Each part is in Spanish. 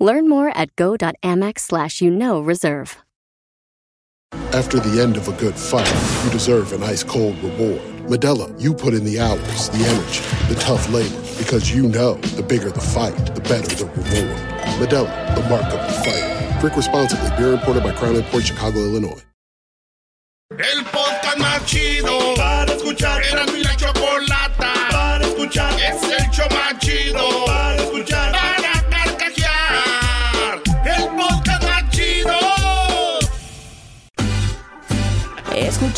Learn more at go.amex slash you know reserve. After the end of a good fight, you deserve an ice cold reward. Medella, you put in the hours, the energy, the tough labor, because you know the bigger the fight, the better the reward. Medella, the mark of the fighter. Drink responsibly. Beer imported by Crown Port Chicago, Illinois. El podcast más chido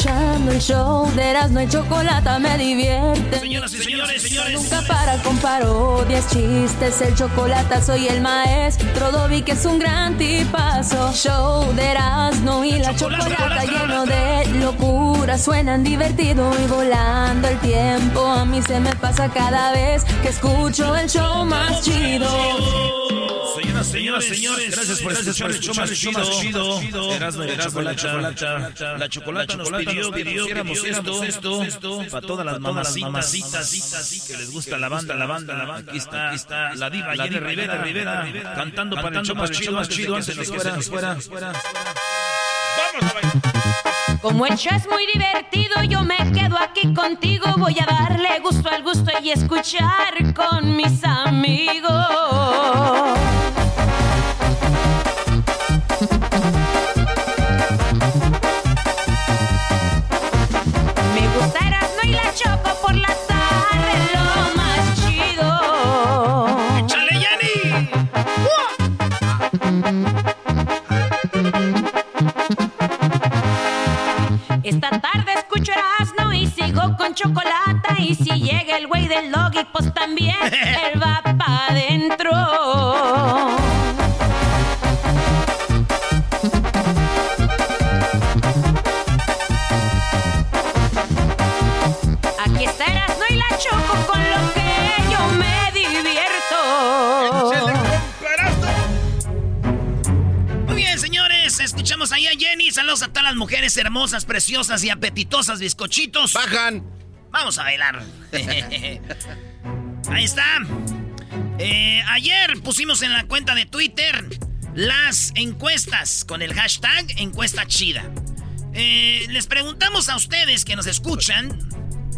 Escuchando el show de Erasmo y Chocolata me divierte. Señoras y señores, señores. Nunca para con parodias, chistes, el chocolate soy el maestro Dobby que es un gran tipazo. Show de Erasmo y la chocolata lleno de locura, suenan divertido y volando el tiempo. A mí se me pasa cada vez que escucho el show más chido. Señoras, señoras, señores, gracias por escuchar el show más chido. Erasmo y la chocolata. La chocolata nos pidió que hiciéramos esto, esto, para todas las mamacitas que les gusta la banda, la banda, la banda. Aquí está, aquí está la diva Jenny Rivera, Rivera, cantando para el show más chido, más chido antes de que se nos fuera. Como el show es muy divertido, yo me quedo aquí contigo. Voy a darle gusto al gusto y escuchar con mis amigos. El güey del Logi, pues también él va pa' adentro. Aquí está Erasmo y la Choco con lo que yo me divierto. Muy bien, señores, escuchamos ahí a Jenny. Saludos a todas las mujeres hermosas, preciosas y apetitosas bizcochitos. Bajan. Vamos a bailar. ahí está. Eh, ayer pusimos en la cuenta de Twitter las encuestas con el hashtag encuesta chida. Eh, les preguntamos a ustedes que nos escuchan.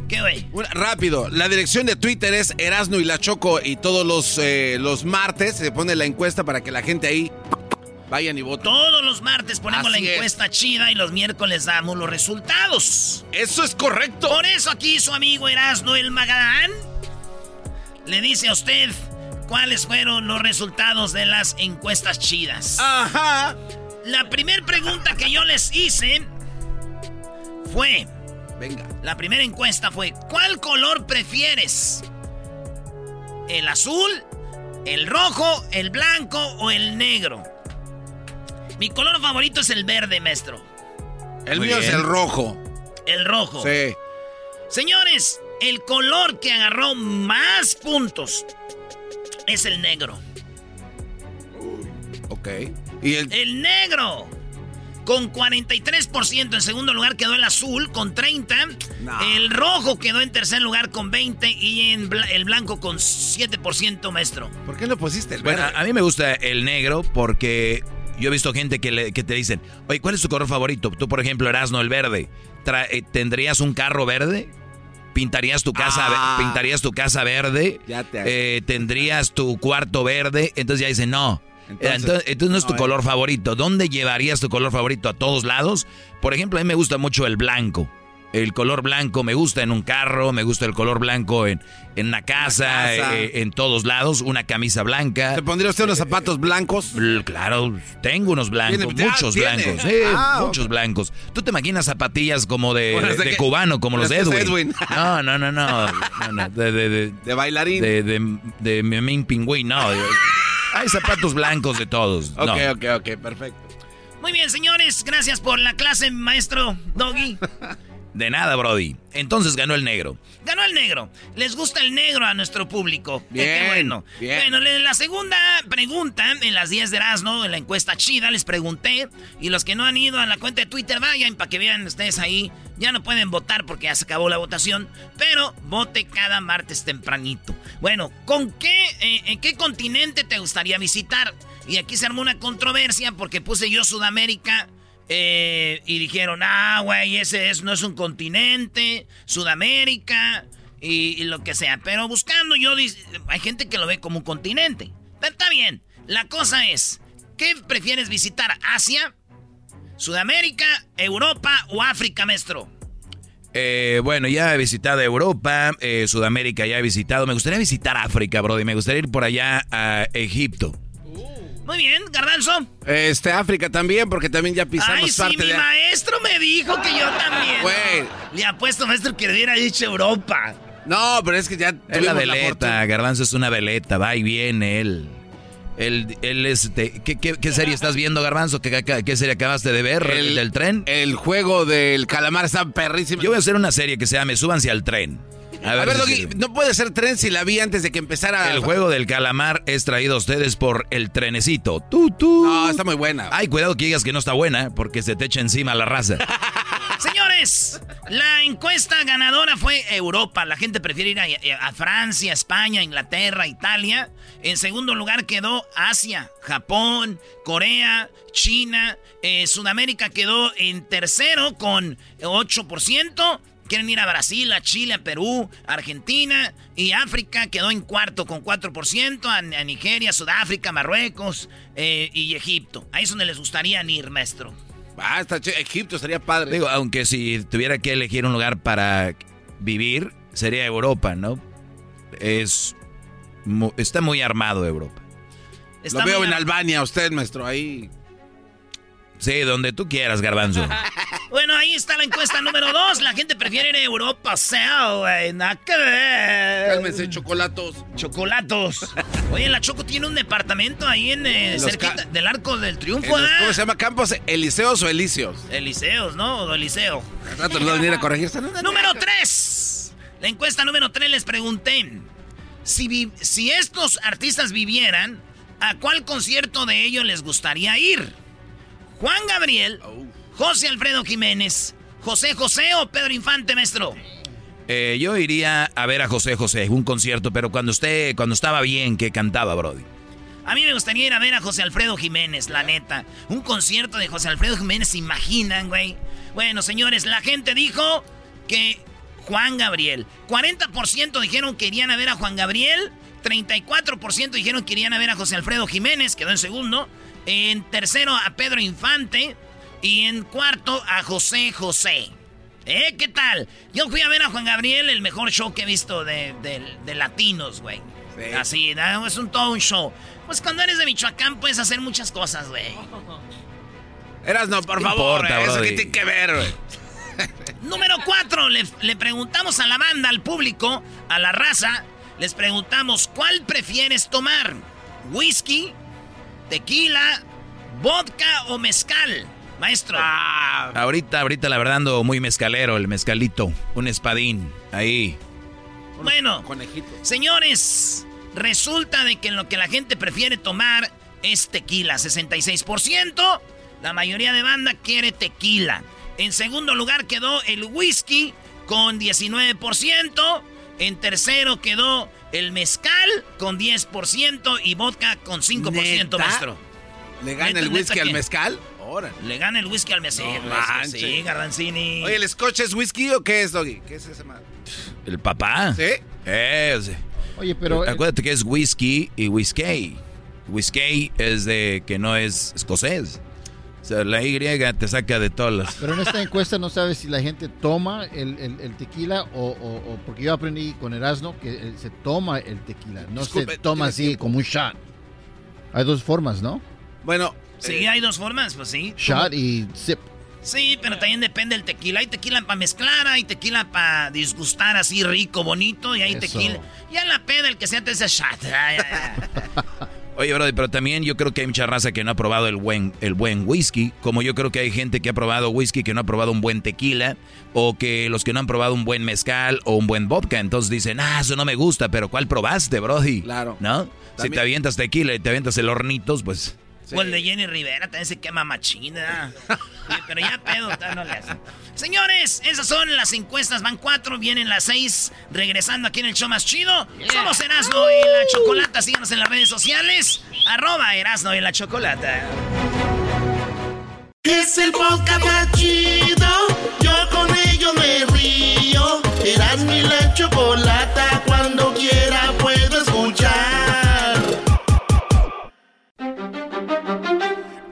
¿Qué güey? Rápido, la dirección de Twitter es Erasno y la Choco y todos los, eh, los martes se pone la encuesta para que la gente ahí vayan y voten. Todos los martes ponemos Así la es. encuesta chida y los miércoles damos los resultados. Eso es correcto. Por eso aquí su amigo Erasno el Magadán le dice a usted cuáles fueron los resultados de las encuestas chidas. Ajá. La primera pregunta que yo les hice fue, Venga. la primera encuesta fue, ¿cuál color prefieres? ¿El azul, el rojo, el blanco o el negro? Mi color favorito es el verde, maestro. El Muy mío es el rojo. El rojo. Sí. Señores, el color que agarró más puntos es el negro. Ok. Y el, El negro. Con 43%. En segundo lugar quedó el azul con 30. No. El rojo quedó en tercer lugar con 20. Y en el blanco con 7%, maestro. ¿Por qué no pusiste el Bueno, verde? a, a mí me gusta el negro porque yo he visto gente que, le- que te dicen, oye, ¿cuál es tu color favorito? Tú, por ejemplo, Erasno, el verde. Tra- eh, ¿Tendrías un carro verde? ¿Pintarías tu casa, Ah. ¿pintarías tu casa verde? Ya te- Eh, ¿Tendrías tu cuarto verde? Entonces ya dicen, no. Entonces- Entonces, entonces no es tu no, eh. color favorito. ¿Dónde llevarías tu color favorito? ¿A todos lados? Por ejemplo, a mí me gusta mucho el blanco. El color blanco me gusta en un carro, me gusta el color blanco en, en una casa, casa. eh, en todos lados, una camisa blanca. ¿Te pondría usted unos zapatos blancos? Claro, tengo unos blancos, Tiene- muchos tiene. blancos, Ah, muchos blancos. ¿Tú te imaginas zapatillas como de, Con las de de que- cubano, como los de Edwin? Edwin. No, no, no, no, no, no, de, de, de, De bailarín. de, de, de Memín Pingüín, no. Hay zapatos blancos de todos. Ok, no. ok, ok, perfecto. Muy bien, señores, gracias por la clase, maestro Doggy. De nada, Brody. Entonces ganó el negro. Ganó el negro. Les gusta el negro a nuestro público. Bien, Qué bueno. bien. Bueno, la segunda pregunta en las 10 de Erasmo, en la encuesta chida, les pregunté. Y los que no han ido a la cuenta de Twitter, vayan para que vean ustedes ahí. Ya no pueden votar porque ya se acabó la votación. Pero vote cada martes tempranito. Bueno, ¿con qué, eh, en qué continente te gustaría visitar? Y aquí se armó una controversia porque puse yo Sudamérica. Eh, y dijeron, ah, güey, ese es, no es un continente, Sudamérica y, lo que sea. Pero buscando, yo hay gente que lo ve como un continente. Pero está bien. La cosa es, ¿qué prefieres visitar? ¿Asia, Sudamérica, Europa o África, maestro? Eh, bueno, ya he visitado Europa, eh, Sudamérica ya he visitado. Me gustaría visitar África, Brody. Me gustaría ir por allá a Egipto. Muy bien, Garbanzo. Este, África también, porque también ya pisamos Ay, sí, parte mi de... maestro me dijo que yo también. Güey. Le apuesto, maestro, que hubiera dicho Europa. No, pero es que ya Es la veleta, fortuna. Garbanzo es una veleta, va y viene él. Él, él es de- ¿qué, qué, qué serie estás viendo, Garbanzo? ¿Qué, qué, qué serie acabaste de ver? ¿El del tren? El juego del calamar está perrísimo. Yo voy a hacer una serie que se llame Súbanse al tren. A ver, Doggy, no puede ser tren si la vi antes de que empezara. El juego del calamar es traído a ustedes por el trenecito. Tú, tú. No, está muy buena. Ay, cuidado que digas que no está buena, porque se te echa encima la raza. Señores, la encuesta ganadora fue Europa. La gente prefiere ir a, a Francia, España, Inglaterra, Italia. En segundo lugar quedó Asia, Japón, Corea, China. Eh, Sudamérica quedó en tercero con 8%. Quieren ir a Brasil, a Chile, a Perú, Argentina. Y África quedó en cuarto con 4%. A, a Nigeria, Sudáfrica, Marruecos eh, y Egipto. Ahí es donde les gustaría ir, maestro. Ah, está ch- Egipto sería padre. Digo, aunque si tuviera que elegir un lugar para vivir, sería Europa, ¿no? Es está muy armado Europa. Está Lo veo en Albania, usted, maestro, ahí. Sí, donde tú quieras, Garbanzo. Ahí está la encuesta número dos. La gente prefiere ir a Europa, sea, güey, nada que ver. Cálmense, chocolatos. Chocolatos. Oye, la Choco tiene un departamento ahí en eh, En cerquita del Arco del En Triunfo, los- ¿ah? ¿Cómo se llama? ¿Campos Eliseos o Elíseos? Eliseos, ¿no? O Eliseo. Al rato nos va a venir a corregir. Número 3. La encuesta número 3 les pregunté. Si, si estos artistas vivieran, ¿a cuál concierto de ellos les gustaría ir? Juan Gabriel, José Alfredo Jiménez, José José o Pedro Infante, maestro. Eh, yo iría a ver a José José, un concierto, pero cuando esté, cuando estaba bien que cantaba, Brody. A mí me gustaría ir a ver a José Alfredo Jiménez, la neta. Un concierto de José Alfredo Jiménez, ¿se imaginan, güey? Bueno, señores, la gente dijo que Juan Gabriel. 40% dijeron que irían a ver a Juan Gabriel. 34% dijeron que irían a ver a José Alfredo Jiménez, quedó en segundo. En tercero a Pedro Infante. Y en cuarto a José José. ¿Eh? ¿Qué tal? Yo fui a ver a Juan Gabriel, el mejor show que he visto de, de- de latinos, güey. Así, ¿no? es un todo un show. Pues cuando eres de Michoacán puedes hacer muchas cosas, güey. Eras no, por ¿Qué favor. importa, ¿Eso qué tiene que ver, güey? Número 4, le, le preguntamos a la banda, al público, a la raza, les preguntamos, ¿cuál prefieres tomar? ¿Whisky, tequila, vodka o mezcal? Maestro. Ah, Ahorita, ahorita la verdad ando muy mezcalero, el mezcalito, un espadín, ahí. bueno, conejito. señores, resulta de que lo que la gente prefiere tomar es tequila, 66%. La mayoría de banda quiere tequila. En segundo lugar quedó el whisky con 19%. En tercero quedó el mezcal con 10% y vodka con 5%, ¿Neta? maestro. ¿Le gana el whisky al mezcal? Órale. Le gana el whisky al mezcal. No Sí, Garbanzini. Oye, ¿el scotch es whisky o qué es, Doggy? ¿Qué es ese man? El papá. ¿Sí? Eh, Oye, pero... eh, acuérdate que es whisky y whisky. Whisky es de que no es escocés. O sea, la Y te saca de todas las... Pero en esta encuesta no sabes si la gente toma el, el- el tequila o, o- o- porque yo aprendí con Erasmo que eh, se toma el tequila, no Disculpe, se toma así tiempo. como un shot. Hay dos formas, ¿no? Bueno, Sí, eh, hay dos formas, pues sí. Shot y sip. Sí, pero también depende del tequila. Hay tequila para mezclar, hay tequila para disgustar así rico, bonito, y hay Eso. tequila. Ya la peda, el que sea te dice shot. Oye, brother, pero también yo creo que hay mucha raza que no ha probado el buen, el buen whisky, como yo creo que hay gente que ha probado whisky que no ha probado un buen tequila, o que los que no han probado un buen mezcal o un buen vodka, entonces dicen, ah, eso no me gusta, pero ¿cuál probaste, brody? Claro. ¿No? Si te avientas tequila y te avientas el hornitos, pues... O el de Jenny Rivera también se quema machina. pero ya pedo, no le hace. Señores, esas son las encuestas. Van cuatro, vienen las seis. Regresando aquí en el show más chido. Somos Erasmo y la Chocolata. Síganos en las redes sociales. Arroba Erasmo y la Chocolata. Es el podcast más chido.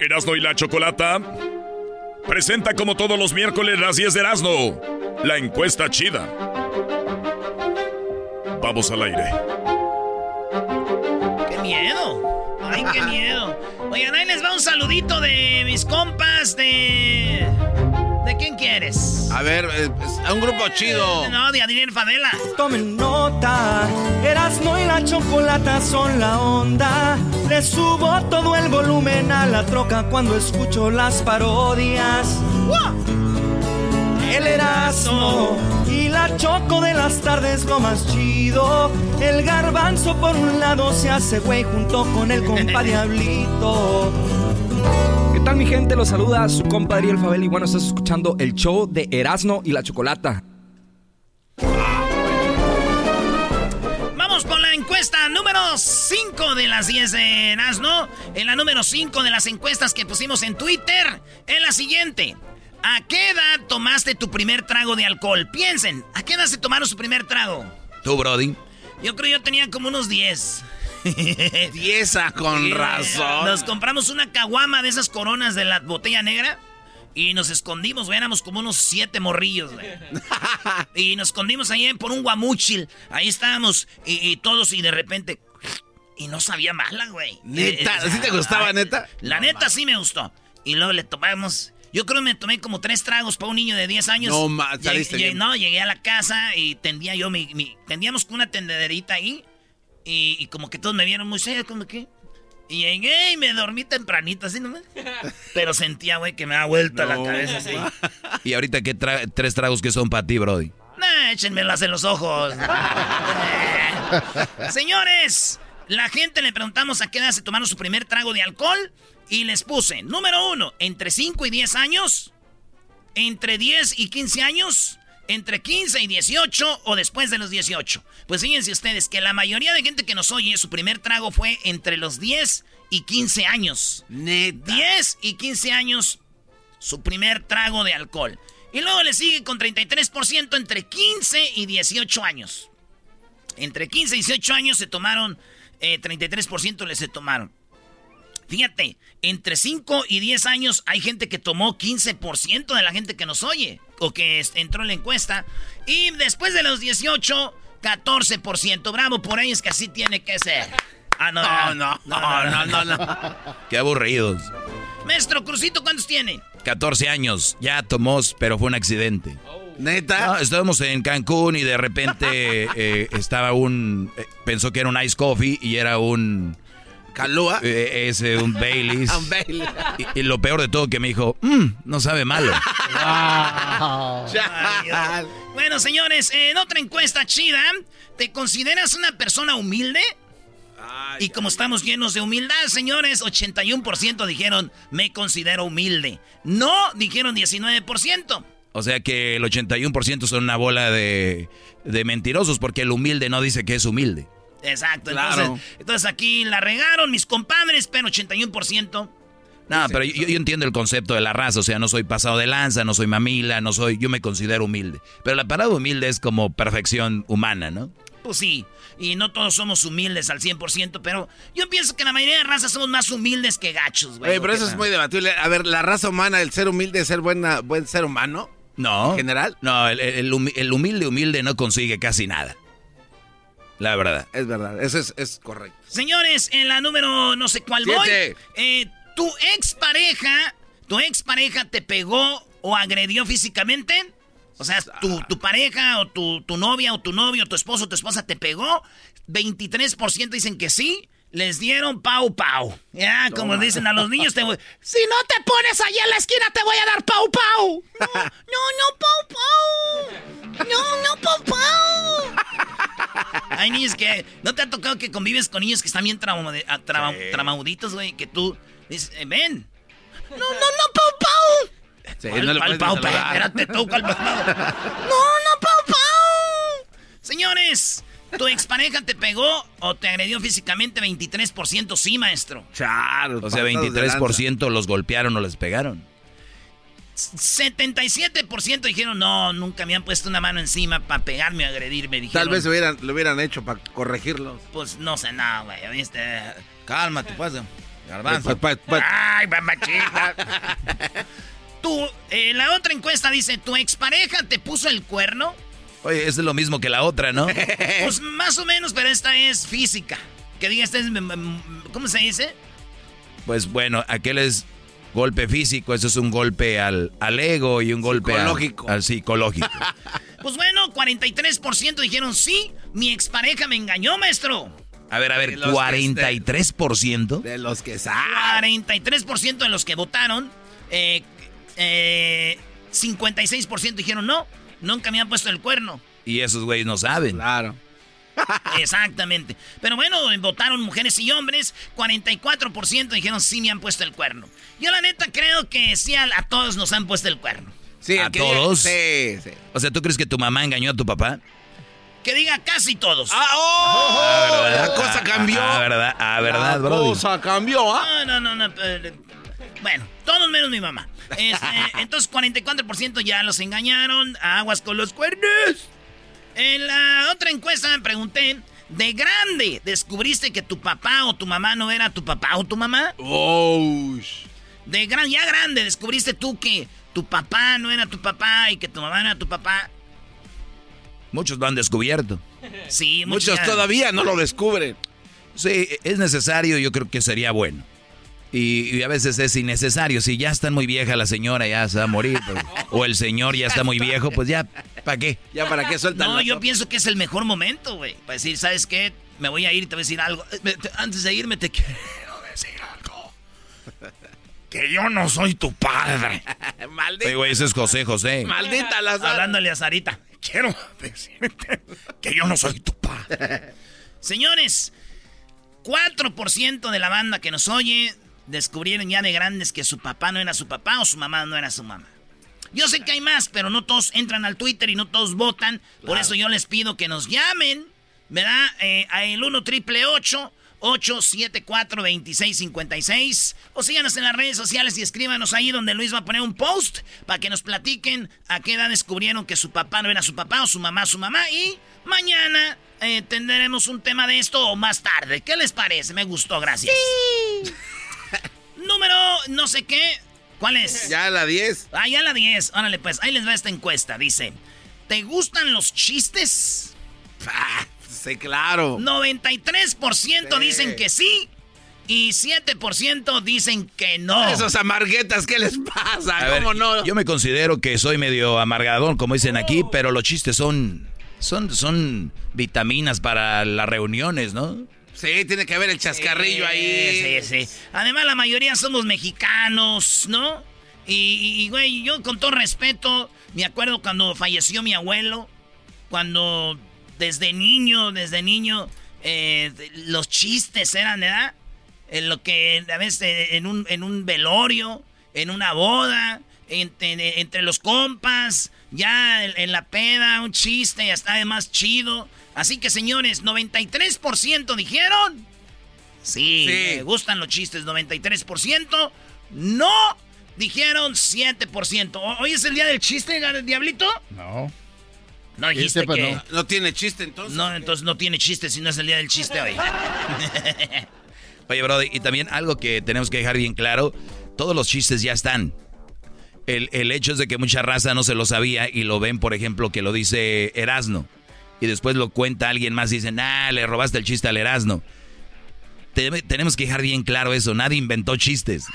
Erasno y la Chocolata presenta como todos los miércoles las 10 de Erasno, la encuesta chida. Vamos al aire. ¡Qué miedo! ¡Ay, qué miedo! Oigan, ahí les va un saludito de mis compas de... A ver, eh, a un grupo chido. No, de Adrián Fadela. Tomen nota, Erasmo y la chocolata son la onda. Le subo todo el volumen a la troca cuando escucho las parodias. El Erasmo y la choco de las tardes lo más chido. El garbanzo por un lado se hace güey junto con el compa Diablito tal mi gente? Los saluda su compadre El Fabel y bueno, estás escuchando el show de Erasmo y la Chocolata. Vamos con la encuesta número 5 de las 10 de Erasmo. En la número 5 de las encuestas que pusimos en Twitter, es la siguiente. ¿A qué edad tomaste tu primer trago de alcohol? Piensen, ¿a qué edad se tomaron su primer trago? ¿Tú, Brody? Yo creo yo tenía como unos 10. Dieza, con razón. Nos compramos una caguama de esas coronas de la botella negra. Y nos escondimos, güey, éramos como unos siete morrillos, güey. y nos escondimos ahí por un guamuchil. Ahí estábamos, y, todos, y de repente. Y no sabía mala, güey. ¿Neta? ¿Sí te gustaba, neta? La neta sí me gustó. Y luego le tomamos. Yo creo que me tomé como tres tragos para un niño de 10 años. No, más, No, llegué a la casa y tendía yo mi, mi. Tendíamos una tendederita ahí. Y, como que todos me vieron muy serio, como que. Y llegué y me dormí tempranito, así nomás. Pero sentía, güey, que me da vuelta la cabeza así. ¿Y ahorita qué tres tragos que son para ti, Brody? Nah, échenmelas en los ojos. Señores, la gente le preguntamos a qué edad se tomaron su primer trago de alcohol. Y les puse, número uno, entre 5 y 10 años. Entre 10 y 15 años entre 15 y 18 o después de los 18. Pues fíjense ustedes que la mayoría de gente que nos oye, su primer trago fue entre los 10 y 15 años. Neta. 10 y 15 años, su primer trago de alcohol. Y luego le sigue con 33% entre 15 y 18 años. Entre 15 y 18 años se tomaron, 33% eh, les se tomaron. Fíjate, entre 5 y 10 años hay gente que tomó 15% de la gente que nos oye o que entró en la encuesta. Y después de los 18, 14%. Bravo por ellos que así tiene que ser. Ah, no, no, no, no, no, Qué aburridos. Maestro Crucito, ¿cuántos tiene? 14 años. Ya tomó, pero fue un accidente. ¿Neta? estábamos en Cancún y de repente eh, estaba un... Eh, pensó que era un ice coffee y era un ¿Calúa? Eh, ese, un Baileys. un Baileys. Y, lo peor de todo que me dijo, mmm, no sabe malo. bueno, señores, en otra encuesta chida, ¿te consideras una persona humilde? y como estamos llenos de humildad, señores, 81% dijeron, me considero humilde. No, dijeron 19%. O sea que el 81% son una bola de, de mentirosos porque el humilde no dice que es humilde. Exacto. Entonces, aquí la regaron mis compadres, pero 81%. No, pero yo, entiendo el concepto de la raza, o sea, no soy pasado de lanza, no soy mamila, no soy, yo me considero humilde. Pero la palabra humilde es como perfección humana, ¿no? Pues sí, y no todos somos humildes al 100%, pero yo pienso que la mayoría de razas somos más humildes que gachos, güey. pero eso es muy debatible. A ver, ¿la raza humana, el ser humilde, es ser buena, buen ser humano? No. ¿En general? No, el humilde humilde no consigue casi nada. La verdad. Es verdad, eso es, correcto. Señores, en la número no sé cuál voy. Eh, tu expareja, tu expareja te pegó o agredió físicamente. O sea, tu, tu pareja o tu, tu, novia o tu novio, tu esposo o tu esposa te pegó. 23% dicen que sí. les dieron pau pau. Ya, como dicen a los niños, te voy... Si no te pones allá en la esquina, te voy a dar pau pau. No, no, no, pau pau. No, no, pau pau. Hay niños que... ¿No te ha tocado que convives con niños que están bien traumauditos, güey? Que tú dices, eh, ven. No, no, no, pau pau. Sí, no le pau, pau, espérate, tú, pau. No, no, pau pau. Señores... ¿Tu expareja te pegó o te agredió físicamente 23%? Sí, maestro. Claro. O sea, 23% los golpearon o les pegaron. 77% dijeron, no, nunca me han puesto una mano encima para pegarme o agredirme. Tal vez lo hubieran, lo hubieran hecho para corregirlos. Pues no sé nada, güey. ¿viste? Cálmate, pues. Garbanzo. Pues, pues, pues, Ay, mamachita. Tú, eh, la otra encuesta dice, ¿tu expareja te puso el cuerno? Oye, es lo mismo que la otra, ¿no? pues más o menos, pero esta es física. Que diga, esta es... ¿Cómo se dice? Pues bueno, aquel es golpe físico, eso es un golpe al, al ego y un golpe psicológico. Al, psicológico. pues bueno, 43% dijeron sí, mi expareja me engañó, maestro. A ver, a ver, ¿43%? De los que saben. 43% de los que votaron, eh, eh, 56% dijeron no, Nunca me han puesto el cuerno. Y esos güeyes no saben. Claro. Exactamente. Pero bueno, votaron mujeres y hombres. 44% dijeron sí me han puesto el cuerno. Yo la neta creo que sí a, todos nos han puesto el cuerno. Sí, ¿A todos? Sí, sí. O sea, ¿tú crees que tu mamá engañó a tu papá? Que diga casi todos. ¡Ah, oh! Ah, la cosa cambió. Ah, verdad, ah, verdad, La cosa cambió, ¿ah? No, no, no. Eh, bueno, todos menos mi mamá. Este, entonces, 44% ya los engañaron. Aguas con los cuernos. En la otra encuesta me pregunté, de grande, ¿descubriste que tu papá o tu mamá no era tu papá o tu mamá? Oh. De gran, ya grande, ¿descubriste tú que tu papá no era tu papá y que tu mamá no era tu papá? Muchos lo han descubierto. Sí, muchos, muchos todavía no lo descubren. Sí, es necesario, yo creo que sería bueno. Y, a veces es innecesario. Si ya está muy vieja la señora, ya se va a morir. Pues, o el señor ya está muy viejo, pues ya, ¿para qué? Ya, ¿para qué sueltan No, yo pienso que es el mejor momento, güey. Para decir, ¿sabes qué? Me voy a ir, te voy a decir algo. Eh, antes de irme, te quiero decir algo. Que yo no soy tu padre. Maldita. güey, ese es José José. Maldita la Hablándole a Sarita. Quiero decirte que yo no soy tu padre. Señores, 4% de la banda que nos oye descubrieron ya de grandes que su papá no era su papá o su mamá no era su mamá. Yo sé que hay más, pero no todos entran al Twitter y no todos votan. Por eso yo les pido que nos llamen, ¿verdad? Eh, a el 1 triple 874 2656 o síganos en las redes sociales y escríbanos ahí donde Luis va a poner un post para que nos platiquen a qué edad descubrieron que su papá no era su papá o su mamá su mamá y mañana eh, tendremos un tema de esto o más tarde. ¿Qué les parece? Me gustó, gracias. Sí. Número no sé qué. ¿Cuál es? Ya la 10. Ah, ya la 10. Órale, pues, ahí les va esta encuesta. Dice, ¿te gustan los chistes? Ah, sí, claro. 93% dicen que sí y 7% dicen que no. Esos amarguetas, ¿qué les pasa? ¿Cómo no? Yo me considero que soy medio amargadón, como dicen aquí, pero los chistes son, son, son vitaminas para las reuniones, ¿no? Sí, tiene que haber el chascarrillo ahí. Sí, sí. Además, la mayoría somos mexicanos, ¿no? Y, güey, yo con todo respeto, me acuerdo cuando falleció mi abuelo, cuando desde niño, desde niño, eh, los chistes eran, ¿verdad? En lo que a veces en un, en un velorio, en una boda, entre, los compas, ya en, la peda, un chiste, ya está además chido. Así que señores, 93% dijeron. Sí, me gustan los chistes, 93%. No, dijeron 7%. ¿Hoy es el día del chiste, Diablito? No. No dijiste pues que... No. tiene chiste entonces. No, entonces no tiene chiste si no es el día del chiste hoy. Oye, Brody, y también algo que tenemos que dejar bien claro, todos los chistes ya están. El, el hecho es de que mucha raza no se lo sabía y lo ven, por ejemplo, que lo dice Erasno y después lo cuenta alguien más y dicen, ah, le robaste el chiste al Erasmo. tenemos que dejar bien claro eso, nadie inventó chistes.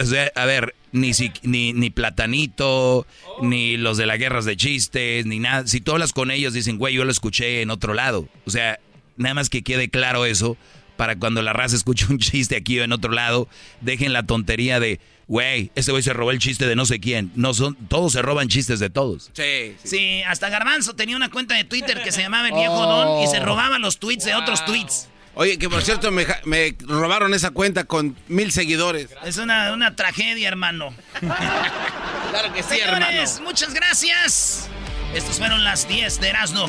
O sea, a ver, ni, ni, ni Platanito, ni los de las guerras de chistes, ni nada. Si tú hablas con ellos, dicen, güey, yo lo escuché en otro lado. O sea, nada más que quede claro eso, para cuando la raza escuche un chiste aquí o en otro lado, dejen la tontería de, güey, este güey se robó el chiste de no sé quién. No son, todos se roban chistes de todos. Sí, sí. hasta Garbanzo tenía una cuenta de Twitter que se llamaba El Viejo Don y se robaba los tweets de otros tweets. Oye, que por cierto me, robaron esa cuenta con mil seguidores. Es una, una tragedia, hermano. claro que sí, hermano. Muchas gracias. Estas fueron las 10 de Erasmo.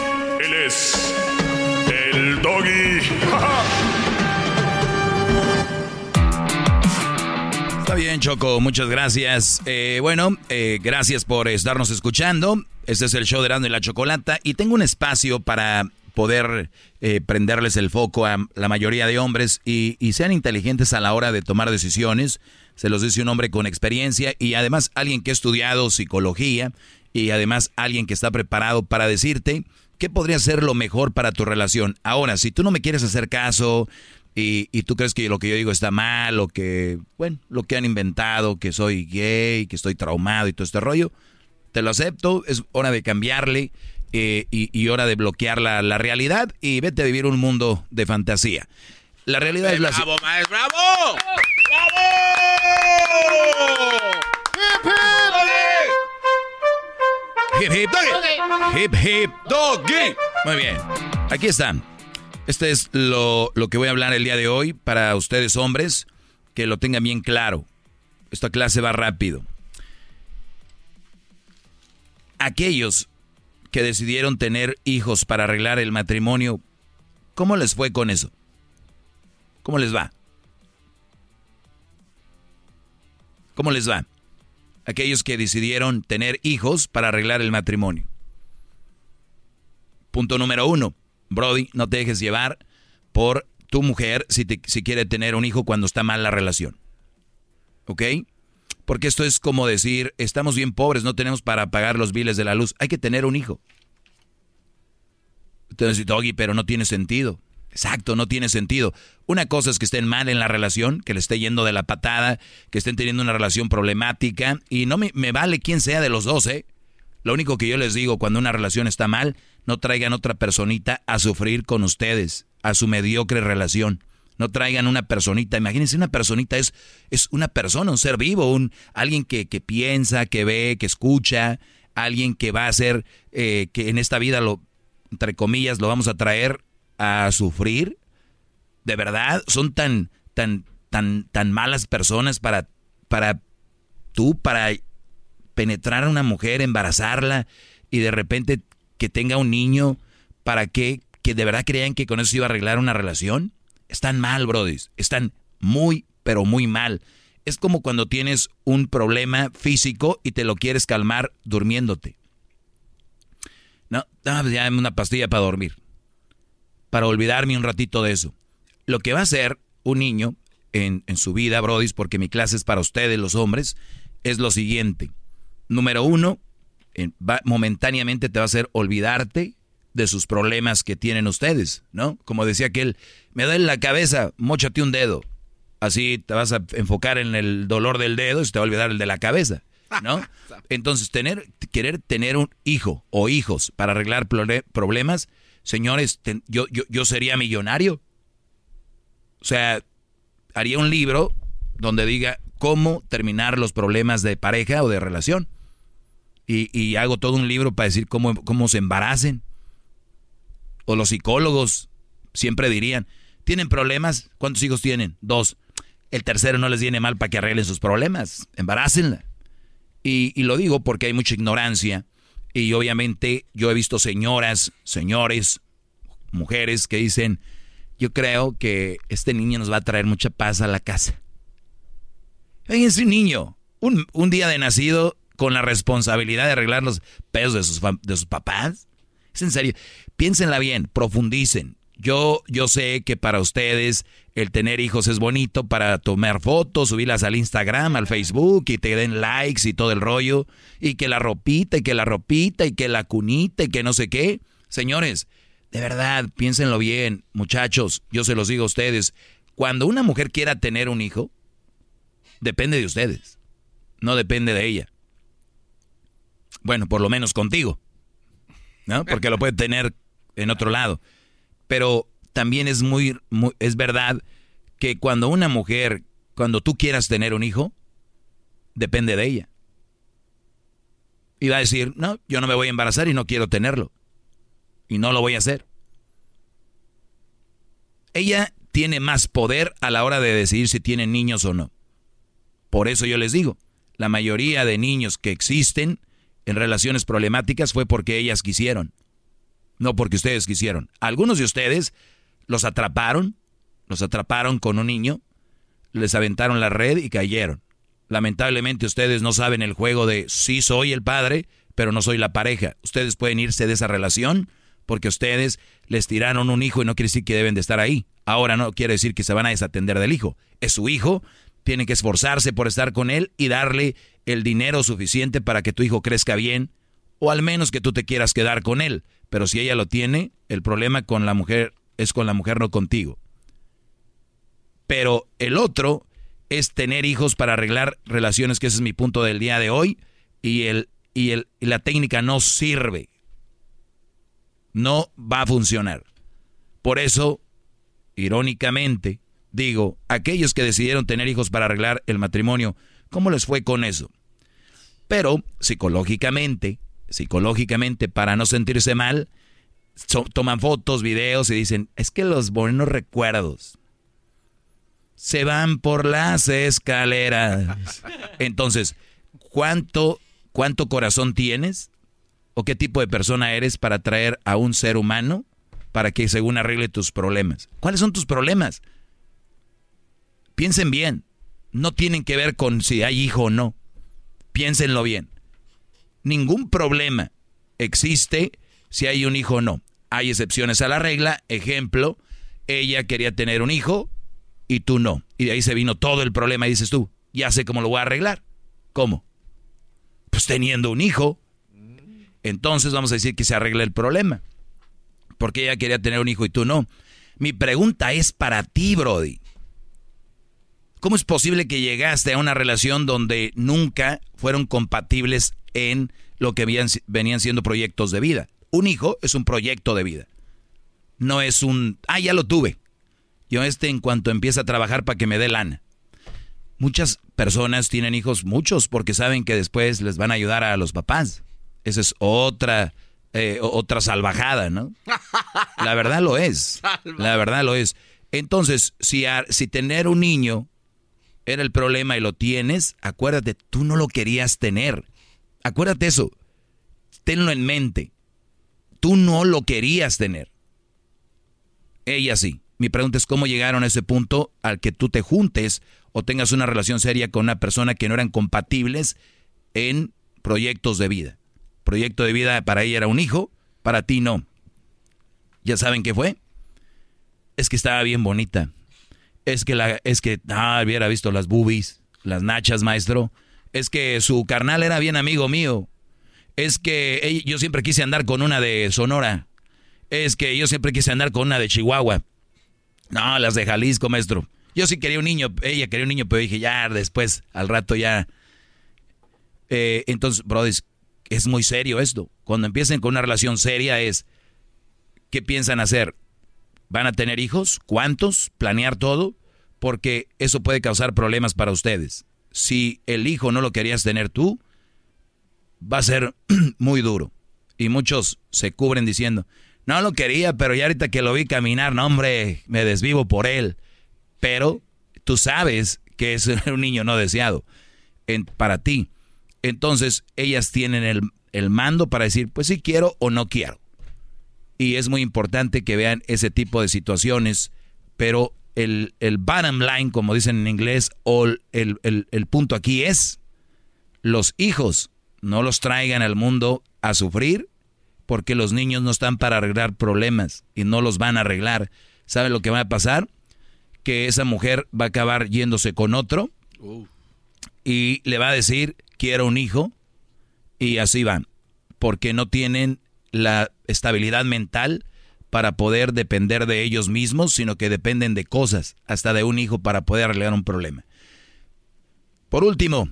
El doggy. Está bien, Choco, muchas gracias. Eh, bueno, eh, gracias por estarnos escuchando. Este es el show de Rando y la Chocolata. Y tengo un espacio para poder eh, prenderles el foco a la mayoría de hombres y, sean inteligentes a la hora de tomar decisiones. Se los dice un hombre con experiencia y además alguien que ha estudiado psicología y además alguien que está preparado para decirte ¿qué podría ser lo mejor para tu relación? Ahora, si tú no me quieres hacer caso y, tú crees que lo que yo digo está mal o que, bueno, lo que han inventado, que soy gay, que estoy traumado y todo este rollo, te lo acepto, es hora de cambiarle eh, y, hora de bloquear la, realidad y vete a vivir un mundo de fantasía. La realidad es la... ¡Bravo, maestro! ¡Bravo! ¡Bravo! Hip hip doggy. Hip hip doggy. Muy bien. Aquí están. Este es lo, lo que voy a hablar el día de hoy para ustedes hombres, que lo tengan bien claro. Esta clase va rápido. Aquellos que decidieron tener hijos para arreglar el matrimonio, ¿cómo les fue con eso? ¿Cómo les va? ¿Cómo les va? Aquellos que decidieron tener hijos para arreglar el matrimonio. Punto número uno, Brody, no te dejes llevar por tu mujer si, si quiere tener un hijo cuando está mal la relación. ¿Ok? Porque esto es como decir, estamos bien pobres, no tenemos para pagar los biles de la luz, hay que tener un hijo. Entonces, Doggy, pero no tiene sentido. Exacto, no tiene sentido. Una cosa es que estén mal en la relación, que le esté yendo de la patada, que estén teniendo una relación problemática, y no me, vale quién sea de los dos, ¿eh? Lo único que yo les digo, cuando una relación está mal, no traigan otra personita a sufrir con ustedes, a su mediocre relación. No traigan una personita. Imagínense, una personita es, es una persona, un ser vivo, un, alguien que, que piensa, que ve, que escucha, alguien que va a hacer eh, que en esta vida lo, entre comillas, lo vamos a traer a sufrir. De verdad, son tan, tan, tan, tan malas personas para, para tú, para penetrar a una mujer, embarazarla y de repente que tenga un niño, ¿para qué? ¿Que de verdad crean que con eso se iba a arreglar una relación? Están mal, Brody. Están muy, pero muy mal. Es como cuando tienes un problema físico y te lo quieres calmar durmiéndote. No, dame ya una pastilla para dormir. Para olvidarme un ratito de eso. Lo que va a hacer un niño en, en su vida, Brody, porque mi clase es para ustedes, los hombres, es lo siguiente. Número uno, momentáneamente te va a hacer olvidarte de sus problemas que tienen ustedes, ¿no? Como decía aquel, me duele la cabeza, mochate un dedo. Así te vas a enfocar en el dolor del dedo y se te va a olvidar el de la cabeza, ¿no? Entonces, tener, querer tener un hijo o hijos para arreglar problemas, señores, yo, yo, yo sería millonario. O sea, haría un libro donde diga cómo terminar los problemas de pareja o de relación. Y, y hago todo un libro para decir cómo, cómo se embaracen. O los psicólogos siempre dirían, ¿tienen problemas? ¿Cuántos hijos tienen? Dos. El tercero no les viene mal para que arreglen sus problemas. Embarácenla. Y, y lo digo porque hay mucha ignorancia. Y obviamente yo he visto señoras, señores, mujeres que dicen, yo creo que este niño nos va a traer mucha paz a la casa. Fíjense un niño, un, un, día de nacido con la responsabilidad de arreglar los pedos de sus, de sus papás. Es en serio. Piénsenla bien, profundicen. Yo, yo sé que para ustedes el tener hijos es bonito para tomar fotos, subirlas al Instagram, al Facebook y te den likes y todo el rollo. Y que la ropita y que la ropita y que la cunita y que no sé qué. Señores, de verdad, piénsenlo bien, muchachos. Yo se los digo a ustedes. Cuando una mujer quiera tener un hijo, depende de ustedes, no depende de ella. Bueno, por lo menos contigo, ¿no? Porque lo puede tener en otro lado. Pero también es muy, es verdad que cuando una mujer, cuando tú quieras tener un hijo, depende de ella. Y va a decir, no, yo no me voy a embarazar y no quiero tenerlo. Y no lo voy a hacer. Ella tiene más poder a la hora de decidir si tiene niños o no. Por eso yo les digo, la mayoría de niños que existen en relaciones problemáticas fue porque ellas quisieron, no porque ustedes quisieron. Algunos de ustedes los atraparon, los atraparon con un niño, les aventaron la red y cayeron. Lamentablemente ustedes no saben el juego de sí soy el padre, pero no soy la pareja. Ustedes pueden irse de esa relación porque ustedes les tiraron un hijo y no quiere decir que deben de estar ahí. Ahora no quiere decir que se van a desatender del hijo. Es su hijo tiene que esforzarse por estar con él y darle el dinero suficiente para que tu hijo crezca bien, o al menos que tú te quieras quedar con él. Pero si ella lo tiene, el problema con la mujer es con la mujer, no contigo. Pero el otro es tener hijos para arreglar relaciones, que ese es mi punto del día de hoy, y, el, y, el, la técnica no sirve. No va a funcionar. Por eso, irónicamente, Digo, aquellos que decidieron tener hijos para arreglar el matrimonio, ¿cómo les fue con eso? Pero psicológicamente, psicológicamente, para no sentirse mal, toman fotos, videos y dicen, es que los buenos recuerdos se van por las escaleras. Entonces, ¿cuánto, cuánto corazón tienes? ¿O qué tipo de persona eres para traer a un ser humano para que según arregle tus problemas? ¿Cuáles son tus problemas? Piensen bien. No tienen que ver con si hay hijo o no. Piénsenlo bien. Ningún problema existe si hay un hijo o no. Hay excepciones a la regla. Ejemplo, ella quería tener un hijo y tú no. Y de ahí se vino todo el problema y dices tú, ya sé cómo lo voy a arreglar. ¿Cómo? Pues teniendo un hijo. Entonces vamos a decir que se arregla el problema. Porque ella quería tener un hijo y tú no. Mi pregunta es para ti, Brody. ¿Cómo es posible que llegaste a una relación donde nunca fueron compatibles en lo que venían siendo proyectos de vida? Un hijo es un proyecto de vida. No es un, ah, ya lo tuve. Yo este en cuanto empieza a trabajar para que me dé lana. Muchas personas tienen hijos, muchos, porque saben que después les van a ayudar a los papás. Esa es otra, eh, otra salvajada, ¿no? La verdad lo es. La verdad lo es. Entonces, si, si tener un niño era el problema y lo tienes, acuérdate, tú no lo querías tener. Acuérdate eso. Tenlo en mente. Tú no lo querías tener. Ella sí. Mi pregunta es cómo llegaron a ese punto al que tú te juntes o tengas una relación seria con una persona que no eran compatibles en proyectos de vida. Proyecto de vida para ella era un hijo, para ti no. ¿Ya saben qué fue? Es que estaba bien bonita. Es que la es que ah, hubiera visto las boobies, las nachas, maestro. Es que su carnal era bien amigo mío. Es que yo siempre quise andar con una de Sonora. Es que yo siempre quise andar con una de Chihuahua. No, las de Jalisco, maestro. Yo sí quería un niño, ella quería un niño, pero dije, ya, después, al rato ya. Eh, entonces, brother, es muy serio esto. Cuando empiecen con una relación seria es, ¿qué piensan hacer? ¿Van a tener hijos? ¿Cuántos? ¿Planear todo? Porque eso puede causar problemas para ustedes. Si el hijo no lo querías tener tú, va a ser muy duro. Y muchos se cubren diciendo, no lo quería, pero ya ahorita que lo vi caminar, no hombre, me desvivo por él pero tú sabes que es un niño no deseado para ti. Entonces ellas tienen el, mando para decir, pues sí quiero o no quiero. Y es muy importante que vean ese tipo de situaciones, pero el, el bottom line, como dicen en inglés, o el, el punto aquí es, los hijos no los traigan al mundo a sufrir, porque los niños no están para arreglar problemas y no los van a arreglar. ¿Saben lo que va a pasar? que esa mujer va a acabar yéndose con otro y le va a decir, quiero un hijo, y así van, porque no tienen la estabilidad mental para poder depender de ellos mismos, sino que dependen de cosas, hasta de un hijo para poder arreglar un problema. Por último,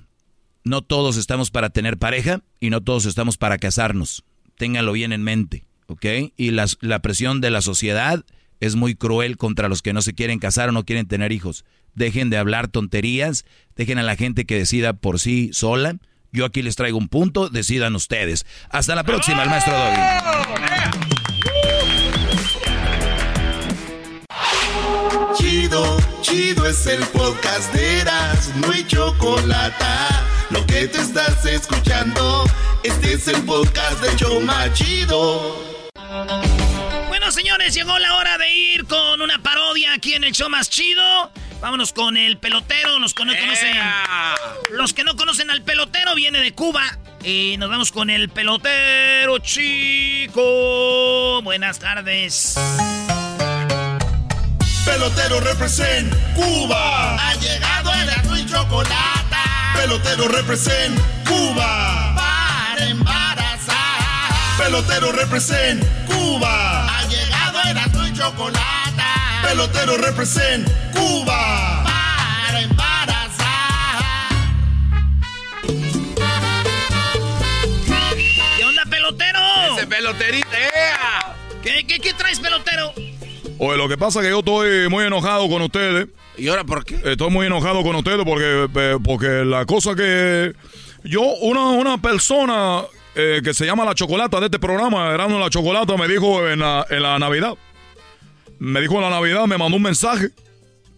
no todos estamos para tener pareja y no todos estamos para casarnos. Ténganlo bien en mente, ¿ok? Y la, la presión de la sociedad es muy cruel contra los que no se quieren casar o no quieren tener hijos. Dejen de hablar tonterías, dejen a la gente que decida por sí sola. Yo aquí les traigo un punto, decidan ustedes. Hasta la próxima, el maestro Doggy. Chido, chido es el podcast de Eras, no hay chocolate. Lo que te estás escuchando, este es el podcast de Choma Chido señores, llegó la hora de ir con una parodia aquí en el show más chido. Vámonos con el pelotero, los que no conocen. Los que no conocen al pelotero viene de Cuba. Y nos vamos con el pelotero chico. Buenas tardes. Pelotero represent Cuba. Ha llegado el azul y chocolate. Pelotero represent Cuba. Para embarazar. Pelotero represent Cuba Chocolate. Pelotero represent Cuba. Para embarazar. ¿Qué onda, pelotero? Ese peloterito, ¿Qué, qué, qué traes, pelotero? Oye, lo que pasa es que yo estoy muy enojado con ustedes. ¿Y ahora por qué? Estoy muy enojado con ustedes porque, porque la cosa que... Yo, una, una persona eh, que se llama La Chocolata de este programa, Erano La Chocolata, me dijo en la, en la Navidad. Me dijo en la Navidad, me mandó un mensaje.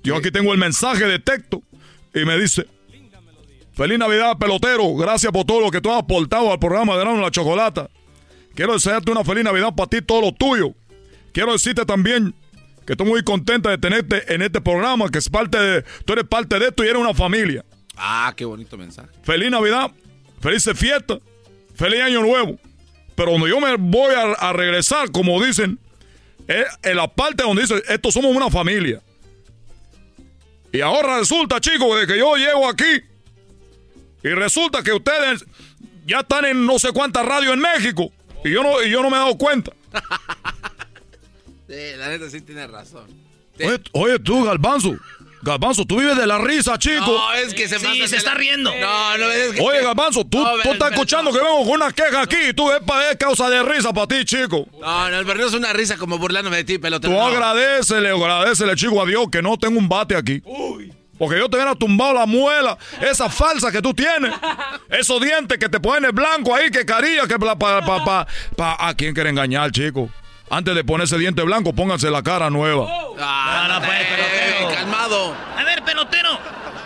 Yo aquí tengo el mensaje de texto. Y me dice, Feliz Navidad, pelotero. Gracias por todo lo que tú has aportado al programa de Erano La Chocolata. Quiero desearte una feliz Navidad para ti, todo lo tuyo. Quiero decirte también que estoy muy contenta de tenerte en este programa, que es parte de, tú eres parte de esto y eres una familia. Ah, qué bonito mensaje. Feliz Navidad, felices fiestas feliz año nuevo. Pero cuando yo me voy a, regresar, como dicen, es en la parte donde dice, estos somos una familia. Y ahora resulta, chicos, de que yo llego aquí y resulta que ustedes ya están en no sé cuántas radios en México y yo no, y yo no me he dado cuenta. sí, la neta sí tiene razón. Oye, oye, tú, Galbanzo. Galbanzo, tú vives de la risa, chico. No, es que se Sí, está la- riendo. No, no, es que... Oye, Galbanzo, tú, No, tú estás escuchando que vengo con una queja aquí y tú es, pa- es causa de risa para ti, chico. No, no, el Bernardo es una risa como burlándome de ti, pelotero. Tú no. agradecele, agradecele, chico, a Dios que no tengo un bate aquí. Porque yo te hubiera tumbado la muela, esa falsa que tú tienes. Esos dientes que te ponen blanco ahí, que carilla, que pa, pa, pa- pa- ¿A quién quiere engañar, chico? Antes de ponerse diente blanco, pónganse la cara nueva. Ah, No, no, pues, eh, pelotero. calmado. A ver, pelotero.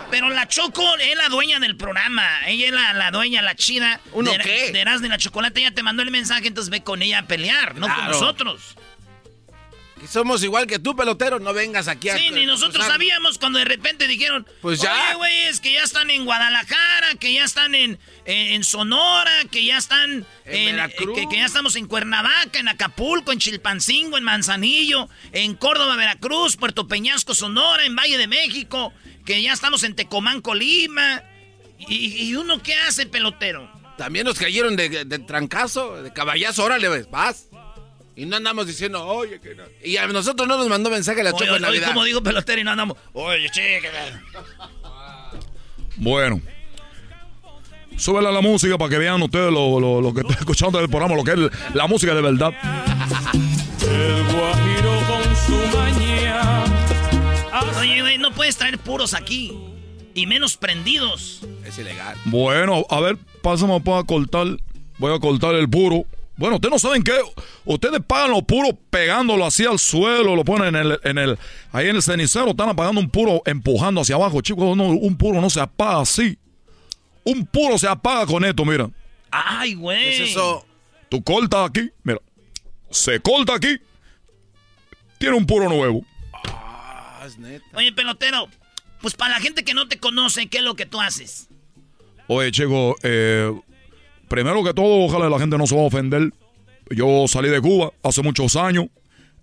Pero la Choco es la dueña del programa. Ella es la, la dueña, la chida. ¿Uno de, qué? De y la Chocolate. Ella te mandó el mensaje, entonces ve con ella a pelear, no con Claro. nosotros. Que Somos igual que tú, pelotero. No vengas aquí a... Sí, ni nosotros sabíamos cuando de repente dijeron, Pues ya. Oye, güey, es que ya están en Guadalajara, que ya están en, en, en Sonora, que ya están En Veracruz. que, que ya estamos en Cuernavaca, en Acapulco, en Chilpancingo, en Manzanillo, en Córdoba, Veracruz, Puerto Peñasco, Sonora, en Valle de México, que ya estamos en Tecomán, Colima. ¿Y, y uno qué hace, pelotero? También nos cayeron de, de trancazo, de caballazo. Órale, ves, vas. Y no andamos diciendo, oye, que no. Y a nosotros no nos mandó mensaje la Choco en oye, Navidad. como digo pelotero y no andamos. Oye, chica. Bueno. Súbele a la música para que vean ustedes lo, lo- lo que están escuchando del programa, lo que es la música de verdad. El guajiro con su maña. Oye, güey, no puedes traer puros aquí. Y menos prendidos. Es ilegal. Bueno, a ver, pásame para cortar. Voy a cortar el puro. Bueno, ustedes no saben qué. Ustedes pagan los puros pegándolo así al suelo, lo ponen en el, en el, ahí en el cenicero, están apagando un puro empujando hacia abajo. Chicos, no, un puro no se apaga así. Un puro se apaga con esto, mira. Ay, güey. ¿Qué es eso? Tú cortas aquí, mira. Se corta aquí. Tiene un puro nuevo. Ah, es neta. Oye, pelotero, pues para la gente que no te conoce, ¿qué es lo que tú haces? Oye, chico, eh, primero que todo, ojalá la gente no se va a ofender. Yo salí de Cuba hace muchos años,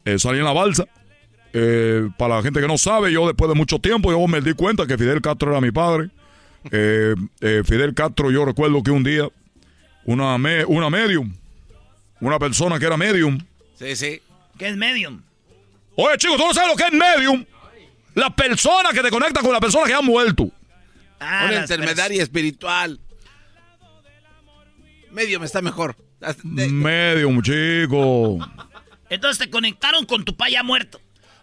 eh, salí en la balsa. Eh, para la gente que no sabe, yo después de mucho tiempo, yo me di cuenta que Fidel Castro era mi padre. Eh, eh, Fidel Castro, yo recuerdo que un día, una, me- una medium, una persona que era medium. Sí, sí. ¿Qué es medium? Oye, chicos, ¿tú no sabes lo que es medium? La persona que te conecta con la persona que ha muerto. Ah, Una intermediaria espiritual. Medio me está mejor. Medium, chico. Entonces te conectaron con tu paya muerto.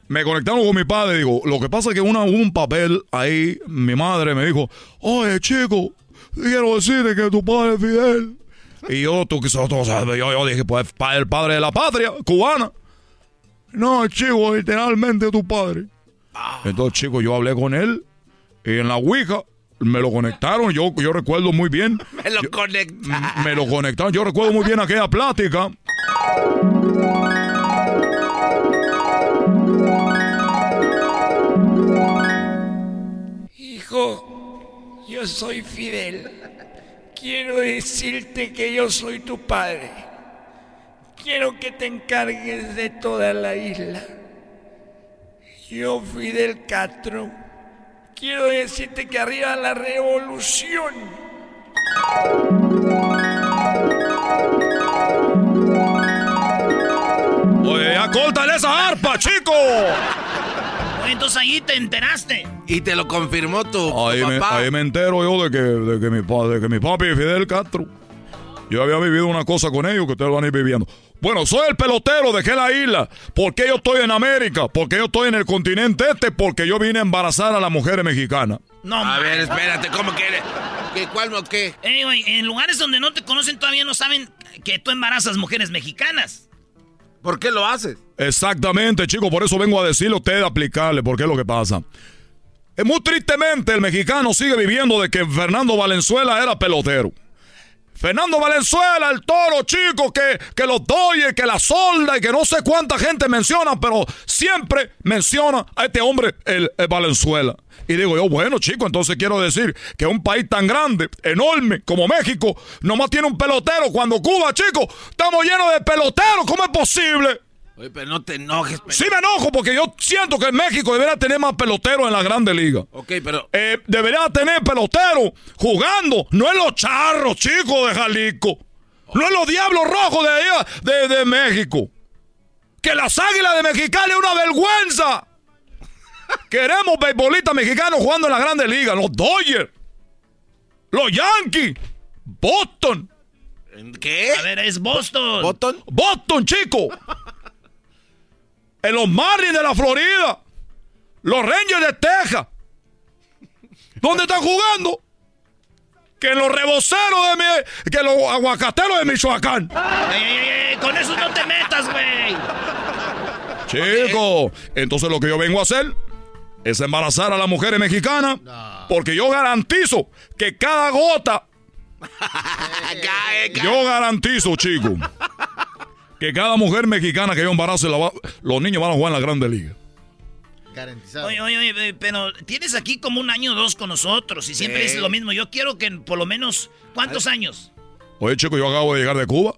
me conectaron con mi padre. Digo, lo que pasa es que una, hubo un papel ahí, mi madre me dijo, oye, chico, quiero decirte que tu padre es Fidel. Y yo, tú, tú sabes, yo, yo dije, pues, el padre de la patria, cubana. No, chico, literalmente tu padre. Entonces, chico, yo hablé con él y en la Ouija me lo conectaron. Yo, yo recuerdo muy bien. me lo conecta. Me lo conectaron. Yo recuerdo muy bien aquella plática. Hijo, yo soy Fidel. Quiero decirte que yo soy tu padre. Quiero que te encargues de toda la isla. Yo, Fidel Castro, quiero decirte que arriba la revolución. Oye, ya córtale esa arpa, chico. Oye, entonces ahí te enteraste. Y te lo confirmó tu, tu Ahí me, papá. ahí me entero yo de que, de que mi de que mi papi Fidel Castro. Yo había vivido una cosa con ellos que ustedes van a ir viviendo. Bueno, soy el pelotero, dejé la isla. ¿Por qué yo estoy en América? ¿Por qué yo estoy en el continente este? Porque yo vine a embarazar a las mujeres mexicanas. No, A man. ver, espérate, ¿cómo que? ¿Qué, ¿Cuál o qué? Ey, güey, en lugares donde no te conocen todavía no saben que tú embarazas mujeres mexicanas. ¿Por qué lo haces? Exactamente, chicos, por eso vengo a decirle a ustedes, aplicarle, porque es lo que pasa. Eh, Muy tristemente, el mexicano sigue viviendo de que Fernando Valenzuela era pelotero. Fernando Valenzuela, el toro chico que, que los doye, que la solda y que no sé cuánta gente menciona, pero siempre menciona a este hombre, el, el Valenzuela. Y digo yo, bueno, chico, entonces quiero decir que un país tan grande, enorme como México, nomás tiene un pelotero. Cuando Cuba, chico, estamos llenos de peloteros. ¿Cómo es posible? Oye, pero no te enojes. pero- Sí me enojo porque yo siento que México debería tener más peloteros en la Grande Liga. Ok, pero... Eh, debería tener peloteros jugando, no en los charros, chicos, de Jalisco. No en los diablos rojos de allá, de, de México. Que las águilas de Mexicali es una vergüenza. Queremos beisbolistas mexicanos jugando en la Grande Liga. Los Dodgers. Los Yankees. Boston. ¿Qué? A ver, es Boston. ¿Boston? Boston, chico. en los Marlins de la Florida. Los Rangers de Texas. ¿Dónde están jugando? Que en los reboceros de mi, que los aguacateros de Michoacán. Ey, ey, ey, con eso no te metas, güey. Chico, entonces lo que yo vengo a hacer es embarazar a las mujeres mexicanas porque yo garantizo que cada gota yo garantizo, chico, que cada mujer mexicana que yo embarace, la va- los niños van a jugar en la Grande Liga. Garantizado. Oye, oye, oye, pero tienes aquí como un año o dos con nosotros y siempre Sí. dices lo mismo. Yo quiero que por lo menos, ¿cuántos años? Oye, chico, yo acabo de llegar de Cuba.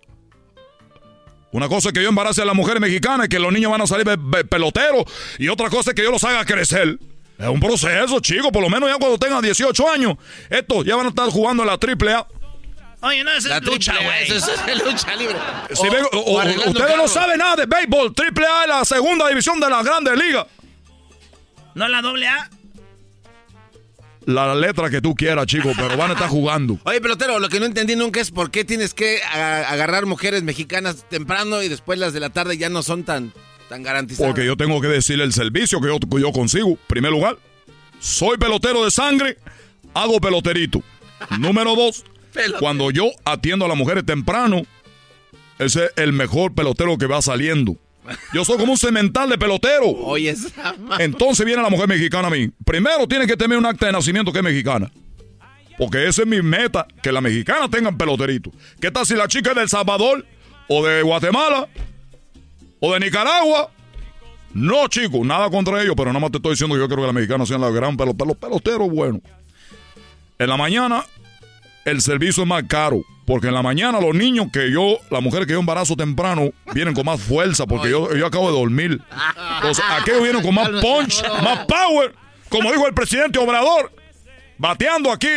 Una cosa es que yo embarace a las mujeres mexicanas y que los niños van a salir peloteros. Y otra cosa es que yo los haga crecer. Es un proceso, chico. Por lo menos ya cuando tengan 18 años, estos ya van a estar jugando en la triple A. Oye, no, esa La es lucha, güey. eso es lucha libre. Si O- ven- o- o o- arreglando ustedes no saben nada de béisbol. Triple A es la segunda división de la Grande Liga. ¿No la doble A? La letra que tú quieras, chico, pero van a estar jugando. Oye, pelotero, lo que no entendí nunca es por qué tienes que agarrar mujeres mexicanas temprano y después las de la tarde ya no son tan, tan garantizadas. Porque yo tengo que decirle el servicio que yo, que yo consigo. Primer lugar, soy pelotero de sangre, hago peloterito. Número dos. Cuando yo atiendo a las mujeres temprano, ese es el mejor pelotero que va saliendo. Yo soy como un cemental de pelotero. Oye, Entonces viene la mujer mexicana a mí. Primero tiene que tener un acta de nacimiento que es mexicana. Porque esa es mi meta, que las mexicanas tengan peloterito. ¿Qué tal si la chica es de El Salvador? ¿O de Guatemala? ¿O de Nicaragua? No, chicos, nada contra ellos, pero nada más te estoy diciendo que yo creo que las mexicanas sean la gran pelotera. Los peloteros, bueno. En la mañana, el servicio es más caro. Porque en la mañana los niños que yo, las mujeres que yo embarazo temprano, vienen con más fuerza porque yo, yo acabo de dormir. Entonces, aquellos vienen con más punch, más power. Como dijo el presidente Obrador, bateando aquí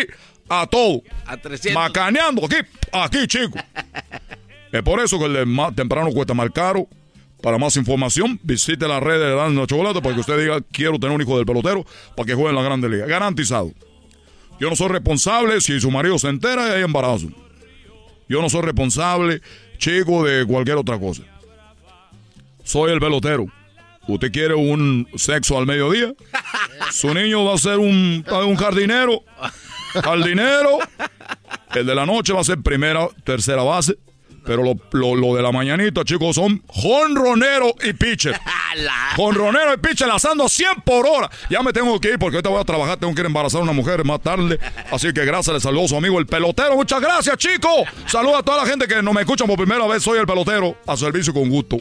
a todo. a 300. Macaneando aquí, aquí, chico. Es por eso que el de más temprano cuesta más caro. Para más información, visite las redes de Dando Chocolate para que usted diga, quiero tener un hijo del pelotero para que juegue en la Grande Liga. Garantizado. Yo no soy responsable si su marido se entera y hay embarazo. Yo no soy responsable, chico, de cualquier otra cosa. Soy el pelotero. ¿Usted quiere un sexo al mediodía? Su niño va a ser un, un jardinero. Jardinero. El de la noche va a ser primera, tercera base. Pero lo, lo- lo de la mañanita, chicos, son jonronero y pitcher. Jonronero y pitcher lanzando 100 por hora. Ya me tengo que ir porque ahorita voy a trabajar. Tengo que ir a embarazar a una mujer más tarde. Así que gracias, le saludo a su amigo el pelotero. Muchas gracias, chicos. Saludos a toda la gente que no me escuchan por primera vez. Soy el pelotero. A servicio con gusto.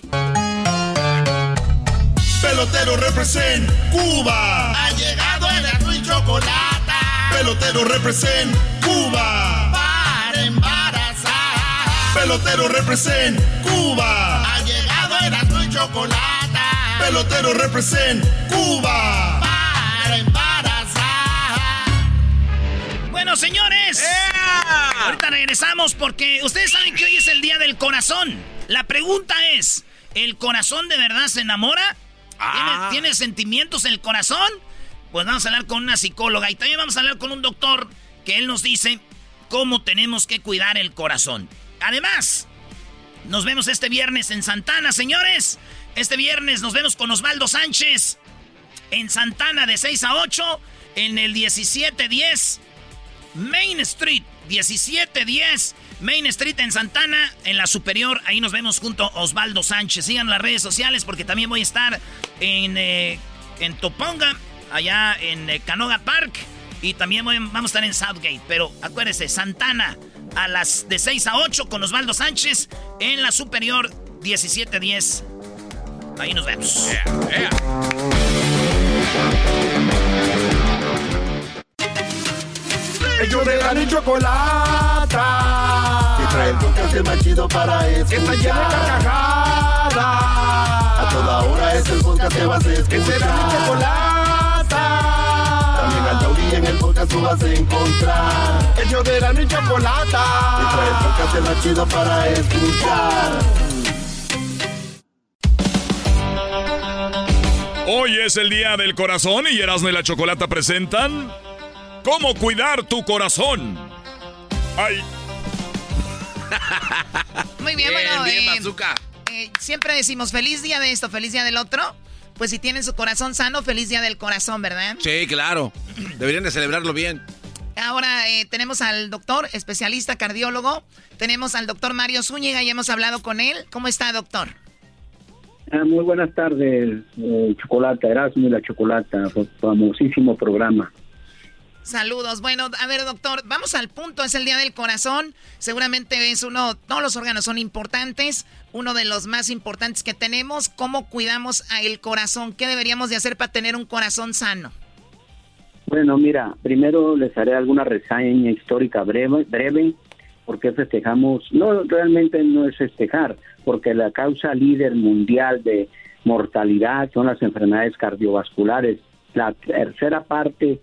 Pelotero represent Cuba. Ha llegado el azul y chocolate. Pelotero represent Cuba. Pelotero represent Cuba. Ha llegado el azul y chocolate. Pelotero represent Cuba. Para embarazar. Bueno, señores. Ahorita regresamos porque ustedes saben que hoy es el día del corazón. La pregunta es, ¿el corazón de verdad se enamora? ¿Tiene, tiene sentimientos en el corazón? Pues vamos a hablar con una psicóloga y también vamos a hablar con un doctor que él nos dice cómo tenemos que cuidar el corazón. Además, nos vemos este viernes en Santana, señores. Este viernes nos vemos con Osvaldo Sánchez en Santana de 6 a 8 en el 1710 Main Street. 1710 Main Street en Santana, en la superior. Ahí nos vemos junto a Osvaldo Sánchez. Sigan las redes sociales porque también voy a estar en, eh, en Toponga, allá en eh, Canoga Park. Y también vamos a estar en Southgate. Pero acuérdese, Santana a las de 6 a 8 con Osvaldo Sánchez en la superior 1710. Ahí nos vemos. Ellos de la y chocolata. Que trae el podcast más chido para escuchar. Que está llena de carcajadas. A toda hora es el podcast que vas a escuchar. Que será mi chocolata. En el podcast tú vas a encontrar. Ellos de la y chocolata. Que trae el podcast más chido para escuchar. Hoy es el día del corazón y Erasmo y la Chocolata presentan ¿Cómo cuidar tu corazón? Ay. Muy bien, bueno. eh, eh, siempre decimos feliz día de esto, feliz día del otro. Pues si tienen su corazón sano, feliz día del corazón, ¿verdad? Sí, claro. Deberían de celebrarlo bien. Ahora eh, tenemos al doctor, especialista cardiólogo. Tenemos al doctor Mario Zúñiga y hemos hablado con él. ¿Cómo está, doctor? Ah, muy buenas tardes, eh, Chocolata, Erasmo y la Chocolata, famosísimo programa. Saludos. Bueno, a ver, doctor, vamos al punto. Es el Día del Corazón. Seguramente es uno, todos los órganos son importantes. Uno de los más importantes que tenemos. ¿Cómo cuidamos el corazón? ¿Qué deberíamos de hacer para tener un corazón sano? Bueno, mira, primero les haré alguna reseña histórica breve, breve porque festejamos, no, realmente no es festejar, porque la causa líder mundial de mortalidad son las enfermedades cardiovasculares. La tercera parte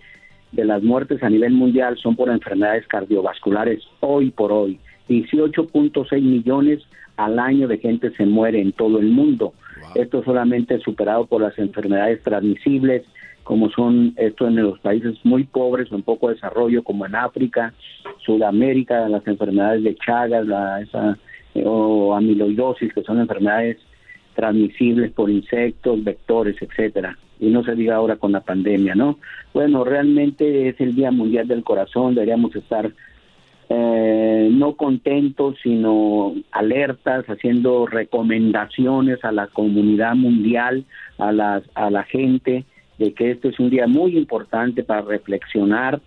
de las muertes a nivel mundial son por enfermedades cardiovasculares hoy por hoy. 18.6 millones al año de gente se muere en todo el mundo. Esto solamente superado por las enfermedades transmisibles, como son esto en los países muy pobres o en poco desarrollo, como en África, Sudamérica, las enfermedades de Chagas, la, esa, eh, o amiloidosis, que son enfermedades transmisibles por insectos, vectores, etcétera. Y no se diga ahora con la pandemia, ¿no? Bueno, realmente es el Día Mundial del Corazón, deberíamos estar eh, no contentos, sino alertas, haciendo recomendaciones a la comunidad mundial, a, las, a la gente, de que este es un día muy importante para reflexionar,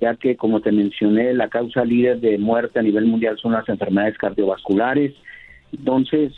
ya que, como te mencioné, la causa líder de muerte a nivel mundial son las enfermedades cardiovasculares. Entonces,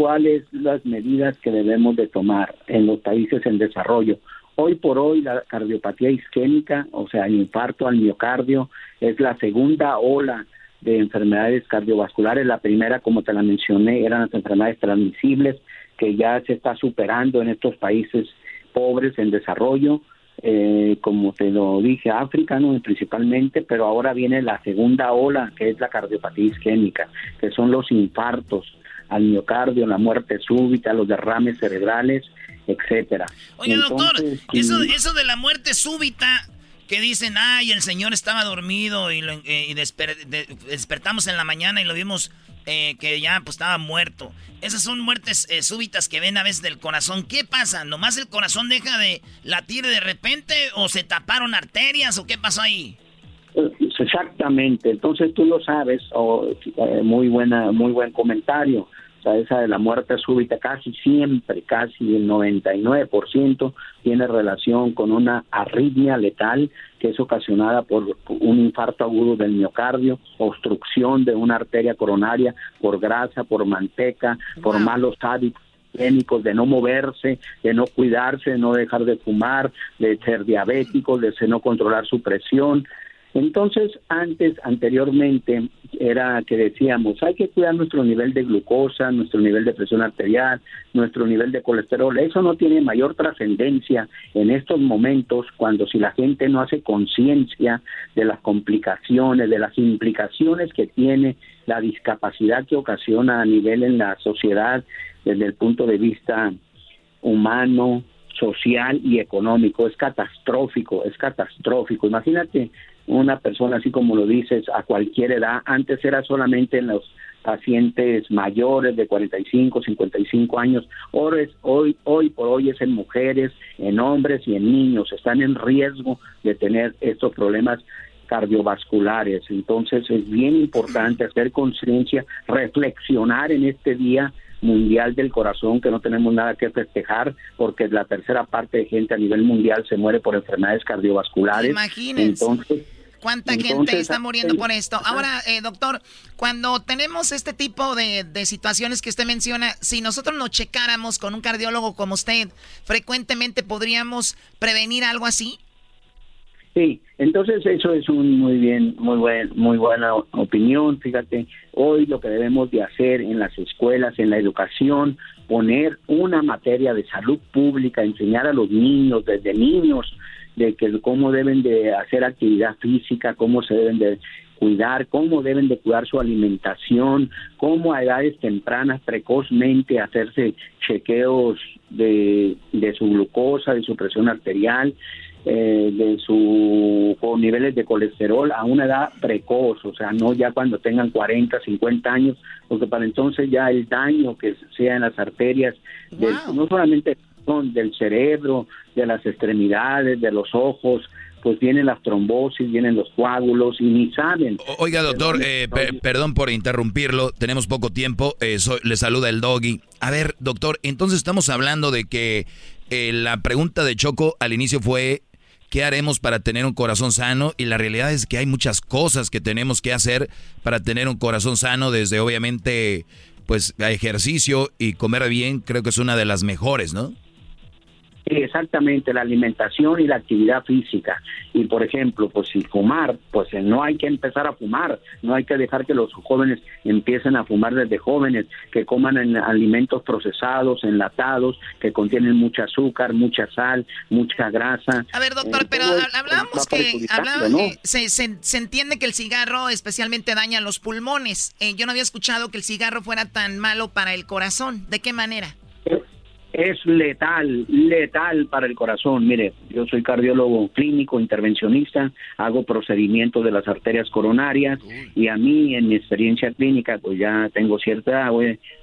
¿cuáles las medidas que debemos de tomar en los países en desarrollo? Hoy por hoy la cardiopatía isquémica, o sea, el infarto al miocardio, es la segunda ola de enfermedades cardiovasculares. La primera, como te la mencioné, eran las enfermedades transmisibles, que ya se está superando en estos países pobres en desarrollo, eh, como te lo dije, África, ¿no? principalmente, pero ahora viene la segunda ola, que es la cardiopatía isquémica, que son los infartos al miocardio, la muerte súbita, los derrames cerebrales, etcétera. Oye, doctor, eso, eso de la muerte súbita, que dicen, ay, el señor estaba dormido y, eh, despertamos en la mañana y lo vimos eh, que ya pues estaba muerto. Esas son muertes eh, súbitas que ven a veces del corazón. ¿Qué pasa? ¿Nomás el corazón deja de latir de repente o se taparon arterias o qué pasó ahí? Exactamente, entonces tú lo sabes, o muy buena, muy buen comentario. Sea, esa de la muerte súbita casi siempre, casi el 99% tiene relación con una arritmia letal que es ocasionada por un infarto agudo del miocardio, obstrucción de una arteria coronaria por grasa, por manteca, por malos hábitos de no moverse, de no cuidarse, de no dejar de fumar, de ser diabéticos, de no controlar su presión, entonces, antes, anteriormente, era que decíamos, hay que cuidar nuestro nivel de glucosa, nuestro nivel de presión arterial, nuestro nivel de colesterol. Eso no tiene mayor trascendencia en estos momentos cuando si la gente no hace conciencia de las complicaciones, de las implicaciones que tiene la discapacidad que ocasiona a nivel en la sociedad desde el punto de vista humano, social y económico. Es catastrófico, es catastrófico. Imagínate una persona, así como lo dices, a cualquier edad. Antes era solamente en los pacientes mayores de 45, 55 años. Hoy, hoy, hoy por hoy es en mujeres, en hombres y en niños. Están en riesgo de tener estos problemas cardiovasculares. Entonces es bien importante hacer conciencia, reflexionar en este día mundial del corazón que no tenemos nada que festejar porque la tercera parte de gente a nivel mundial se muere por enfermedades cardiovasculares. Imagínense. Entonces, ¿Cuánta gente está muriendo por esto? Ahora, eh, doctor, cuando tenemos este tipo de, de, situaciones que usted menciona, si nosotros nos checáramos con un cardiólogo como usted, frecuentemente podríamos prevenir algo así. Sí, entonces eso es un muy bien, muy buen, muy buena opinión. Fíjate, hoy lo que debemos de hacer en las escuelas, en la educación, poner una materia de salud pública, enseñar a los niños desde niños de que cómo deben de hacer actividad física, cómo se deben de cuidar, cómo deben de cuidar su alimentación, cómo a edades tempranas, precozmente, hacerse chequeos de, de su glucosa, de su presión arterial, eh, de su niveles de colesterol a una edad precoz, o sea, no ya cuando tengan 40, 50 años, porque para entonces ya el daño que sea en las arterias, no solamente del cerebro, de las extremidades, de los ojos, pues vienen las trombosis, vienen los coágulos y ni saben. oiga, doctor, eh, perdón por interrumpirlo, tenemos poco tiempo, eh, le saluda el doggy. A ver, doctor, entonces estamos hablando de que eh, la pregunta de Choco al inicio fue, ¿qué haremos para tener un corazón sano? Y la realidad es que hay muchas cosas que tenemos que hacer para tener un corazón sano, desde obviamente, pues, ejercicio y comer bien, creo que es una de las mejores, ¿no? Exactamente, la alimentación y la actividad física. Y por ejemplo, pues si fumar, pues eh, no hay que empezar a fumar, no hay que dejar que los jóvenes empiecen a fumar desde jóvenes, que coman en alimentos procesados, enlatados, que contienen mucha azúcar, mucha sal, mucha grasa. A ver, doctor, eh, pero hablamos que, hablamos, se, se, entiende que el cigarro especialmente daña los pulmones. Eh, yo no había escuchado que el cigarro fuera tan malo para el corazón. ¿De qué manera? Es letal, letal para el corazón. Mire, yo soy cardiólogo clínico, intervencionista, hago procedimientos de las arterias coronarias y a mí en mi experiencia clínica, pues ya tengo cierta edad,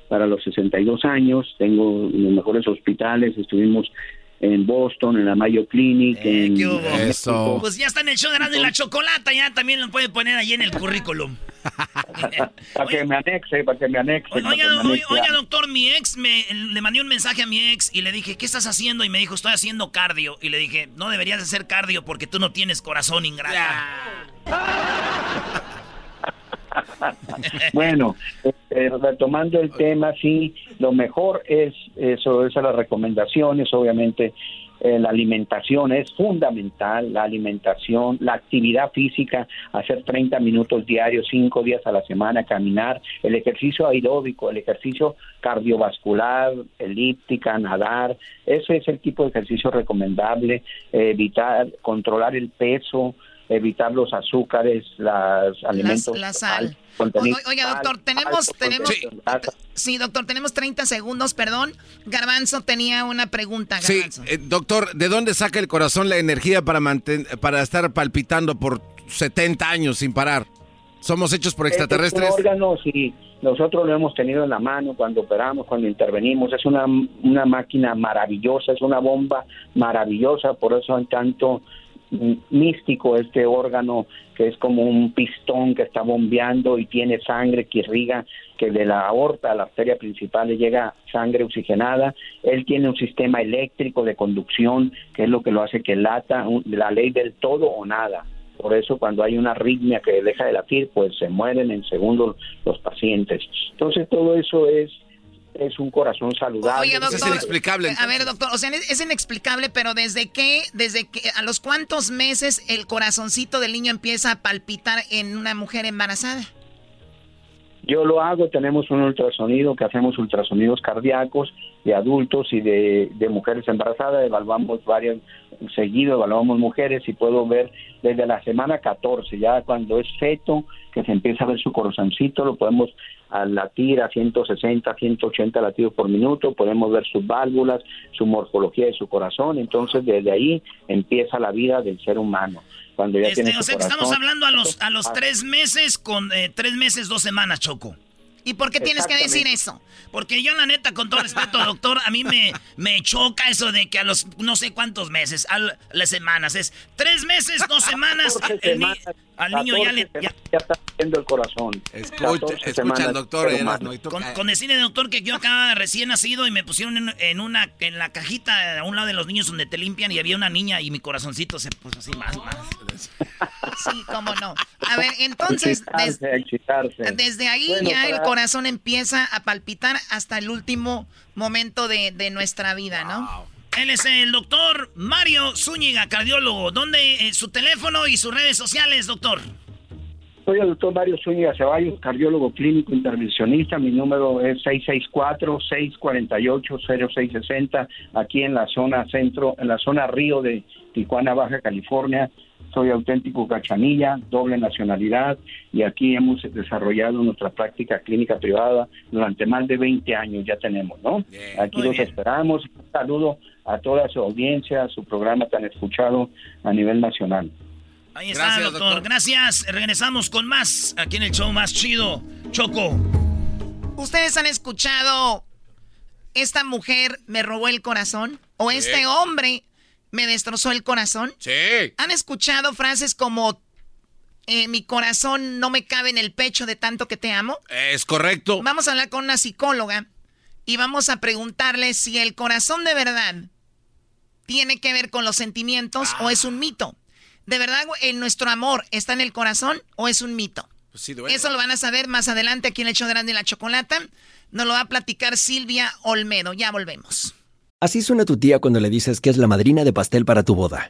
para los 62 años, tengo los mejores hospitales, estuvimos en Boston, en la Mayo Clinic. Eh, en, Eso. Pues ya está en el show de la Chocolata, ya también lo puede poner ahí en el currículum. para que me anexe, para que me anexe. Oiga, doctor, mi ex, me, le mandé un mensaje a mi ex y le dije, ¿qué estás haciendo? Y me dijo, estoy haciendo cardio. Y le dije, no deberías hacer cardio porque tú no tienes corazón ingrata. bueno, eh, retomando el tema, sí, lo mejor es eso, esas las recomendaciones, obviamente eh, la alimentación es fundamental, la alimentación, la actividad física, hacer 30 minutos diarios, 5 días a la semana, caminar, el ejercicio aeróbico, el ejercicio cardiovascular, elíptica, nadar, ese es el tipo de ejercicio recomendable, evitar, controlar el peso, evitar los azúcares, los alimentos. La, sal. oiga, doctor, tenemos, tenemos, sí. doctor, tenemos 30 segundos, perdón. Garbanzo tenía una pregunta. Sí, eh, doctor, ¿de dónde saca el corazón la energía para mantener, para estar palpitando por 70 años sin parar? ¿Somos hechos por extraterrestres? Es órgano, sí. Nosotros lo hemos tenido en la mano cuando operamos, cuando intervenimos. Es una, una máquina maravillosa, es una bomba maravillosa, por eso en tanto místico este órgano que es como un pistón que está bombeando y tiene sangre que irriga, que de la aorta a la arteria principal le llega sangre oxigenada. Él tiene un sistema eléctrico de conducción que es lo que lo hace que lata, la ley del todo o nada. Por eso cuando hay una arritmia que deja de latir, pues se mueren en segundos los pacientes. Entonces todo eso es es un corazón saludable. es inexplicable. A ver, doctor, o sea, es inexplicable, pero ¿desde qué, desde que, a los cuántos meses el corazoncito del niño empieza a palpitar en una mujer embarazada? Yo lo hago, tenemos un ultrasonido que hacemos ultrasonidos cardíacos de adultos y de, de mujeres embarazadas, evaluamos varias, seguido evaluamos mujeres y puedo ver desde la semana 14, ya cuando es feto, que se empieza a ver su corazoncito, lo podemos al latir a 160, 180 latidos por minuto, podemos ver sus válvulas, su morfología de su corazón, entonces desde ahí empieza la vida del ser humano. Cuando ya este, tiene o sea que estamos hablando a los, a los tres meses con eh, tres meses, dos semanas, Choco. ¿Y por qué tienes que decir eso? Porque yo, la neta, con todo respeto, doctor, a mí me, me choca eso de que a los no sé cuántos meses, a las semanas, es tres meses, dos semanas, al niño ya le... Ya, está haciendo el corazón. Escucha, doctor. con, con, decirle, doctor, que yo acá recién nacido y me pusieron en, una en la cajita a un lado de los niños donde te limpian y había una niña y mi corazoncito se puso así más, más. Sí, cómo no. A ver, entonces, desde ahí ya el corazón empieza a palpitar hasta el último momento de, nuestra vida, ¿no? Él es el doctor Mario Zúñiga, cardiólogo. ¿Dónde eh, su teléfono y sus redes sociales, doctor? Soy el doctor Mario Zúñiga Ceballos, cardiólogo clínico intervencionista. Mi número es 664-648-0660, aquí en la zona centro, en la zona río de Tijuana, Baja California. soy auténtico cachanilla, doble nacionalidad y aquí hemos desarrollado nuestra práctica clínica privada durante más de 20 años ya tenemos, ¿no? aquí los esperamos. Un saludo a toda su audiencia, a su programa tan escuchado a nivel nacional. Ahí está, doctor. Gracias. Regresamos con más aquí en el show más chido. Choco. ¿Ustedes han escuchado esta mujer me robó el corazón? ¿O este hombre me destrozó el corazón? Sí. ¿Han escuchado frases como eh, mi corazón no me cabe en el pecho de tanto que te amo? Es correcto. Vamos a hablar con una psicóloga y vamos a preguntarle si el corazón de verdad tiene que ver con los sentimientos o es un mito. ¿De verdad en nuestro amor está en el corazón o es un mito? Pues Eso lo van a saber más adelante aquí en el de Grande y la Chocolata. Nos lo va a platicar Silvia Olmedo. Ya volvemos. Así suena tu tía cuando le dices que es la madrina de pastel para tu boda.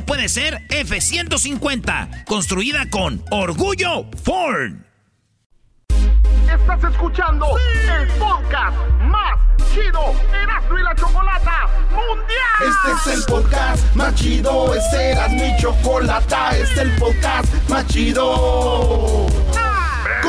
puede ser F-150, construida con orgullo Ford. Estás escuchando el podcast más chido Erasmo y la Chocolata Mundial. Este es el podcast más chido, este era mi chocolata, este es el podcast más chido.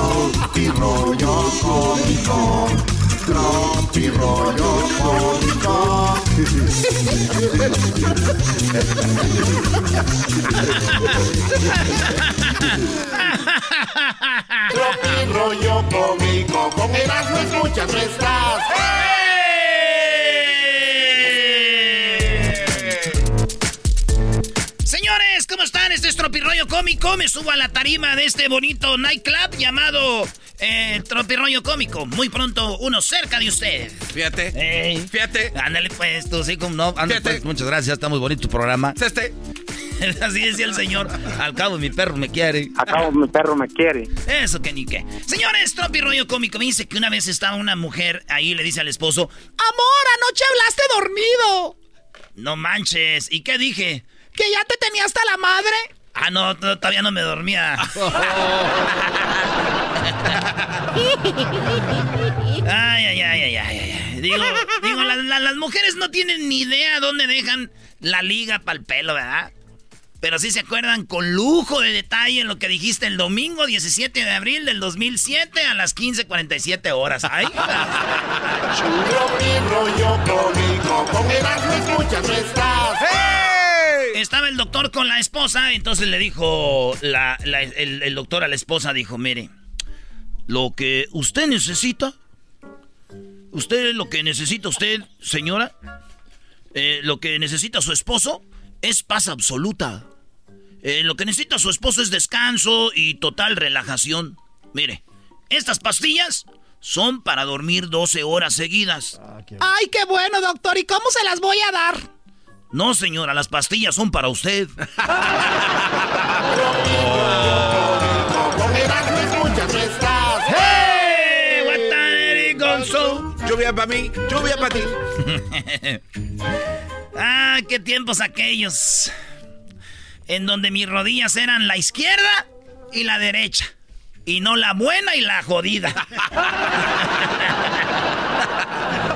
Tropi rollo cómico. Tropi rollo cómico. Tropi rollo cómico. Con Erasmo escuchas no estás. Cómico. Me subo a la tarima de este bonito nightclub llamado eh, Tropirroyo Cómico. Muy pronto, uno cerca de usted. Fíjate. Fíjate. Ándale pues, tú sí, como no. Ándale, pues, muchas gracias, está muy bonito tu programa. Este. Así decía el señor. Al cabo, mi perro me quiere. Al cabo, mi perro me quiere. Eso que ni qué. Señores, Tropi Rollo Cómico me dice que una vez estaba una mujer ahí y le dice al esposo: Amor, anoche hablaste dormido. No manches. ¿Y qué dije? ¿Que ya te tenía hasta la madre? Ah, no, todavía no me dormía. Ay, ay, ay, ay, ay, ay. Digo, digo la- la- las mujeres no tienen ni idea dónde dejan la liga para el pelo, ¿verdad? Pero sí se acuerdan con lujo de detalle lo que dijiste el domingo 17 de abril del 2007 a las 15.47 horas. ¡Ay! Rollo cómico. Con Erasmo escuchas no estás. Estaba el doctor con la esposa, entonces le dijo, la- la- el, el doctor a la esposa dijo, mire, lo que usted necesita, usted lo que necesita usted, señora, eh, lo que necesita su esposo es paz absoluta. Eh, lo que necesita su esposo es descanso y total relajación. Mire, estas pastillas son para dormir 12 horas seguidas. Ay, qué bueno, doctor. ¿Y cómo se las voy a dar? No, señora, las pastillas son para usted. Lluvia para mí, lluvia para ti. ah, qué tiempos aquellos. en donde mis rodillas eran la izquierda y la derecha. Y no la buena y la jodida.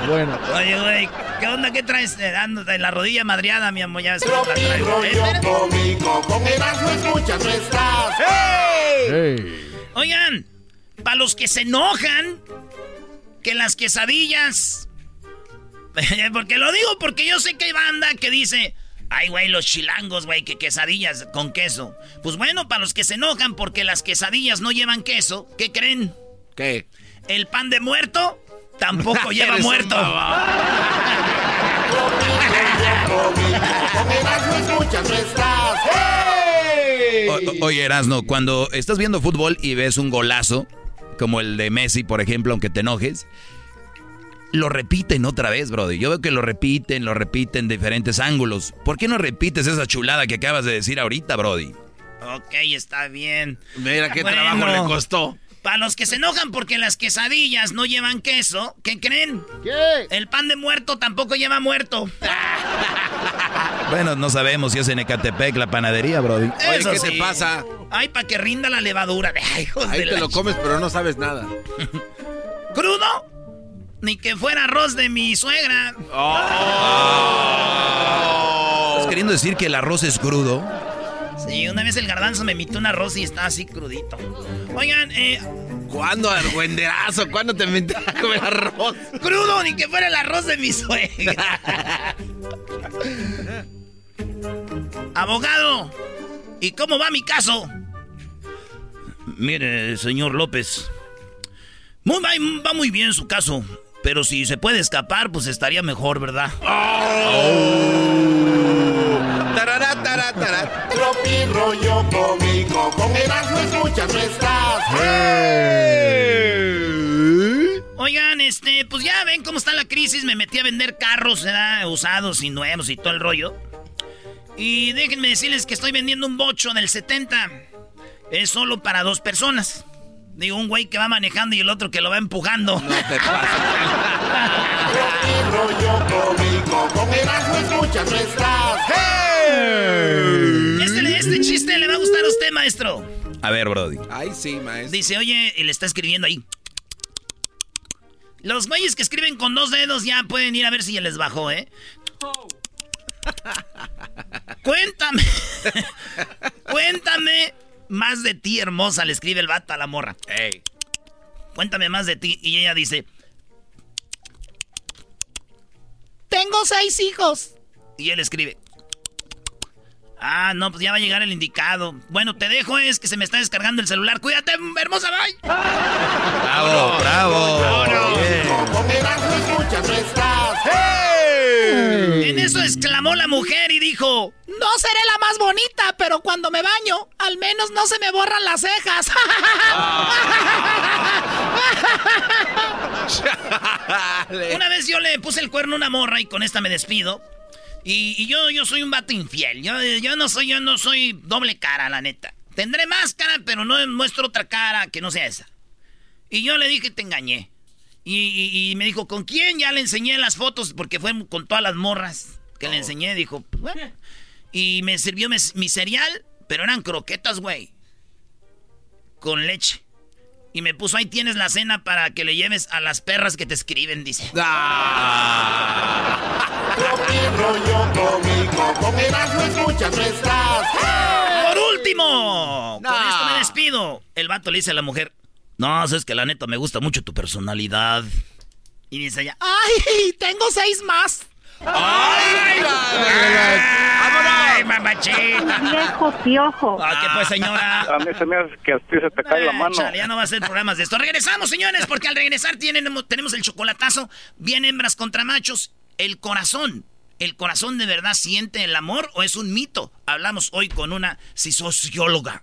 bueno. Oye, güey, ¿qué onda? ¿Qué traes eh, dándote la rodilla madreada, mi amor? Ya ves cómico, con Erasmo escuchas nuestras. ¡Hey! Oigan, para los que se enojan, que las quesadillas. porque lo digo porque yo sé que hay banda que dice. Ay, güey, los chilangos, güey, que quesadillas con queso. Pues bueno, para los que se enojan porque las quesadillas no llevan queso, ¿qué creen? ¿Qué? El pan de muerto tampoco lleva muerto. oye, Erasno, cuando estás viendo fútbol y ves un golazo, como el de Messi, por ejemplo, aunque te enojes, lo repiten otra vez, Brody. Yo veo que lo repiten, lo repiten de diferentes ángulos. ¿Por qué no repites esa chulada que acabas de decir ahorita, Brody? Ok, está bien. Mira qué trabajo le costó. Para los que se enojan porque las quesadillas no llevan queso, ¿qué creen? ¿Qué? El pan de muerto tampoco lleva muerto. bueno, no sabemos si es en Ecatepec la panadería, Brody. Oye, ¿qué te pasa? Ay, para que rinda la levadura. Ay, Ahí te lo comes, pero no sabes nada. ¿Crudo? Ni que fuera arroz de mi suegra. Oh. ¿Estás queriendo decir que el arroz es crudo? Sí, una vez el garbanzo me emitió un arroz y está así crudito. Oigan, eh. ¿Cuándo, argüenderazo? ¿Cuándo te metiste a comer arroz? Crudo, ni que fuera el arroz de mi suegra. Abogado, ¿y cómo va mi caso? Mire, señor López. Muy, va muy bien su caso. Pero si se puede escapar, pues estaría mejor, ¿verdad? Oh. Tropi rollo cómico, con Erasmo escuchas nuestras. Oigan, este, pues ya ven cómo está la crisis. Me metí a vender carros, ¿verdad? Usados y nuevos y todo el rollo. Y déjenme decirles que estoy vendiendo un bocho del 70. Es solo para dos personas. Digo, un güey que va manejando y el otro que lo va empujando. No te este, este chiste le va a gustar a usted, maestro. A ver, Brody. Ay, sí, maestro. Dice, oye, y le está escribiendo ahí. Los güeyes que escriben con dos dedos ya pueden ir a ver si ya les bajó, ¿eh? Cuéntame. Cuéntame más de ti, hermosa, le escribe el vato a la morra. Ey. Cuéntame más de ti. Y ella dice... Tengo seis hijos. Y él escribe... Ah, no, pues ya va a llegar el indicado. Bueno, te dejo, es que se me está descargando el celular. Cuídate, hermosa, bye. Bravo, bravo. bravo. En eso exclamó la mujer y dijo, no seré la más bonita, pero cuando me baño, al menos no se me borran las cejas. una vez yo le puse el cuerno a una morra y con esta me despido. Y, yo, yo soy un vato infiel. Yo, yo, no soy, yo no soy doble cara, la neta. Tendré máscara, pero no muestro otra cara que no sea esa. Y yo le dije, te engañé. Y, me dijo, ¿con quién? Ya le enseñé las fotos porque fue con todas las morras que le oh. enseñé. Dijo, pues, bueno. Y me sirvió mi, cereal, pero eran croquetas, güey. Con leche. Y me puso, ahí tienes la cena para que le lleves a las perras que te escriben, dice. Ah. Por último, con esto me despido. El vato le dice a la mujer, no, es que la neta me gusta mucho tu personalidad. Y dice ella, ¡ay! Tengo seis más. ¡Ay! ¡Ay, mamachita! Viejo piojo. Ah, ¿qué pues, señora? A mí se me hace que a ti se te cae la mano. ya no va a ser programas de esto. Regresamos, señores, porque al regresar tenemos el chocolatazo. Bien hembras contra machos. El corazón. ¿El corazón de verdad siente el amor o es un mito? Hablamos hoy con una socióloga.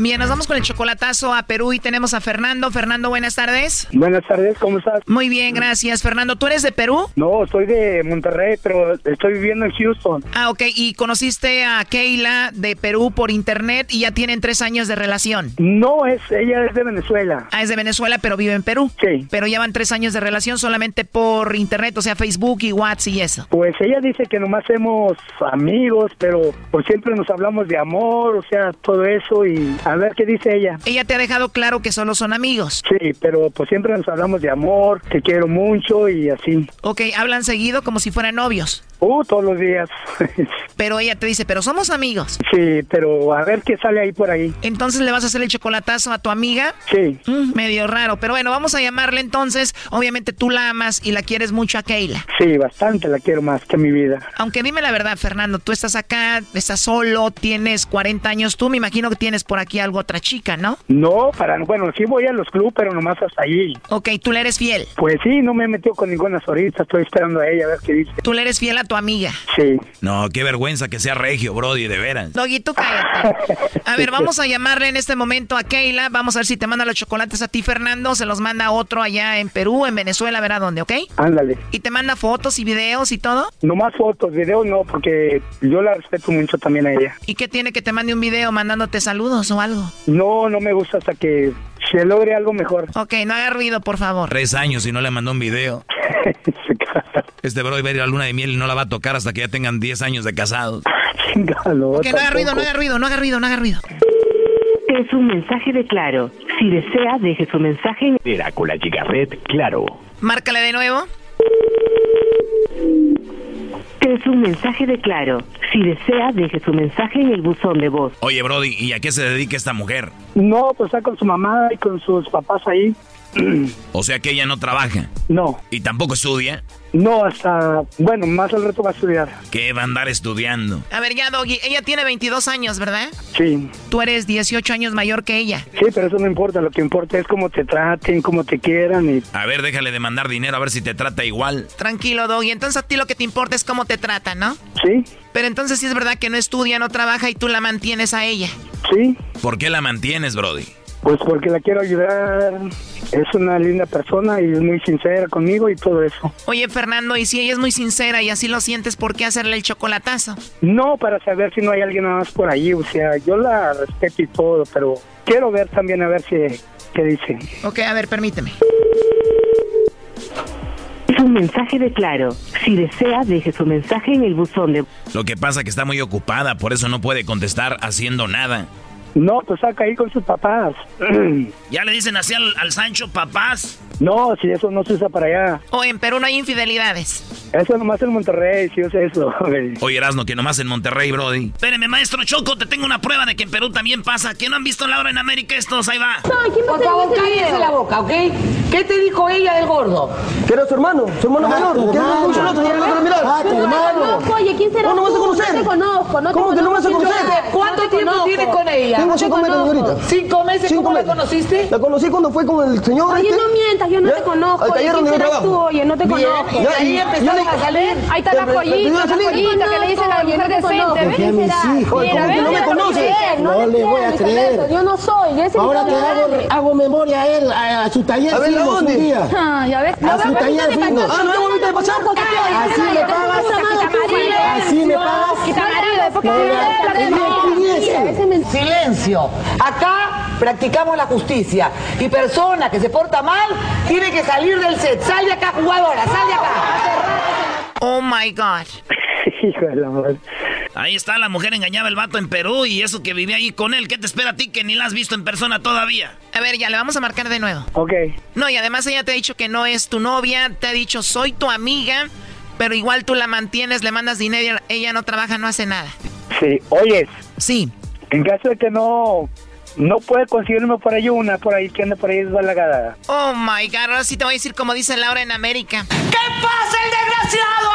Bien, nos vamos con el chocolatazo a Perú y tenemos a Fernando. Fernando, buenas tardes. Buenas tardes, ¿cómo estás? Muy bien, gracias. Fernando, ¿tú eres de Perú? No, soy de Monterrey, pero estoy viviendo en Houston. Ah, ok. ¿Y conociste a Keila de Perú por internet y ya tienen tres años de relación? No, es ella es de Venezuela. Ah, es de Venezuela, pero vive en Perú. Sí. Pero llevan tres años de relación solamente por internet, o sea, Facebook y WhatsApp y eso. Pues ella dice que nomás somos amigos, pero pues siempre nos hablamos de amor, o sea, todo eso y a ver qué dice ella. Ella te ha dejado claro que solo son amigos. Sí, pero pues siempre nos hablamos de amor, te quiero mucho y así. Ok, hablan seguido como si fueran novios. Uh, todos los días. pero ella te dice, pero somos amigos. Sí, pero a ver qué sale ahí por ahí. Entonces le vas a hacer el chocolatazo a tu amiga. Sí. Mm, medio raro, pero bueno, vamos a llamarle entonces. Obviamente tú la amas y la quieres mucho a Keila. Sí, bastante la quiero más que mi vida. Aunque dime la verdad, Fernando, tú estás acá, estás solo, tienes 40 años, tú me imagino que tienes por aquí algo otra chica, ¿no? No, para, bueno, sí voy a los clubes, pero nomás hasta ahí. Ok, ¿tú le eres fiel? Pues sí, no me he metido con ninguna ahorita, estoy esperando a ella a ver qué dice. ¿Tú le eres fiel a tu amiga? Sí. No, qué vergüenza que sea regio, Brody, de veras. Doggy, tú cállate. A ver, vamos a llamarle en este momento a Keila, vamos a ver si te manda los chocolates a ti, Fernando, se los manda otro allá en Perú, en Venezuela, a ver a dónde, ¿ok? Ándale. ¿Y te manda fotos y videos y todo? No más fotos, videos no, porque yo la respeto mucho también a ella. ¿Y qué tiene que te mande un video mandándote saludos o algo? No, no me gusta hasta que se logre algo mejor. Ok, no haga ruido, por favor. Tres años y no le mandó un video. este bro va a ir a la luna de miel y no la va a tocar hasta que ya tengan 10 años de casados. Chingalo, ok, no haga ruido, no haga ruido, no haga ruido, no haga ruido. Es un mensaje de Claro. Si desea, deje su mensaje en... Era con la Gigaret, claro. Márcale de nuevo. Es un mensaje de Claro. Si desea, deje su mensaje en el buzón de voz. Oye, Brody, ¿y a qué se dedica esta mujer? No, pues está con su mamá y con sus papás ahí. O sea que ella no trabaja. No. ¿Y tampoco estudia? No, hasta, bueno, más al rato va a estudiar. ¿Qué va a andar estudiando? A ver, ya, Doggy, ella tiene 22 años, ¿verdad? Sí. Tú eres 18 años mayor que ella. Sí, pero eso no importa, lo que importa es cómo te traten, cómo te quieran y... A ver, déjale de mandar dinero a ver si te trata igual. Tranquilo, Doggy, entonces a ti lo que te importa es cómo te tratan, ¿no? Sí. Pero entonces sí es verdad que no estudia, no trabaja y tú la mantienes a ella. Sí. ¿Por qué la mantienes, Brody? Pues porque la quiero ayudar, es una linda persona y es muy sincera conmigo y todo eso. Oye, Fernando, y si ella es muy sincera y así lo sientes, ¿por qué hacerle el chocolatazo? No, para saber si no hay alguien más por ahí, o sea, yo la respeto y todo, pero quiero ver también a ver si, qué dice. Ok, a ver, permíteme. Es un mensaje de Claro. Si desea, deje su mensaje en el buzón de... Lo que pasa es que está muy ocupada, por eso no puede contestar haciendo nada. No, pues saca ahí con sus papás. ¿Ya le dicen así al, al Sancho papás? No, si eso no se usa para allá. O en Perú no hay infidelidades. Eso nomás en Monterrey, si usa eso. Oye, Erasno, que nomás en Monterrey, Brody. Espéreme, maestro Choco, te tengo una prueba de que en Perú también pasa. ¿Que no han visto Laura en América estos? Ahí va. Por favor, cállese la boca, ¿ok? ¿Qué te dijo ella del gordo? Que era su hermano, su hermano mayor. Que era mucho otro, no lo mirar. Ah, tu hermano. Oye, ¿quién será? ¿Cómo no vas a conocer? No te conozco, no te ¿Cómo que no vas a conocer? ¿Cuánto tiempo tienes con ella? Tengo cinco meses ahorita. ¿Cinco meses? ¿Cómo la conociste? La conocí cuando fue con el señor Oye, este. no mientas, yo no te conozco. Al taller donde yo ¿Quién serás trabajo. tú? Oye, no te conozco. Ya, Ahí y- yo le- a salir. Ahí está la joyita, yo la joyita que le dicen a la mujer decente. En mis hijos. ¿Cómo que no me conoces? No le voy a creer. Yo no soy. ese Ahora te hago, memoria a él, a, a su taller A ver, fuimos ¿dónde? Ah, ya ves. A su taller fuimos. Ah, ¿no es bonita de pasar? Así me pagas. Así me pagas. Silencio. Acá practicamos la justicia. Y persona que se porta mal tiene que salir del set. Sal de acá, jugadora, sal de acá. Oh my God. Hijo de la madre. Ahí está, la mujer engañaba al vato en Perú y eso que vivía ahí con él. ¿Qué te espera a ti que ni la has visto en persona todavía? A ver, ya le vamos a marcar de nuevo. Ok. No, y además ella te ha dicho que no es tu novia, te ha dicho soy tu amiga, pero igual tú la mantienes, le mandas dinero, ella no trabaja, no hace nada. Sí, oyes. Sí. En caso de que no, no puede conseguirme por ahí una, por ahí que anda por ahí desbalagada. Oh my God, ahora sí te voy a decir como dice Laura en América. ¿Qué pasa, el desgraciado?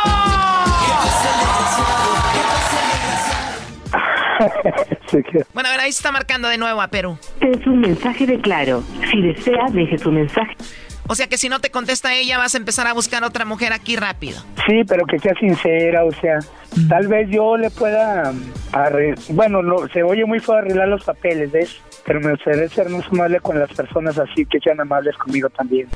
bueno, a ver, ahí se está marcando de nuevo a Perú. Es un mensaje de claro. Si desea, deje su mensaje. O sea que si no te contesta ella, vas a empezar a buscar otra mujer aquí rápido. Sí, pero que sea sincera, o sea, tal vez yo le pueda, bueno, no, se oye muy feo arreglar los papeles, ¿ves? Pero me gustaría ser más amable con las personas así, que sean amables conmigo también.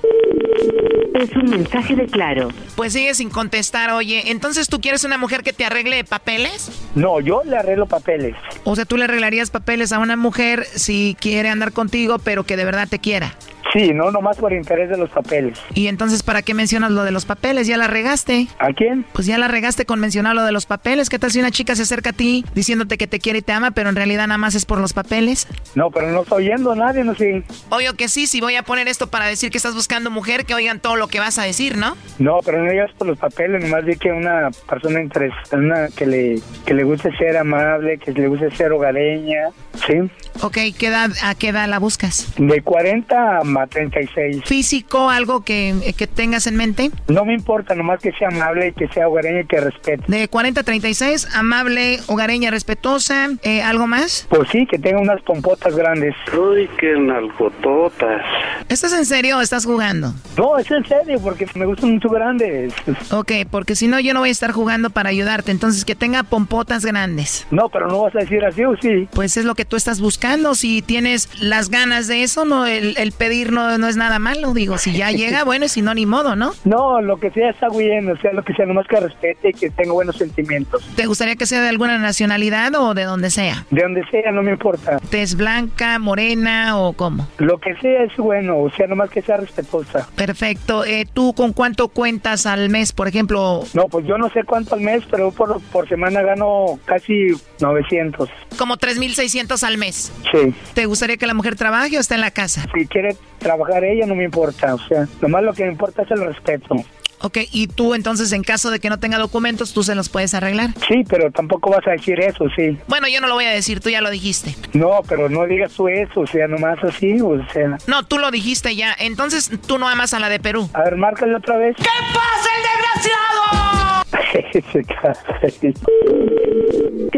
Es un mensaje de claro. Pues sigue sin contestar, oye, entonces tú quieres una mujer que te arregle papeles? No, yo le arreglo papeles. O sea, tú le arreglarías papeles a una mujer si quiere andar contigo, pero que de verdad te quiera. Sí, no, nomás por interés de los papeles. ¿Y entonces para qué mencionas lo de los papeles? ¿Ya la regaste? ¿A quién? Pues ya la regaste con mencionar lo de los papeles. ¿Qué tal si una chica se acerca a ti diciéndote que te quiere y te ama, pero en realidad nada más es por los papeles? No, pero no estoy oyendo a nadie, no sé. Obvio que sí, si voy a poner esto para decir que estás buscando mujer, que oigan todo lo que vas a decir, ¿no? No, pero no digas por los papeles, nomás di que una persona interesante, que le, que le guste ser amable, que le guste ser hogareña, ¿sí? Ok, ¿qué edad, ¿a qué edad la buscas? De 40 a 36. ¿Físico, algo que, que, tengas en mente? No me importa, nomás que sea amable, que sea hogareña y que respete. De 40 a 36, amable, hogareña, respetuosa, eh, ¿algo más? Pues sí, que tenga unas pompotas grandes. Uy, qué nalgototas. ¿Estás en serio o estás jugando? No, es en serio, porque me gustan mucho grandes. Ok, porque si no yo no voy a estar jugando para ayudarte, entonces que tenga pompotas grandes. No, pero no vas a decir así o sí. Pues es lo que tú estás buscando si tienes las ganas de eso, no el, pedir no, no, es nada malo, digo, si ya llega, bueno, y si no, ni modo, ¿no? No, lo que sea está bien, o sea, lo que sea, nomás que respete y que tenga buenos sentimientos. ¿Te gustaría que sea de alguna nacionalidad o de donde sea? De donde sea, no me importa. ¿Tez blanca, morena o cómo? Lo que sea es bueno, o sea, nomás que sea respetuosa. Perfecto. Eh, ¿Tú con cuánto cuentas al mes, por ejemplo? No, pues yo no sé cuánto al mes, pero por, por semana gano casi 900. Como 3.600 al mes. Sí. ¿Te gustaría que la mujer trabaje o esté en la casa? Si quiere trabajar ella, no me importa. O sea, lo más lo que me importa es el respeto. Ok, y tú entonces en caso de que no tenga documentos, ¿tú se los puedes arreglar? Sí, pero tampoco vas a decir eso, sí. Bueno, yo no lo voy a decir, tú ya lo dijiste. No, pero no digas tú eso, o sea, nomás así, o sea... No, tú lo dijiste ya, entonces tú no amas a la de Perú. A ver, márcale otra vez. ¿Qué pasa, el desgraciado?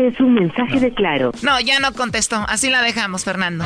es un mensaje de claro. No, ya no contestó, así la dejamos, Fernando.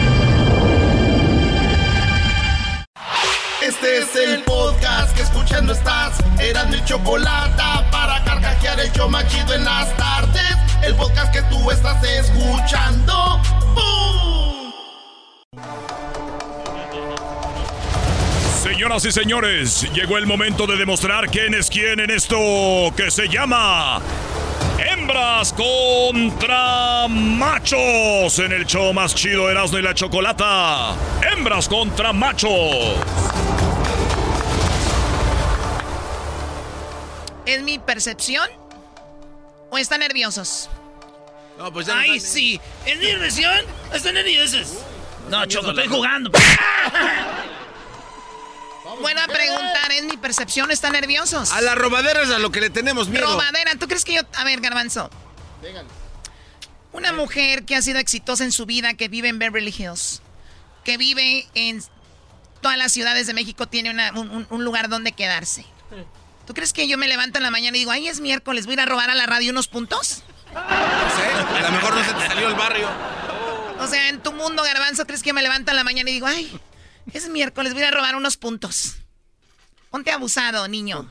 Este es el podcast que escuchando estás. Eran mi chocolate para carcajear el yo machido en las tardes. El podcast que tú estás escuchando. ¡Bum! Señoras y señores, llegó el momento de demostrar quién es quién en esto que se llama Hembras contra machos en el show más chido Erasmo y la Chocolata. Hembras contra machos. ¿Es mi percepción? ¿O están nerviosos? No, pues Ay, sí. ¿Es mi percepción? ¿Están nerviosos? No, Choco, estoy jugando. Buena preguntar, ¿es mi percepción? ¿Están nerviosos? A las robaderas a lo que le tenemos miedo. Robadera, ¿tú crees que yo...? A ver, Garbanzo. Una mujer que ha sido exitosa en su vida, que vive en Beverly Hills, que vive en todas las ciudades de México, tiene un, lugar donde quedarse. ¿Tú crees que yo me levanto en la mañana y digo, ay, es miércoles, voy a ir a robar a la radio unos puntos? No sé, a lo mejor no se te salió el barrio. O sea, en tu mundo, Garbanzo, ¿crees que me levanto en la mañana y digo, ay, es miércoles, voy a robar unos puntos. Ponte abusado, niño.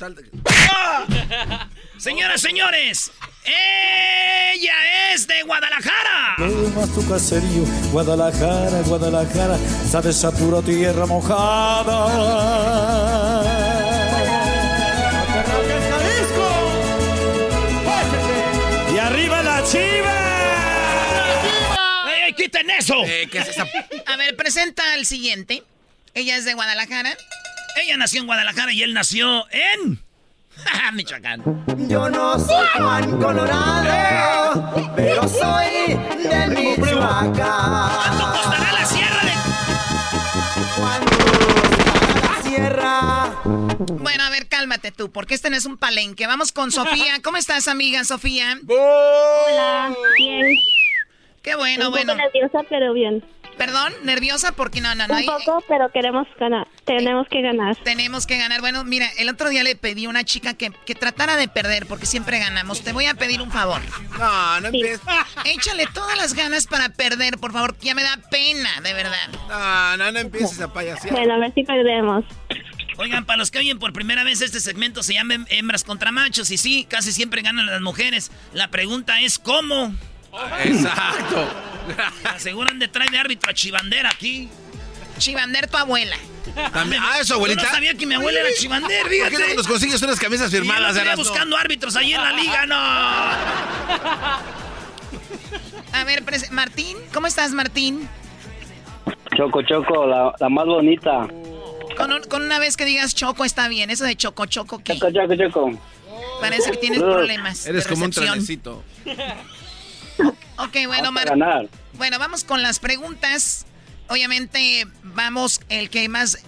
Señoras, señores, ella es de Guadalajara. tu caserío, Guadalajara, Guadalajara, sabes a pura tierra mojada. Y arriba la chiva. ¡Ey, quiten eso! Eh, ¿qué es esa? A ver, presenta al siguiente. Ella es de Guadalajara. Ella nació en Guadalajara y él nació en. Michoacán. Yo no soy Juan Colorado, pero soy de Michoacán. ¿Cuánto costará la sierra de.? ¿Cuánto costará la sierra? Bueno, a ver, prepárate tú, porque este no es un palenque. Vamos con Sofía. ¿Cómo estás, amiga Sofía? Hola, bien. Qué bueno, Un bueno. poco nerviosa, pero bien. Perdón, nerviosa porque no, no, no. Un hay- poco, pero queremos ganar. Tenemos que ganar. Tenemos que ganar. Bueno, mira, el otro día le pedí a una chica que, que tratara de perder porque siempre ganamos. Te voy a pedir un favor. No, no empieces. Échale todas las ganas para perder, por favor. Ya me da pena, de verdad. No, no, no empieces a payasear. Bueno, a ver si perdemos. Oigan, para los que oyen por primera vez este segmento se llama Hembras contra Machos y sí, casi siempre ganan las mujeres. La pregunta es ¿cómo? Exacto. Aseguran de traer de árbitro a Chivander aquí. Chivander, tu abuela. También- ah, ¿eso, abuelita? Yo no sabía que mi abuela era Chivander, ¿Por qué no nos consigues unas camisas firmadas, Erasmo? buscando árbitros ahí en la liga, no. A ver, Martín, ¿cómo estás, Martín? Choco, Choco, la, la más bonita. Con, un- con una vez que digas choco está bien. Eso de choco, choco, ¿qué? Choco, Choco, Choco. Parece que tienes problemas. Eres de como un trenecito. Ok, bueno, Vamos a Martín. ganar. Bueno, vamos con las preguntas. Obviamente, vamos, el que más,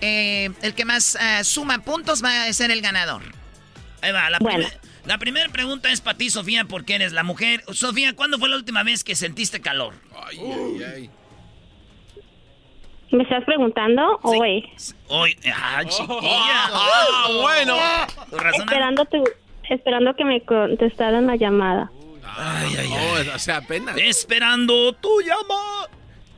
eh, el que más ah, suma puntos va a ser el ganador. Ahí va, la, Bueno. primer- la primera pregunta es para ti, Sofía, porque eres la mujer. Sofía, ¿cuándo fue la última vez que sentiste calor? Ay, ay, ay. ¿Me estás preguntando hoy? Hoy, ah, chiquilla. Ah, bueno. Tu, esperando que me contestaran la llamada. Ay, ay, Oh, ay. o sea, apenas. Esperando tu llamada.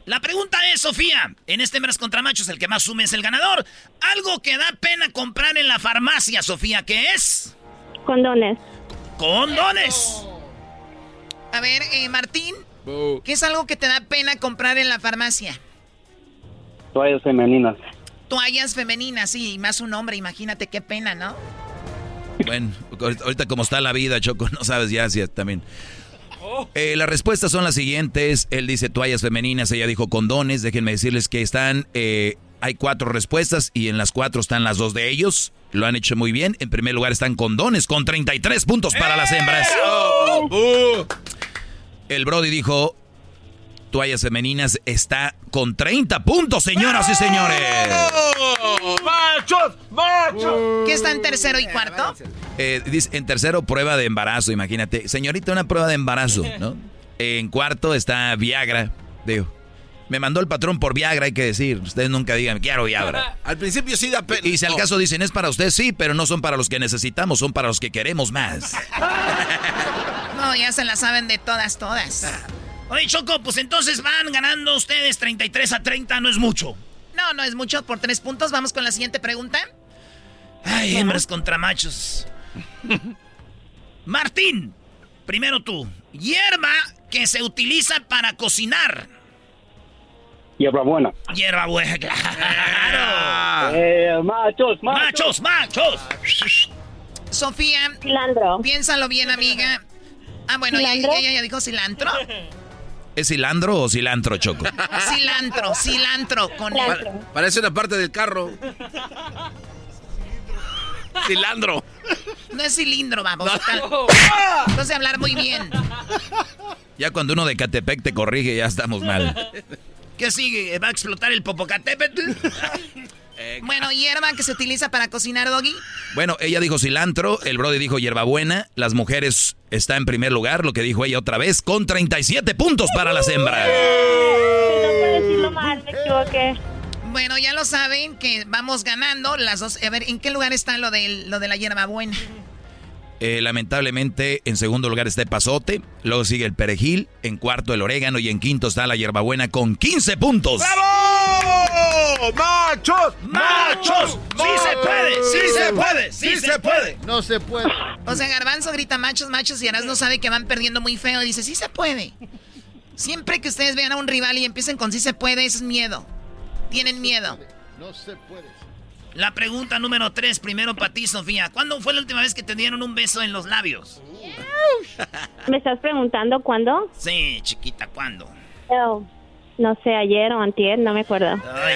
La pregunta es, Sofía, en este Hembras contra Machos, el que más sume es el ganador. Algo que da pena comprar en la farmacia, Sofía, ¿qué es? Condones. Condones. A ver, eh, Martín. ¿qué es algo que te da pena comprar en la farmacia? Toallas femeninas. Toallas femeninas, sí, y más un hombre, imagínate qué pena, ¿no? Bueno, ahorita como está la vida, Choco, no sabes ya si también. Eh, las respuestas son las siguientes. Él dice toallas femeninas, ella dijo condones. Déjenme decirles que están, eh, hay cuatro respuestas y en las cuatro están las dos de ellos. Lo han hecho muy bien. En primer lugar están condones con 33 puntos para las hembras. Bu. El Brody dijo toallas femeninas está con 30 puntos, señoras y señores. ¡Machos! ¡Machos! ¿Qué está en tercero y cuarto? Eh, dice, en tercero, prueba de embarazo, imagínate. Señorita, una prueba de embarazo, ¿no? En cuarto está Viagra. Digo, me mandó el patrón por Viagra, hay que decir. Ustedes nunca digan, quiero Viagra. Al principio sí da pena. Y si al caso dicen, es para usted, sí, pero no son para los que necesitamos, son para los que queremos más. No, ya se la saben de todas, todas. Oye, Choco, pues entonces van ganando ustedes 33 a 30, no es mucho. No, no es mucho, por tres puntos. Vamos con la siguiente pregunta. Ay, hembras contra machos. Martín, primero tú. Hierba que se utiliza para cocinar. Hierba buena. Hierba buena, claro. Eh, machos, machos. Machos, machos. Sofía, Cilantro. piénsalo bien, amiga. Ah, bueno, ella, ya dijo cilantro. ¿Es cilantro o cilantro, Choco? Cilantro, cilantro con Cilantro. Parece una parte del carro. Cilandro. No es cilindro, vamos. Entonces hablar muy bien. Ya cuando uno de Catepec te corrige, ya estamos mal. ¿Qué sigue? ¿Va a explotar el Popocatépetl? Bueno, hierba que se utiliza para cocinar, Doggy. Bueno, ella dijo cilantro, el Brody dijo hierbabuena, las mujeres está en primer lugar, lo que dijo ella otra vez, con 37 puntos para las hembras. Por decirlo mal, me equivoqué. Bueno, ya lo saben que vamos ganando las dos. A ver, ¿en qué lugar está lo de, lo de la hierba buena? Eh, lamentablemente, en segundo lugar está el pasote, luego sigue el perejil, en cuarto el orégano y en quinto está la hierbabuena con 15 puntos. ¡Bravo! ¡Machos! ¡Machos! ¡Sí se puede! ¡Sí se puede! ¡Sí se puede! No se puede. O sea, Garbanzo grita machos, machos y no sabe que van perdiendo muy feo y dice, sí se puede. Siempre que ustedes vean a un rival y empiecen con sí se puede, eso es miedo. Tienen miedo. No se puede. La pregunta número 3, primero para ti, Sofía. ¿Cuándo fue la última vez que te dieron un beso en los labios? ¿Me estás preguntando cuándo? Sí, chiquita, ¿cuándo? Oh, no sé, ayer o antier, no me acuerdo. Ay,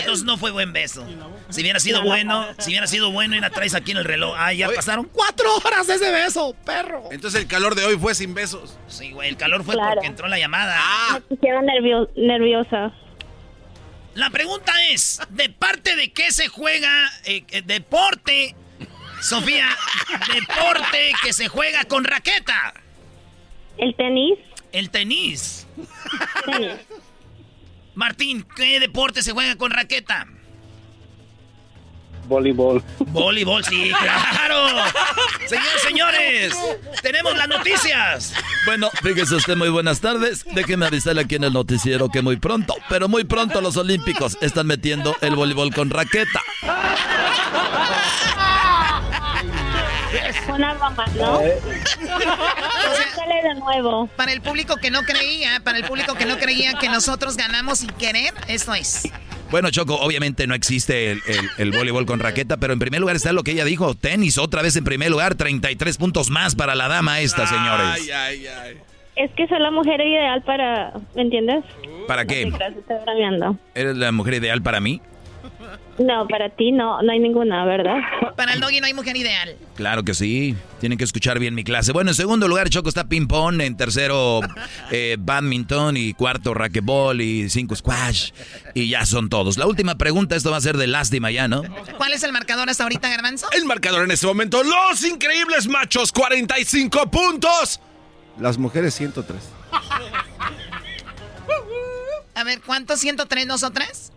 entonces no fue buen beso. Si hubiera sido No, no bueno, si hubiera sido bueno y la traes aquí en el reloj. Ah, ya pasaron cuatro horas de ese beso, perro. Entonces el calor de hoy fue sin besos. Sí, güey, el calor fue Claro. porque entró la llamada. Me pusieron nervio- nerviosa. La pregunta es, ¿de parte de qué se juega eh, eh, deporte Sofía, deporte que se juega con raqueta. El tenis. El tenis. Martín, ¿qué deporte se juega con raqueta? Voleibol. Voleibol, sí, claro. Señores, señores, tenemos las noticias. Bueno, fíjese usted, muy buenas tardes. Déjeme avisarle aquí en el noticiero que muy pronto, pero muy pronto los Olímpicos están metiendo el voleibol con raqueta. Una broma, ¿no? Eh. Sale de nuevo. Para el público que no creía, para el público que no creía que nosotros ganamos sin querer, esto es. Bueno, Choco, obviamente no existe el, el- el voleibol con raqueta, pero en primer lugar está lo que ella dijo, tenis, otra vez en primer lugar, 33 puntos más para la dama esta, señores. Es que soy la mujer ideal para, ¿me entiendes? ¿Para qué? Gracias, estoy bromeando. ¿Eres la mujer ideal para mí? No, para ti no, no hay ninguna, ¿verdad? Para el doggy no hay mujer ideal. Claro que sí, tienen que escuchar bien mi clase. Bueno, en segundo lugar, Choco está ping-pong, en tercero, eh, badminton, y cuarto, racquetball, y cinco, squash, y ya son todos. La última pregunta, esto va a ser de lástima ya, ¿no? ¿Cuál es el marcador hasta ahorita, Garbanzo? El marcador en este momento, los increíbles machos, 45 puntos. Las mujeres, 103. A ver, ¿cuántos 103 nosotras?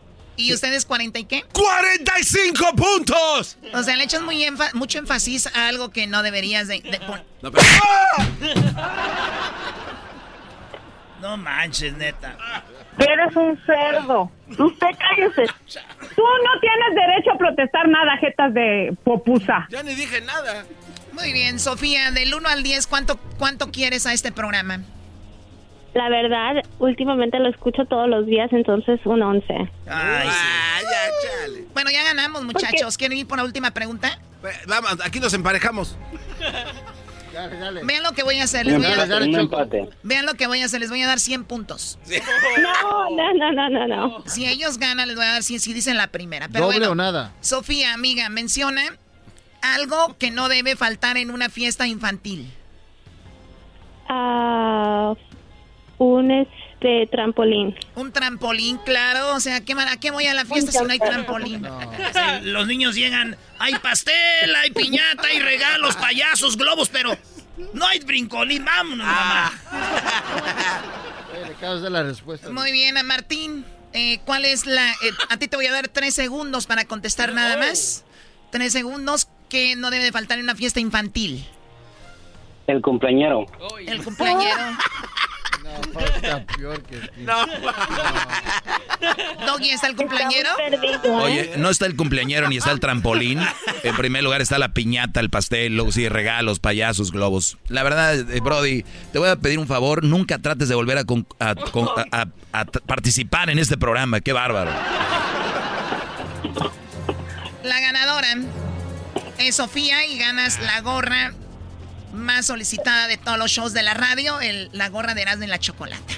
¿Y ustedes 40 y qué? ¡45 puntos! O sea, le echas muy enfa- mucho énfasis a algo que no deberías de... No manches, neta. Eres un cerdo. Usted cállese. Tú no tienes derecho a protestar nada, jetas de popusa. Ya ni dije nada. Muy bien, Sofía, del 1 al 10, ¿cuánto, ¿cuánto quieres a este programa? La verdad, últimamente lo escucho todos los días, entonces un 11. Ay, Bueno, ya ganamos, muchachos. ¿Quieren ir por la última pregunta? Vamos, aquí nos emparejamos. Vean lo que voy a hacer. Les voy a empate, dar, un empate. vean lo que voy a hacer. Les voy a dar 100 puntos. No, no, no, no, no, no. Si ellos ganan, les voy a dar 100 si dicen la primera. Pero Doble bueno, o nada. Sofía, amiga, menciona algo que no debe faltar en una fiesta infantil. Ah, un este trampolín. Un trampolín, claro. O sea, ¿qué, ¿a qué voy a la fiesta si no hay trampolín? Sí, los niños llegan, hay pastel, hay piñata, hay regalos, payasos, globos, pero no hay brincolín. Vámonos, mamá. Oye, le acabas de la respuesta. Muy bien, a Martín. eh, ¿Cuál es la...? eh, a ti te voy a dar tres segundos para contestar nada más. Tres segundos que no debe de faltar en una fiesta infantil. El cumpleañero. El cumpleañero. No, está peor que No. Doggy, ¿está el cumpleañero? Oye, no está el cumpleañero ni está el trampolín. En primer lugar está la piñata, el pastel, luego sí, regalos, payasos, globos. La verdad, eh, Brody, te voy a pedir un favor. Nunca trates de volver a, con- a- con- a- a- a t- participar en este programa. Qué bárbaro. La ganadora es Sofía y ganas la gorra más solicitada de todos los shows de la radio, el- la gorra de Erasmo y la Chocolata.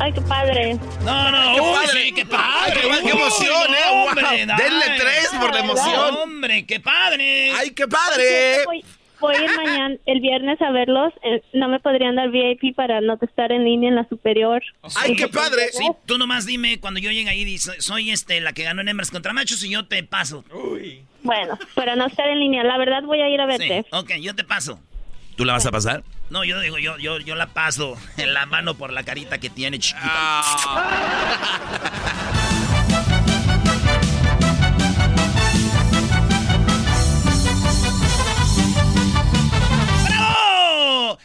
Ay, qué padre. No, no, ¡Qué uy, padre! sí, qué padre. ¡Ay, qué- qué Uy, emoción, no, eh! ¡Wow! hombre, Denle ay. tres por la emoción. Hombre, qué padre. ¡Ay, qué padre! Voy, voy a ir mañana, el viernes a verlos. Eh, no me podrían dar VIP para no estar en línea en la superior. ¡Ay, qué padre! Sí, tú nomás dime cuando yo llegue ahí, soy, soy, este, la que ganó en hembras contra machos y yo te paso. Bueno, para no estar en línea. La verdad voy a ir a Sí, verte. ok, yo te paso. ¿Tú la vas a pasar? No, yo digo, yo, yo, yo la paso en la mano por la carita que tiene chiquita.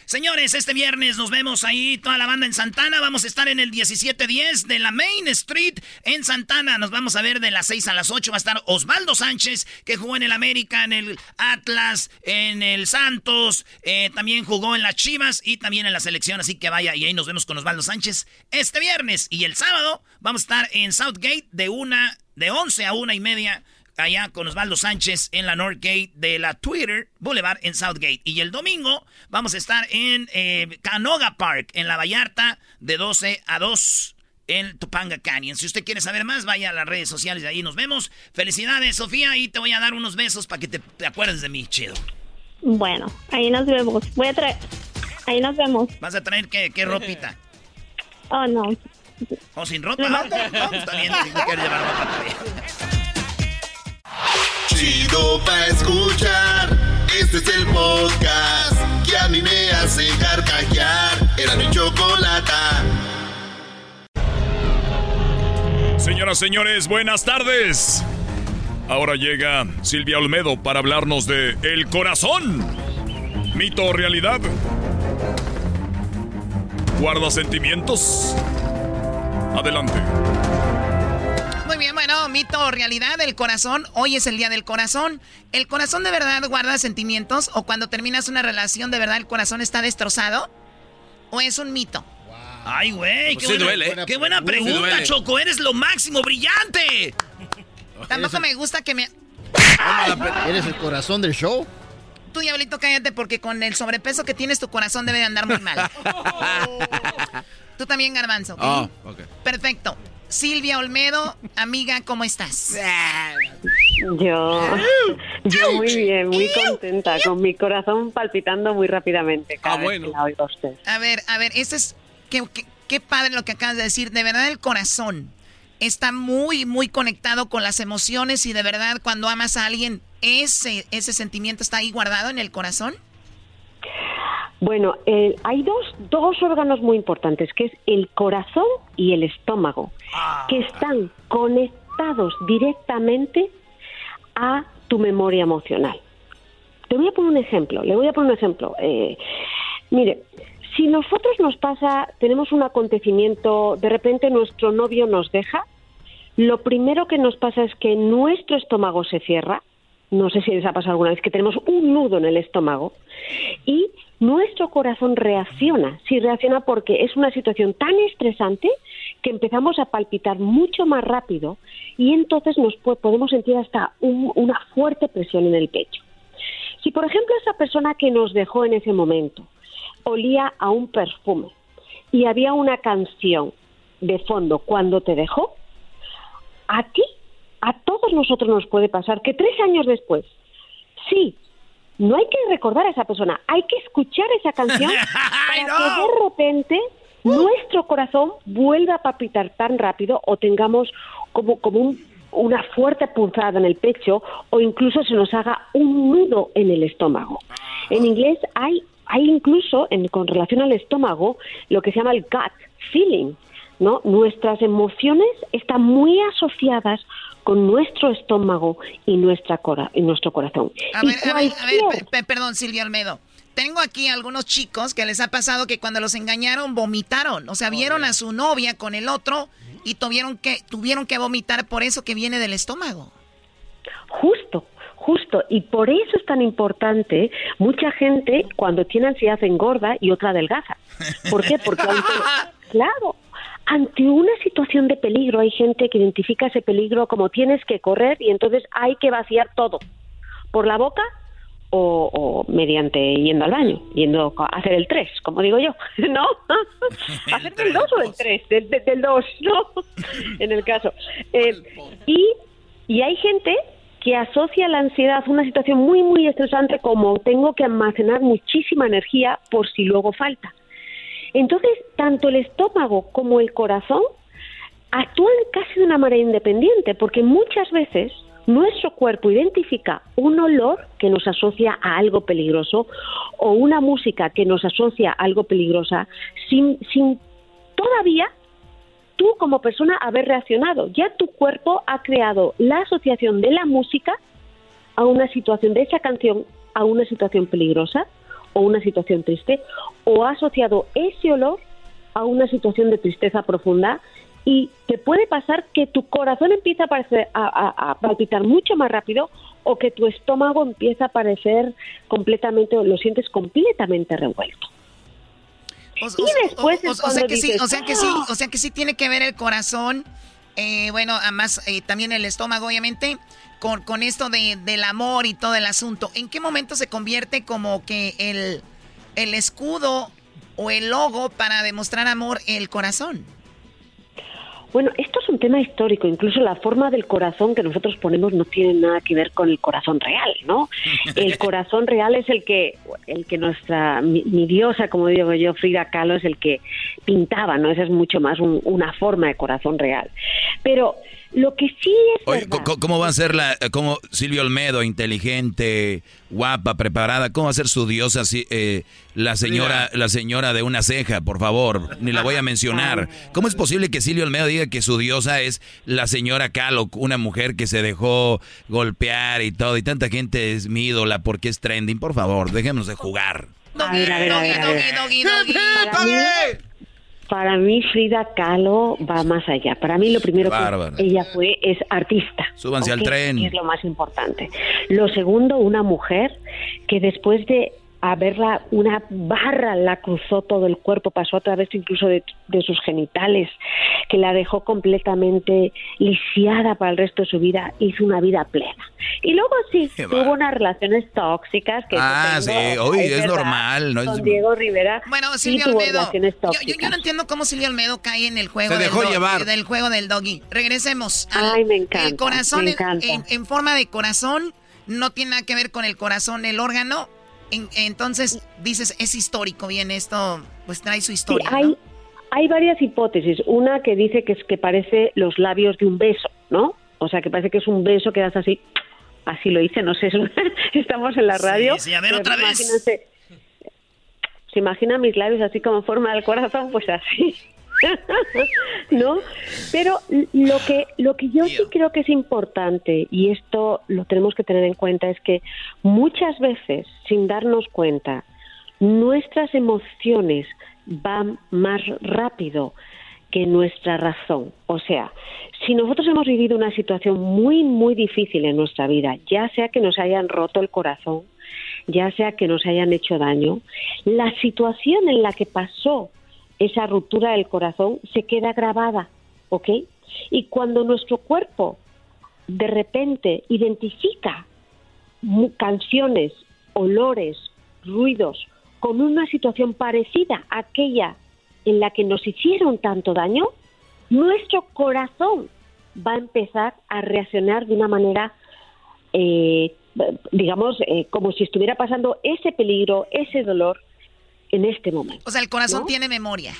Señores, este viernes nos vemos ahí, toda la banda en Santana. Vamos a estar en el 1710 de la Main Street en Santana. Nos vamos a ver de las 6 a las 8. Va a estar Osvaldo Sánchez, que jugó en el América, en el Atlas, en el Santos. eh, también jugó en las Chivas y también en la selección. Así que vaya, y ahí nos vemos con Osvaldo Sánchez este viernes. Y el sábado vamos a estar en Southgate de, una, de 11 a una y media allá con Osvaldo Sánchez en la Northgate de la Twitter Boulevard en Southgate. Y el domingo vamos a estar en eh, Canoga Park, en la Vallarta, de 12 a 2 en Topanga Canyon. Si usted quiere saber más, vaya a las redes sociales de ahí nos vemos. Felicidades, Sofía, y te voy a dar unos besos para que te, te acuerdes de mí, chido. Bueno, ahí nos vemos. Voy a traer... Ahí nos vemos. ¿Vas a traer qué, qué ropita? Oh, no. ¿O sin ropa? No. No, está bien, si no quieres llevar ropa, bien. Chido pa' escuchar. Este es el podcast que a mí me hace carcajear. Era mi chocolata. Señoras, señores, buenas tardes. Ahora llega Silvia Olmedo para hablarnos de El Corazón. Mito o realidad. ¿Guarda sentimientos? Adelante. Muy bien, bueno, mito o realidad, el corazón. Hoy es el día del corazón. ¿El corazón de verdad guarda sentimientos? ¿O cuando terminas una relación de verdad el corazón está destrozado? ¿O es un mito? Ay, güey, Pues qué, sí buena, duele. qué buena pregunta. Choco. Eres lo máximo, brillante. Tampoco me gusta que me... ¿Eres el corazón del show? Tú, Diablito, cállate porque con el sobrepeso que tienes tu corazón debe de andar muy mal. Tú también, Garbanzo. Oh. Perfecto. Silvia Olmedo, amiga, ¿cómo estás? Yo, yo muy bien, muy contenta, con mi corazón palpitando muy rápidamente cada Ah, vez bueno. que la oigo a usted. A ver, a ver, esto es... Qué, qué- qué padre lo que acabas de decir. De verdad, el corazón está muy, muy conectado con las emociones y de verdad, cuando amas a alguien, ese, ese sentimiento está ahí guardado en el corazón. Bueno, eh, hay dos, dos órganos muy importantes, que es el corazón y el estómago, que están conectados directamente a tu memoria emocional. Te voy a poner un ejemplo, le voy a poner un ejemplo. Eh, mire, si nosotros nos pasa, tenemos un acontecimiento, de repente nuestro novio nos deja, lo primero que nos pasa es que nuestro estómago se cierra, no sé si les ha pasado alguna vez, que tenemos un nudo en el estómago y nuestro corazón reacciona. Sí, reacciona porque es una situación tan estresante que empezamos a palpitar mucho más rápido y entonces nos po- podemos sentir hasta un- una fuerte presión en el pecho. Si, por ejemplo, esa persona que nos dejó en ese momento olía a un perfume y había una canción de fondo cuando te dejó, a ti, a todos nosotros nos puede pasar que tres años después, sí, no hay que recordar a esa persona, hay que escuchar esa canción para que de repente nuestro corazón vuelva a palpitar tan rápido o tengamos como, como un- una fuerte punzada en el pecho o incluso se nos haga un nudo en el estómago. En inglés hay, hay incluso, en, con relación al estómago, lo que se llama el gut feeling. ¿no? Nuestras emociones están muy asociadas con nuestro estómago y, nuestra cora y nuestro corazón. A Y ver, a ver, a ver, perdón, Silvia Olmedo. Tengo aquí algunos chicos que les ha pasado que cuando los engañaron vomitaron. O sea, vieron a su novia con el otro y tuvieron que, tuvieron que vomitar por eso que viene del estómago. Justo, justo. Y por eso es tan importante, mucha gente cuando tiene ansiedad engorda y otra adelgaza. ¿Por qué? Porque ante- claro, ante una situación de peligro hay gente que identifica ese peligro como tienes que correr y entonces hay que vaciar todo. Por la boca o, o mediante yendo al baño, yendo a hacer el 3, como digo yo, ¿no? hacer el 2 o el 3, del, del- del 2, ¿no? en el caso. Eh, y, y hay gente que asocia la ansiedad a una situación muy, muy estresante como tengo que almacenar muchísima energía por si luego falta. Entonces, tanto el estómago como el corazón actúan casi de una manera independiente, porque muchas veces nuestro cuerpo identifica un olor que nos asocia a algo peligroso o una música que nos asocia a algo peligrosa sin, sin todavía tú como persona haber reaccionado. Ya tu cuerpo ha creado la asociación de la música a una situación de esa canción a una situación peligrosa o una situación triste o ha asociado ese olor a una situación de tristeza profunda y te puede pasar que tu corazón empieza a, parecer- a- a- a palpitar mucho más rápido o que tu estómago empieza a parecer completamente, lo sientes completamente revuelto. O, Y después o- sea que sí, o sea que sí, o sea que sí tiene que ver el corazón, eh, bueno, además eh, también el estómago, obviamente, con, con esto de, del amor y todo el asunto. ¿En qué momento se convierte como que el, el escudo o el logo para demostrar amor el corazón? Bueno, esto es un tema histórico, incluso la forma del corazón que nosotros ponemos no tiene nada que ver con el corazón real, ¿no? El corazón real es el que, el que nuestra, mi, mi diosa, como digo yo, Frida Kahlo, es el que pintaba, ¿no? Esa es mucho más un- una forma de corazón real. Pero lo que sí es Oye, ¿cómo, va a ser la, como Silvio Olmedo, inteligente, guapa, preparada, cómo va a ser su diosa eh, la señora, la señora de una ceja, por favor, ni la voy a mencionar. ¿Cómo es posible que Silvio Olmedo diga que su diosa es la señora Calo, una mujer que se dejó golpear y todo, y tanta gente es mi ídola porque es trending? Por favor, déjenos de jugar. A ver, a ver, a ver, para mí Frida Kahlo va más allá. Para mí lo primero que ella fue es artista. Súbanse al tren. Es lo más importante. Lo segundo, una mujer que después de a verla, una barra la cruzó todo el cuerpo, pasó a través incluso de, sus genitales, que la dejó completamente lisiada para el resto de su vida, hizo una vida plena. Y luego sí, tuvo unas relaciones tóxicas que... Ah, sí, hoy es, normal. ¿no? Con Diego Rivera bueno, Silvio sí Almedo, yo, no entiendo cómo Silvio Almedo cae en el juego, del, del juego del doggy. Regresemos. Ay, me encanta. El corazón en forma de corazón no tiene nada que ver con el corazón, el órgano entonces, dices, es histórico, bien, esto pues trae su historia. hay, hay varias hipótesis. Una que dice que es que parece los labios de un beso, ¿no? O sea, que parece que es un beso que das así, así lo hice, no sé, estamos en la radio. Sí, a ver otra vez. Se imagina mis labios así como forma del corazón, pues así. ¿No? Pero lo que, lo que yo sí creo que es importante, y esto lo tenemos que tener en cuenta, es que muchas veces, sin darnos cuenta, nuestras emociones van más rápido que nuestra razón. O sea, si nosotros hemos vivido una situación muy, muy difícil en nuestra vida, ya sea que nos hayan roto el corazón, ya sea que nos hayan hecho daño, la situación en la que pasó esa ruptura del corazón se queda grabada, ¿ok? Y cuando nuestro cuerpo de repente identifica canciones, olores, ruidos con una situación parecida a aquella en la que nos hicieron tanto daño, nuestro corazón va a empezar a reaccionar de una manera, eh, digamos, eh, como si estuviera pasando ese peligro, ese dolor en este momento. O sea, el corazón tiene memoria.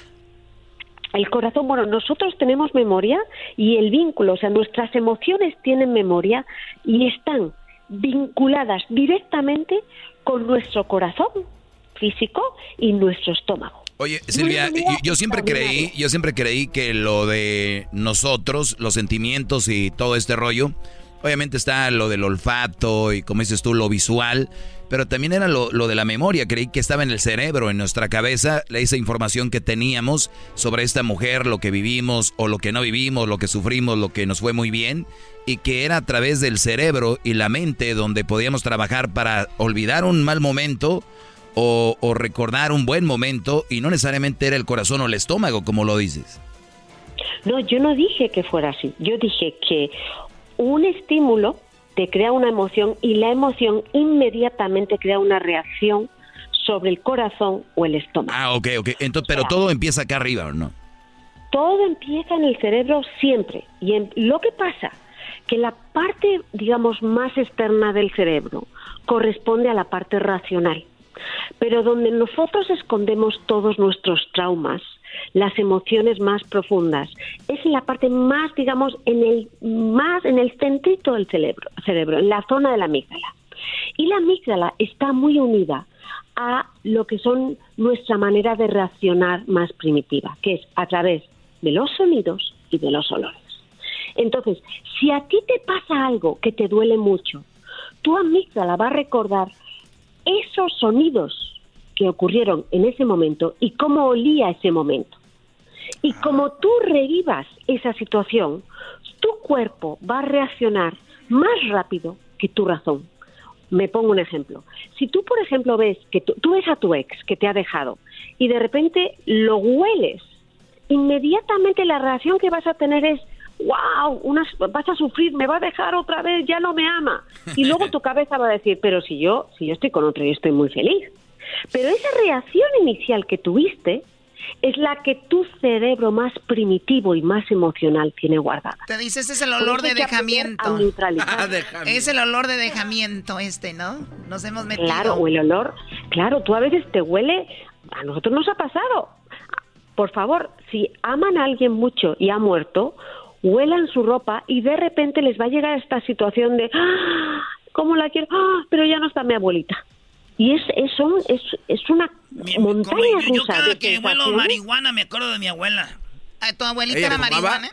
El corazón, bueno, nosotros tenemos memoria y el vínculo, o sea, nuestras emociones tienen memoria y están vinculadas directamente con nuestro corazón físico y nuestro estómago. Oye, Silvia, yo siempre creí, yo siempre creí que lo de nosotros, los sentimientos y todo este rollo, obviamente está lo del olfato y como dices tú, lo visual, pero también era lo, de la memoria. Creí que estaba en el cerebro, en nuestra cabeza, esa información que teníamos sobre esta mujer, lo que vivimos o lo que no vivimos, lo que sufrimos, lo que nos fue muy bien, y que era a través del cerebro y la mente donde podíamos trabajar para olvidar un mal momento o, o recordar un buen momento, y no necesariamente era el corazón o el estómago, como lo dices. No, yo no dije que fuera así. Yo dije que un estímulo te crea una emoción y la emoción inmediatamente crea una reacción sobre el corazón o el estómago. Ah, ok, ok. Entonces, pero todo empieza acá arriba, ¿o no? Todo empieza en el cerebro siempre. Y en, lo que pasa que la parte, digamos, más externa del cerebro corresponde a la parte racional. Pero donde nosotros escondemos todos nuestros traumas, las emociones más profundas. Es la parte más, digamos, en el más en el centrito del cerebro, cerebro, en la zona de la amígdala. Y la amígdala está muy unida a lo que son nuestra manera de reaccionar más primitiva, que es a través de los sonidos y de los olores. Entonces, si a ti te pasa algo que te duele mucho, tu amígdala va a recordar esos sonidos que ocurrieron en ese momento y cómo olía ese momento. Y como tú revivas esa situación, tu cuerpo va a reaccionar más rápido que tu razón. Me pongo un ejemplo. Si tú, por ejemplo, ves que tú, ves a tu ex que te ha dejado y de repente lo hueles, inmediatamente la reacción que vas a tener es, wow, unas, vas a sufrir, me va a dejar otra vez, ya no me ama. Y luego tu cabeza va a decir, pero si yo, si yo estoy con otro y estoy muy feliz. Pero esa reacción inicial que tuviste es la que tu cerebro más primitivo y más emocional tiene guardada. Te dices, es el olor de dejamiento. es el olor de dejamiento este, ¿no? Nos hemos metido. Claro, o el olor, claro, tú a veces te huele, a nosotros nos ha pasado. Por favor, si aman a alguien mucho y ha muerto, huelan su ropa y de repente les va a llegar esta situación de, ¡Ah! ¿cómo la quiero? ¡Ah! Pero ya no está mi abuelita. Y es eso es, es una montaña Como yo, yo rusa cada de que huelo marihuana me acuerdo de mi abuela. ¿Tu abuelita ¿Ella era marihuana?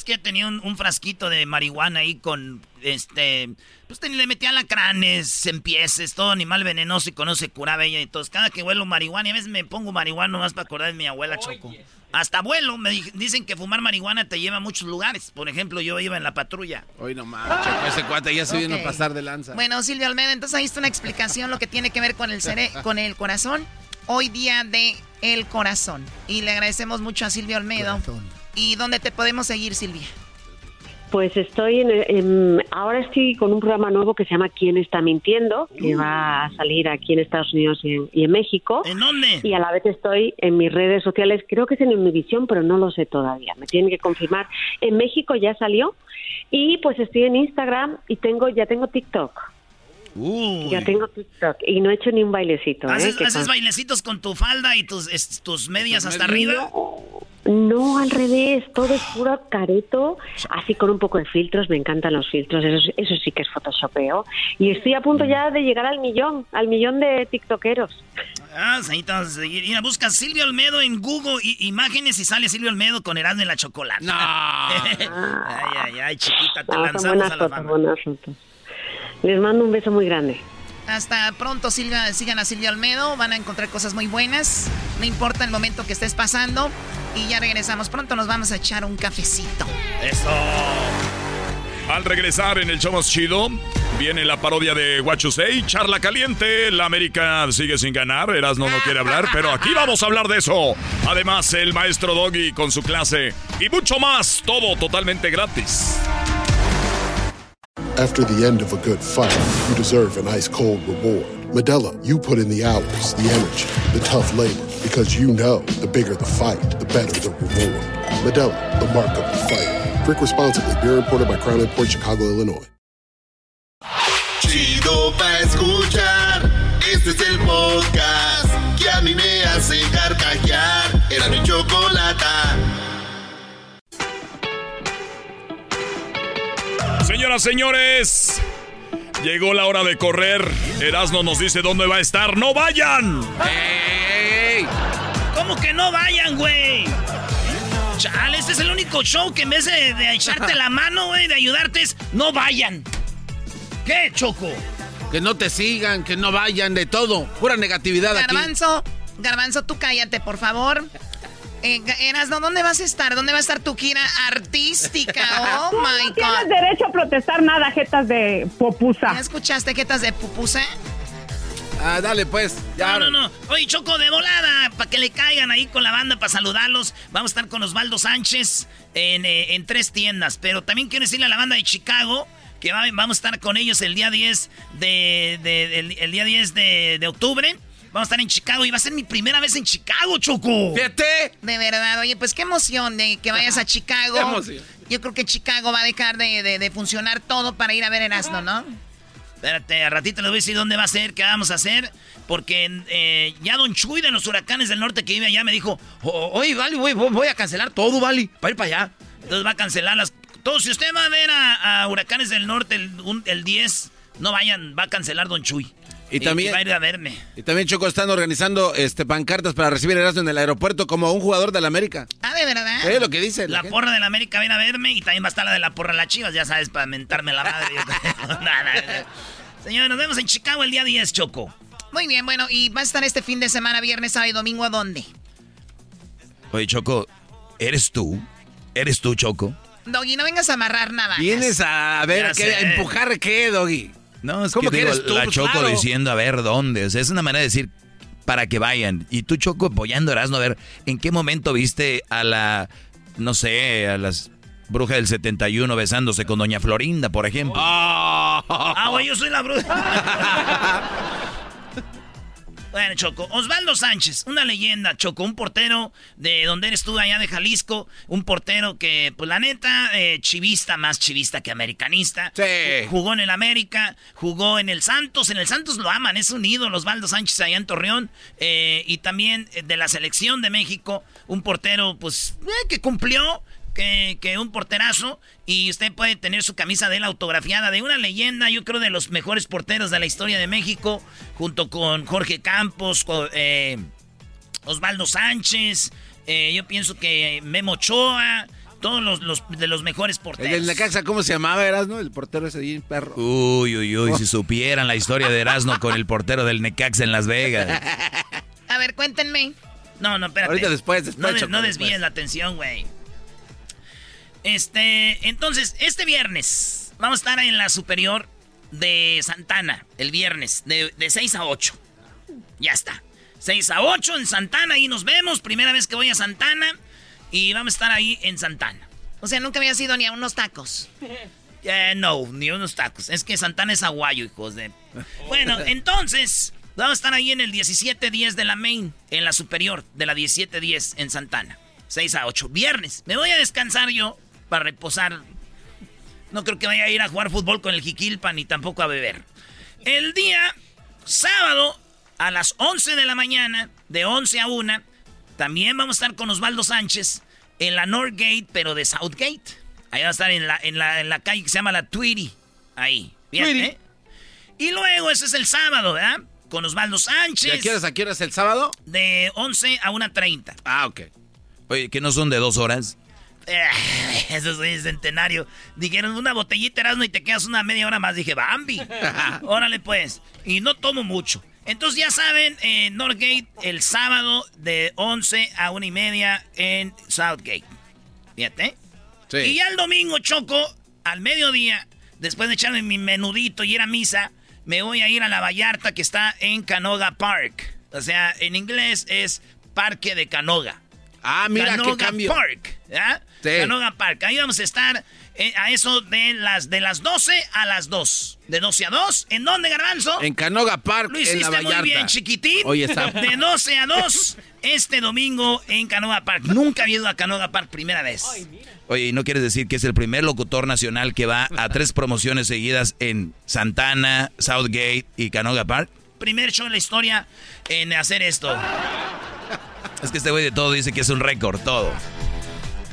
Es que tenía un, un frasquito de marihuana ahí con, este, pues ten- le metía lacranes, empieces, todo animal venenoso y con eso se curaba ella y todo. Cada que huelo marihuana, y a veces me pongo marihuana nomás para acordar de mi abuela Choco. Hasta abuelo, me di- dicen que fumar marihuana te lleva a muchos lugares. Por ejemplo, yo iba en la patrulla. Hoy nomás, Choco, ese cuate ya se vino a pasar de lanza. Bueno, Silvio Almeida, entonces ahí está una explicación lo que tiene que ver con el cere con el corazón. Hoy día de el corazón. Y le agradecemos mucho a Silvio Almeida. ¿Y dónde te podemos seguir, Silvia? Pues estoy en, en- ahora estoy con un programa nuevo que se llama ¿Quién está mintiendo? que va a salir aquí en Estados Unidos y en, y en México. ¿En dónde? Y a la vez estoy en mis redes sociales, creo que es en Univisión, pero no lo sé todavía. Me tienen que confirmar. En México ya salió y pues estoy en Instagram y tengo ya tengo TikTok. Ya tengo TikTok y no he hecho ni un bailecito. ¿eh? ¿Haces, bailecitos con tu falda y tus, es- tus medias hasta arriba? No, al revés, todo es puro careto, así con un poco de filtros, me encantan los filtros, eso, eso sí que es photoshopeo. Y estoy a punto ya de llegar al millón, al millón de tiktokeros. Ah, ahí te vas a seguir. Mira, busca Silvio Olmedo en Google y, imágenes y sale Silvio Olmedo con Erasmo en la chocolate. No. ay, ay, ay, chiquita, te Ah, lanzamos a la fama. Les mando un beso muy grande. Hasta pronto, Silvia, sigan a Silvia Almedo, van a encontrar cosas muy buenas, no importa el momento que estés pasando. Y ya regresamos pronto, nos vamos a echar un cafecito. Eso. Al regresar en el show más chido, viene la parodia de What You Say, charla caliente. La América sigue sin ganar, Erasmo no quiere hablar, pero aquí vamos a hablar de eso. Además, el maestro Doggy con su clase y mucho más, todo totalmente gratis. After the end of a good fight, you deserve an ice cold reward. Medella, you put in the hours, the energy, the tough labor, because you know the bigger the fight, the better the reward. Medella, the mark of the fighter. Drink responsibly. Beer imported by Crown Port Chicago, Illinois. Chido pa' escuchar. Este es el podcast que a mí me hace carcajear. Era mi chocolata. Señoras, señores, llegó la hora de correr. Erasmo nos dice dónde va a estar. ¡No vayan! ¿Cómo que no vayan, güey? Chale, este es el único show que en vez de, de echarte la mano, güey, de ayudarte es no vayan. ¿Qué, Choco? Que no te sigan, que no vayan, de todo. Pura negatividad aquí. Garbanzo, Garbanzo, tú cállate, por favor. Eh, Erasno, ¿dónde vas a estar? ¿Dónde va a estar tu gira artística? Oh, Tú my no tienes derecho a protestar nada, jetas de popusa. ¿Ya escuchaste jetas de pupusa? Ah, dale pues. No, no, no. Oye, Choco, de volada, para que le caigan ahí con la banda, para saludarlos. Vamos a estar con Osvaldo Sánchez en, eh, en tres tiendas. Pero también quiero decirle a la banda de Chicago que va- vamos a estar con ellos el día 10 de, de- el, el día 10 de, de octubre. Vamos a estar en Chicago y va a ser mi primera vez en Chicago, Choco. Fíjate. De verdad, oye, pues qué emoción de que vayas a Chicago. Qué emoción. Yo creo que Chicago va a dejar de, de- de funcionar todo para ir a ver Erasno, ¿no? Espérate, a ratito les voy a decir dónde va a ser, qué vamos a hacer. Porque eh, ya Don Chuy de los huracanes del norte que vive allá me dijo: "O- Oye, Vali, voy, voy- voy a cancelar todo, Vali, para ir para allá. Entonces va a cancelar las. Todo, si usted va a ver a, a huracanes del norte el, un- el 10, no vayan, va a cancelar Don Chuy. Y también- va a ir a verme. Y también, Choco, están organizando este, pancartas para recibir a Erasmo en el aeropuerto como un jugador de la América. Ah, de verdad. Es lo que dice. La porra de la América viene a verme y también va a estar la de la porra de las chivas, ya sabes, para mentarme la madre. No, no, no. Señores, nos vemos en Chicago el día 10, Choco. Muy bien, bueno, y va a estar este fin de semana, viernes, sábado y domingo, ¿a dónde? Oye, Choco, ¿eres tú? ¿Eres tú, Choco? Doggy, no vengas a amarrar navajas. Vienes a ver, qué, a empujar qué, Doggy. No, es ¿Cómo que, que digo, eres tú? la Pues Choco claro. diciendo a ver dónde. O sea, es una manera de decir para que vayan. Y tú, Choco, apoyando a Erasmo, a ver, ¿en qué momento viste a la, no sé, a las brujas del 71 besándose con Doña Florinda, por ejemplo? Ah, güey, yo soy la bruja. Bueno, Choco, Osvaldo Sánchez, una leyenda, Choco, un portero de donde eres tú, allá de Jalisco, un portero que, pues la neta, eh, chivista, más chivista que americanista. Sí. Jugó en el América, jugó en el Santos, en el Santos lo aman, es un ídolo, Osvaldo Sánchez allá en Torreón, eh, y también eh, de la selección de México, un portero, pues, eh, que cumplió, que, que, un porterazo y usted puede tener su camisa de él autografiada de una leyenda, yo creo de los mejores porteros de la historia de México, junto con Jorge Campos, eh, Osvaldo Sánchez, eh, yo pienso que Memo Ochoa, todos los, de los mejores porteros. El de Necaxa, ¿cómo se llamaba Erasno? El portero ese bien perro. Uy, uy, uy, si supieran la historia de Erasno con el portero del Necaxa en Las Vegas. A ver, cuéntenme. No, no, espérate. Ahorita después, después. No, no desvíes la atención, güey. Este, entonces, este viernes vamos a estar en la superior de Santana, el viernes, de, de 6 a 8. Ya está. 6 a 8 en Santana, ahí nos vemos. Primera vez que voy a Santana. Y vamos a estar ahí en Santana. O sea, nunca había ido ni a unos tacos. Eh, no, ni a unos tacos. Es que Santana es aguayo, hijos de. Bueno, entonces, vamos a estar ahí en el 1710 de la Main, en la superior de la 1710 en Santana. 6 a 8. Viernes. Me voy a descansar yo para reposar. No creo que vaya a ir a jugar fútbol con el Jiquilpa ni tampoco a beber. El día sábado a las 11 de la mañana, de 11 a 1, también vamos a estar con Osvaldo Sánchez en la Northgate, pero de Southgate. Ahí va a estar en la, en la, calle que se llama la Tweety. Ahí. ¿eh? Y luego, ese es el sábado, ¿verdad? Con Osvaldo Sánchez. ¿Y a qué horas, a qué horas el sábado? De 11 a 1.30. Ah, ok. Oye, ¿que no son de dos horas? Eso es centenario. Dijeron una botellita Erasmo y te quedas una media hora más. Dije, Bambi. Órale, pues. Y no tomo mucho. Entonces ya saben, en Northgate el sábado de 11 a 1 y media en Southgate. Fíjate. Sí. Y ya el domingo, Choco, al mediodía, después de echarme mi menudito y ir a misa, me voy a ir a la Vallarta que está en Canoga Park. O sea, en inglés es Parque de Canoga. Ah, mira qué cambio. Park. Sí. Canoga Park. Ahí vamos a estar eh, a eso de las, de las 12 a las 2. De 12 a 2. ¿En dónde, Garbanzo? En Canoga Park, Lo hiciste en la muy bien, chiquitín. Oye, está. De 12 a 2 este domingo en Canoga Park. Nunca había ido a Canoga Park primera vez. Oye, ¿y no quieres decir que es el primer locutor nacional que va a tres promociones seguidas en Santana, Southgate y Canoga Park? Primer show en la historia en hacer esto. Es que este güey de todo dice que es un récord, todo.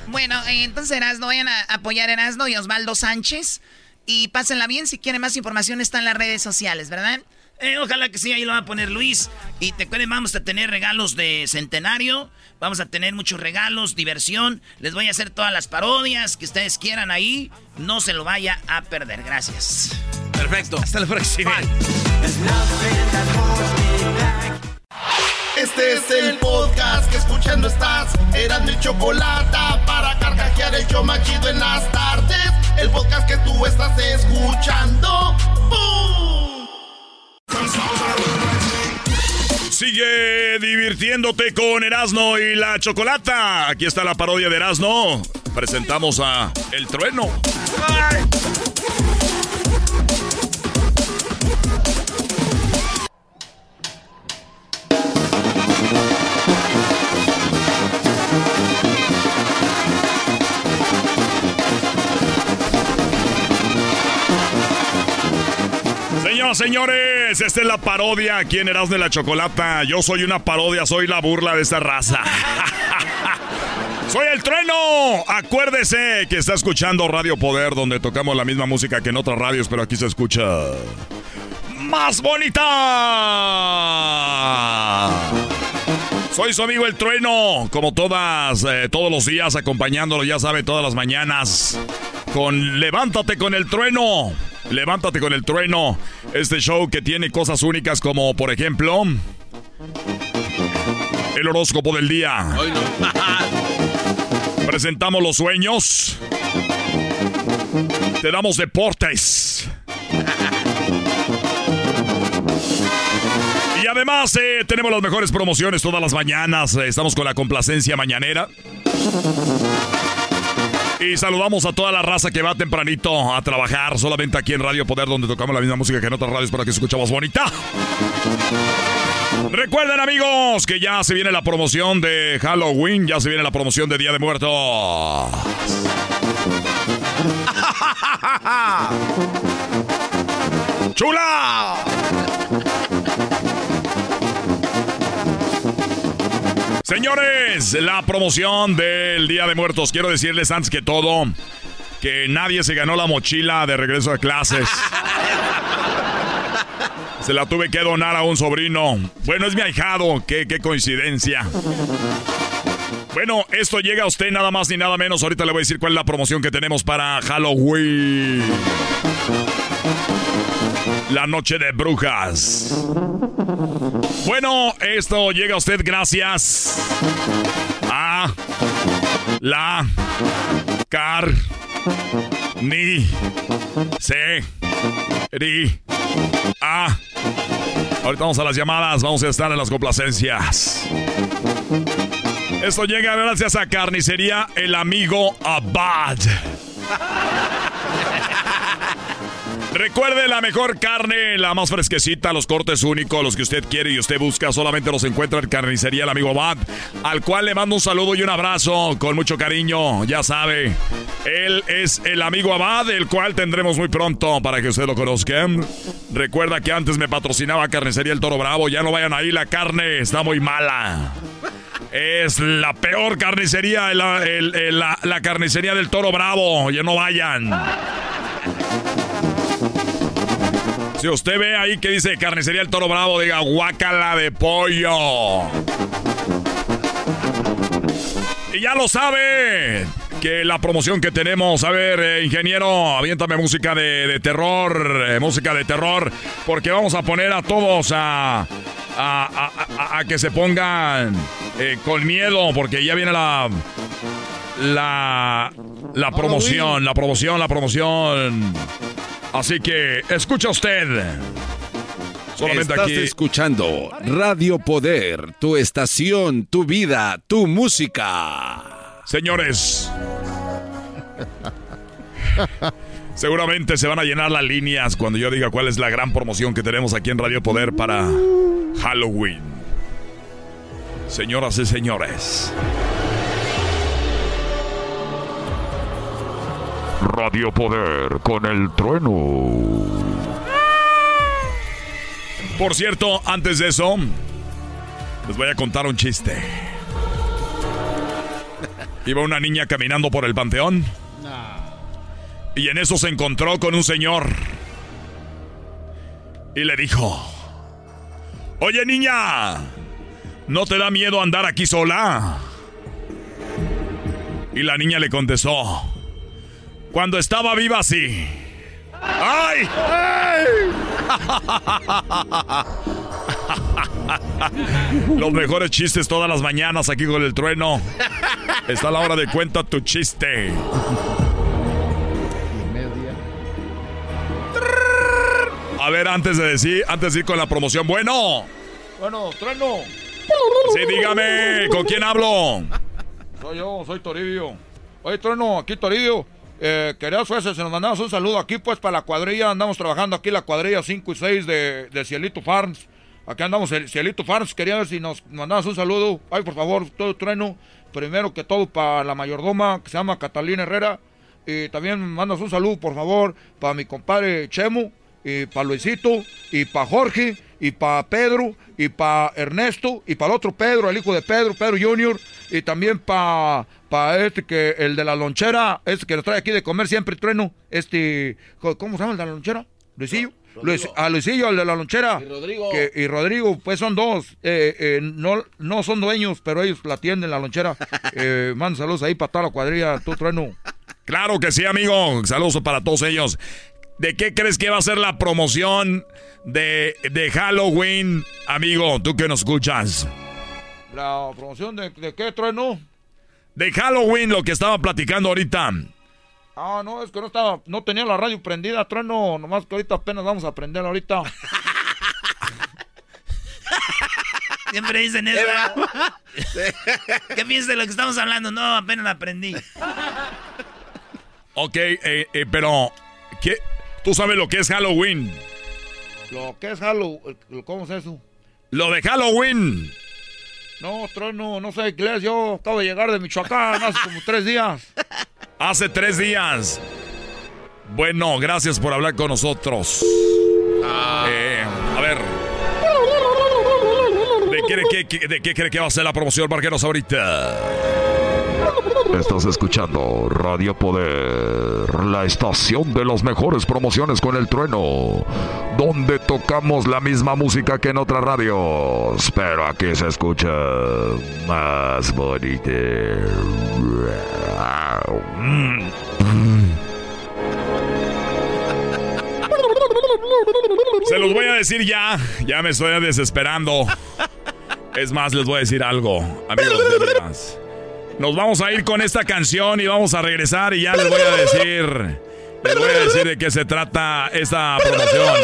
Bueno, eh, entonces Erasno, vayan a apoyar a Erasno y Osvaldo Sánchez. Y pásenla bien, si quieren más información está en las redes sociales, ¿verdad? Eh, ojalá que sí, ahí lo va a poner Luis. Y te cuiden, vamos a tener regalos de centenario. Vamos a tener muchos regalos, diversión. Les voy a hacer todas las parodias que ustedes quieran ahí. No se lo vaya a perder. Gracias. Perfecto. Hasta la próxima. Este es el podcast que escuchando estás. Eran mi chocolate para carcajear el yo machido en las tardes. El podcast que tú estás escuchando. ¡Bum! Sigue divirtiéndote con Erasno y la Chocolata. Aquí está la parodia de Erasno. Presentamos a El Trueno. Señoras, señores, esta es la parodia aquí en de la Chocolata. Yo soy una parodia, soy la burla de esta raza. Soy el trueno. Acuérdese que está escuchando Radio Poder, donde tocamos la misma música que en otras radios, pero aquí se escucha más bonita. Soy su amigo el trueno, como todas, eh, todos los días, acompañándolo, ya sabe, todas las mañanas, con Levántate con el trueno. Levántate con el trueno. Este show que tiene cosas únicas como, por ejemplo, el horóscopo del día. Presentamos los sueños. Te damos deportes. Y además eh, tenemos las mejores promociones todas las mañanas. Estamos con la complacencia mañanera. Y saludamos a toda la raza que va tempranito a trabajar solamente aquí en Radio Poder, donde tocamos la misma música que en otras radios para que se escuche más bonita. Recuerden amigos que ya se viene la promoción de Halloween, ya se viene la promoción de Día de Muertos. ¡Chula! Señores, la promoción del Día de Muertos. Quiero decirles antes que todo que nadie se ganó la mochila de regreso a clases. Se la tuve que donar a un sobrino. Bueno, es mi ahijado. Qué, qué coincidencia. Bueno, esto llega a usted nada más ni nada menos. Ahorita le voy a decir cuál es la promoción que tenemos para Halloween. La noche de brujas. Bueno, esto llega a usted gracias a la car ni se a Ahorita vamos a las llamadas, vamos a estar en las complacencias. Esto llega gracias a Carnicería El Amigo Abad. Recuerde la mejor carne, la más fresquecita, los cortes únicos, los que usted quiere y usted busca, solamente los encuentra en Carnicería El Amigo Abad, al cual le mando un saludo y un abrazo con mucho cariño, ya sabe. Él es el amigo Abad, el cual tendremos muy pronto para que usted lo conozca. Recuerda que antes me patrocinaba Carnicería El Toro Bravo, ya no vayan ahí, la carne está muy mala. Es la peor carnicería, la, la carnicería del Toro Bravo, ya no vayan. Si usted ve ahí que dice carnicería el toro bravo, diga guacala de pollo. Y ya lo sabe. Que la promoción que tenemos, a ver, eh, ingeniero, aviéntame música de, terror, eh, música de terror, porque vamos a poner a todos a, a, que se pongan eh, con miedo, porque ya viene la, la, la promoción, la promoción, la promoción. Así que escucha usted. Solamente Estás escuchando Radio Poder, tu estación, tu vida, tu música. Señores. Seguramente se van a llenar las líneas cuando yo diga cuál es la gran promoción que tenemos aquí en Radio Poder para Halloween. Señoras y señores. Radio Poder con el trueno. Por cierto, antes de eso, les voy a contar un chiste. Iba una niña caminando por el panteón. Y en eso se encontró con un señor. Y le dijo, Oye niña, ¿no te da miedo andar aquí sola? Y la niña le contestó, cuando estaba viva, sí. ¡Ay! Los mejores chistes todas las mañanas aquí con el trueno. Está la hora de cuenta tu chiste. A ver, antes de decir, antes de ir con la promoción, bueno. Bueno, trueno. Sí, dígame, ¿con quién hablo? Soy yo, soy Toribio. Oye, trueno, aquí Toribio. Eh, queridos jueces, nos mandamos un saludo aquí pues para la cuadrilla, andamos trabajando aquí la cuadrilla 5 y 6 de, Cielito Farms. Aquí andamos el Cielito Farms, quería ver si nos mandabas un saludo. Ay, por favor, todo trueno. Primero que todo para la mayordoma que se llama Catalina Herrera. Y también mandas un saludo, por favor, para mi compadre Chemo, y para Luisito, y para Jorge, y para Pedro, y para Ernesto, y para el otro Pedro, el hijo de Pedro, Pedro Junior, y también para pa este que el de la lonchera, este que nos trae aquí de comer siempre trueno, este, ¿cómo se llama el de la lonchera? Luisillo. a Luisillo, el de la lonchera. Y Rodrigo. y Rodrigo, pues son dos. Eh, eh, no, no son dueños, pero ellos la atienden la lonchera. eh, manda saludos ahí para toda la cuadrilla, tu trueno. Claro que sí, amigo. Saludos para todos ellos. ¿De qué crees que va a ser la promoción de, de Halloween, amigo? Tú que nos escuchas. ¿La promoción de, de qué, trueno? De Halloween, lo que estaba platicando ahorita. Ah, no, es que no estaba, no tenía la radio prendida, trueno, nomás que ahorita apenas vamos a aprender ahorita. Siempre dicen eso. ¿Qué piensas de lo que estamos hablando? No, apenas la aprendí. Ok, eh, eh, pero ¿qué? ¿tú sabes lo que es Halloween? Lo que es Halloween, ¿cómo es eso? Lo de Halloween. No, no, no sé inglés. Yo acabo de llegar de Michoacán hace como tres días. Hace tres días. Bueno, gracias por hablar con nosotros. Ah. Eh, a ver. ¿De ¿De qué cree que va a ser la promoción? Marqueros ahorita. Estás escuchando Radio Poder, la estación de las mejores promociones con el trueno, donde tocamos la misma música que en otras radios, pero aquí se escucha más bonita. Se los voy a decir ya, ya me estoy desesperando. Es más, les voy a decir algo, amigos Nos vamos a ir con esta canción y vamos a regresar y ya les voy a decir, les voy a decir de qué se trata esta promoción.